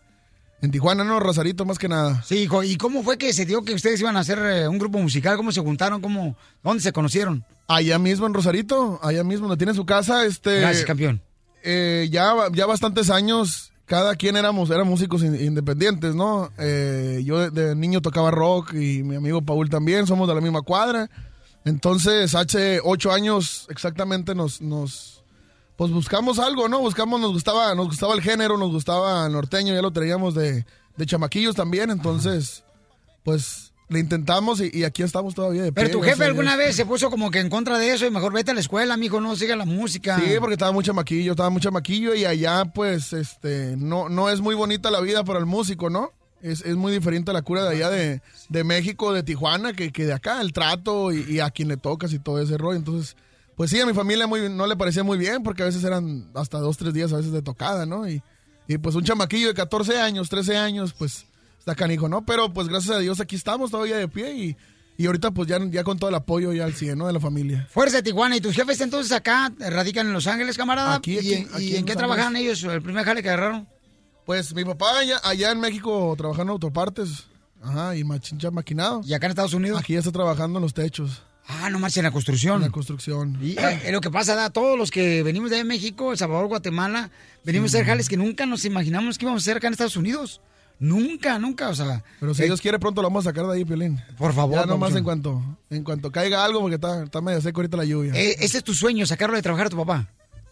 en Tijuana, ¿no? Rosarito más que nada. Sí, hijo, ¿y cómo fue que se dio que ustedes iban a hacer eh, un grupo musical? ¿Cómo se juntaron? ¿Cómo, ¿Dónde se conocieron? Allá mismo en Rosarito, allá mismo donde tiene su casa, este... Gracias, campeón. eh, ya, ya bastantes años, cada quien éramos, eran músicos in- independientes, ¿no? Eh, yo de, niño tocaba rock y mi amigo Paul también, somos de la misma cuadra. Entonces, hace ocho años exactamente nos, nos, pues buscamos algo, ¿no? Buscamos, nos gustaba, nos gustaba el género, nos gustaba norteño, ya lo traíamos de, de chamaquillos también, entonces, pues le intentamos y, y aquí estamos todavía de Pero pie, tu gracias jefe a alguna vez se puso como que en contra de eso y mejor vete a la escuela, mijo, no siga la música. Sí, porque estaba muy chamaquillo, estaba muy chamaquillo y allá pues este no, no es muy bonita la vida para el músico, ¿no? Es, es muy diferente la cura de allá de, de México, de Tijuana, que, que de acá, el trato y, y a quien le tocas y todo ese rollo. Entonces, pues sí, a mi familia muy, no le parecía muy bien porque a veces eran hasta dos, tres días a veces de tocada, ¿no? Y, y pues un chamaquillo de 14 años, 13 años, pues está canijo, ¿no? Pero pues gracias a Dios aquí estamos todavía de pie y, y ahorita pues ya, ya con todo el apoyo ya al 100, ¿no? De la familia. Fuerza de Tijuana. ¿Y tus jefes entonces acá radican en Los Ángeles, camarada? Aquí, aquí, ¿Y, en- aquí y en en qué trabajan ellos? ¿El primer jale que agarraron? Pues mi papá allá, allá en México trabajando en autopartes. Ajá, y machincha maquinado. ¿Y acá en Estados Unidos? Aquí ya está trabajando en los techos. Ah, no más en la construcción. En la construcción. Y eh, es lo que pasa, da, todos los que venimos de México, El Salvador, Guatemala, venimos a hacer jales que nunca nos imaginamos que íbamos a hacer acá en Estados Unidos. Nunca, nunca, o sea. Pero si eh, Dios quiere, pronto lo vamos a sacar de ahí, Piolín. Por favor, Ya nomás en cuanto, en cuanto caiga algo, porque está, está medio seco ahorita la lluvia. eh, ese es tu sueño, sacarlo de trabajar a tu papá.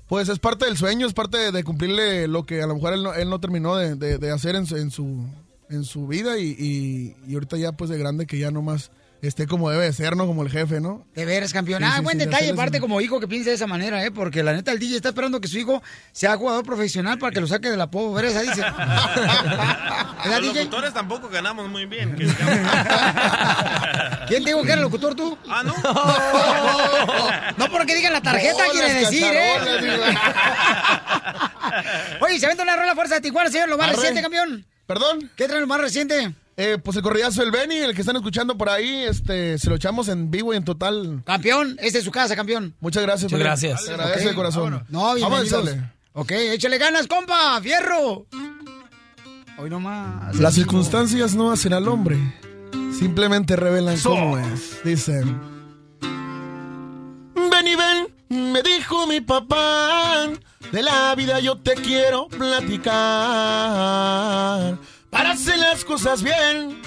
Pues es parte del sueño, es parte de, de cumplirle lo que a lo mejor él no, él no terminó de, de- de hacer en su, en su, en su vida y, y- y ahorita ya pues de grande que ya nomás esté como debe de ser, ¿no? Como el jefe, ¿no? De veras, campeón. Sí, ah, sí, buen sí, de detalle, aparte como hijo que piense de esa manera, ¿eh? Porque la neta, el DJ está esperando que su hijo sea jugador profesional para que lo saque de la pobreza, dice. ¿Verdad, Los DJ? locutores tampoco ganamos muy bien. que ¿Quién dijo que era locutor tú? Ah, ¿no? No porque digan la tarjeta Bolas, quiere decir, ¿eh? Oye, se vende una rola fuerza de Tijuana, señor, lo más Arre. reciente, campeón. ¿Perdón? ¿Qué trae lo más reciente? Eh, pues el corridazo del Benny, el que están escuchando por ahí, este, se lo echamos en vivo y en total. Campeón, esta es su casa, campeón. Muchas gracias. Muchas gracias. Te agradece Ok, de corazón. vámonos. No, Vamos a bienvenidos. echarle. Ok, échale ganas, compa, fierro. Hoy nomás. Las circunstancias no hacen al hombre, simplemente revelan So. cómo es. Dicen. Ven y ven, me dijo mi papá, de la vida yo te quiero platicar. Para hacer las cosas bien,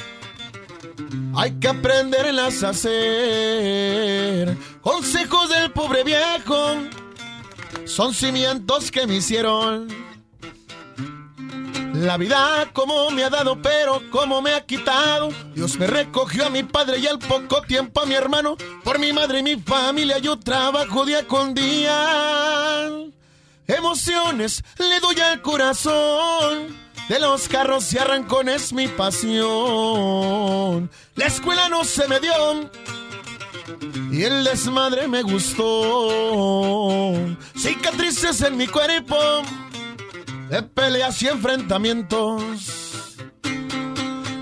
hay que aprenderlas a hacer. Consejos del pobre viejo son cimientos que me hicieron. La vida como me ha dado, pero como me ha quitado. Dios me recogió a mi padre y al poco tiempo a mi hermano. Por mi madre y mi familia yo trabajo día con día. Emociones le doy al corazón. De los carros y arrancones mi pasión. La escuela no se me dio. Y el desmadre me gustó. Cicatrices en mi cuerpo de peleas y enfrentamientos.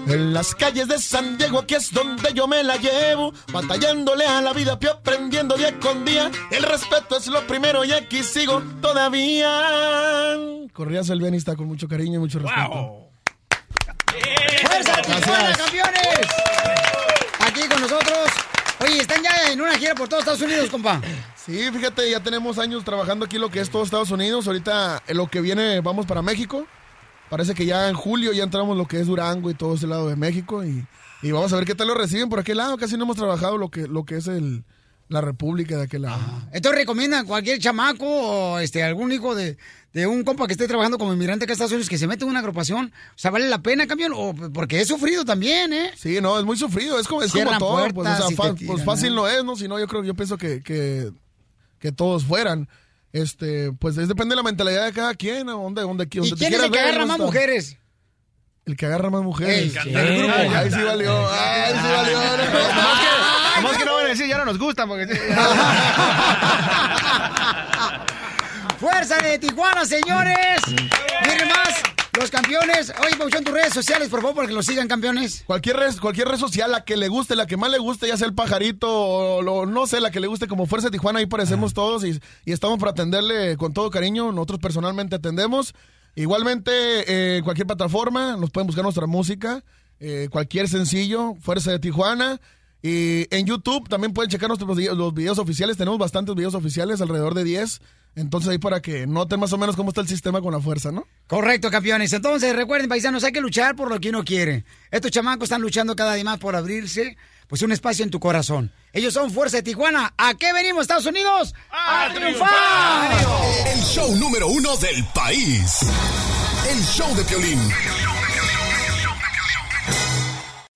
En las calles de San Diego, aquí es donde yo me la llevo, batallándole a la vida, fui aprendiendo día con día. El respeto es lo primero y aquí sigo todavía. Corrías el está con mucho cariño y mucho respeto. ¡Fuerza, Gracias. Tijuana, campeones! Aquí con nosotros. Oye, están ya en una gira por todos Estados Unidos, compa. Sí, fíjate, ya tenemos años trabajando aquí lo que es todo Estados Unidos. Ahorita en lo que viene vamos para México. Parece que ya en julio ya entramos lo que es Durango y todo ese lado de México y, y vamos a ver qué tal lo reciben por aquel lado. Casi no hemos trabajado lo que, lo que es el, la República de aquel lado. Esto recomienda a cualquier chamaco o este algún hijo de, de un compa que esté trabajando como inmigrante acá en Estados Unidos que se mete en una agrupación. O sea, ¿vale la pena, campeón? O, porque he sufrido también, ¿eh? Sí, no, es muy sufrido. Es como, es como todo. Pues, o puertas sea, fa- pues fácil ¿eh? no es, ¿no? Si no, yo creo, yo pienso que, que, que todos fueran. Este, pues es, depende de la mentalidad de cada quien, a donde, donde, donde ¿Y quién es el que agarra más mujeres? El que agarra más mujeres. Del grupo. Ay, ahí sí valió. Ay, sí valió. Nomás que, no van a decir, ya no nos gusta. Porque... ¡Fuerza de Tijuana, señores! Miren más, los campeones. Oye, Pauchón, tus redes sociales, por favor, para que los sigan, campeones. Cualquier red, cualquier red social, la que le guste, la que más le guste, ya sea el pajarito o lo- no sé, la que le guste como Fuerza Tijuana, ahí parecemos todos y, y estamos para atenderle con todo cariño. Nosotros personalmente atendemos. Igualmente, eh, cualquier plataforma, nos pueden buscar nuestra música, eh, cualquier sencillo, Fuerza de Tijuana. Y en YouTube también pueden checar nuestros los videos oficiales. Tenemos bastantes videos oficiales, alrededor de 10. Entonces ahí para que noten más o menos cómo está el sistema con la fuerza, ¿no? Correcto, campeones. Entonces, recuerden, paisanos, hay que luchar por lo que uno quiere. Estos chamacos están luchando cada día más por abrirse, pues, un espacio en tu corazón. Ellos son Fuerza de Tijuana. ¿A qué venimos, Estados Unidos? ¡A, triunfar! El show número uno del país. El show de Piolín.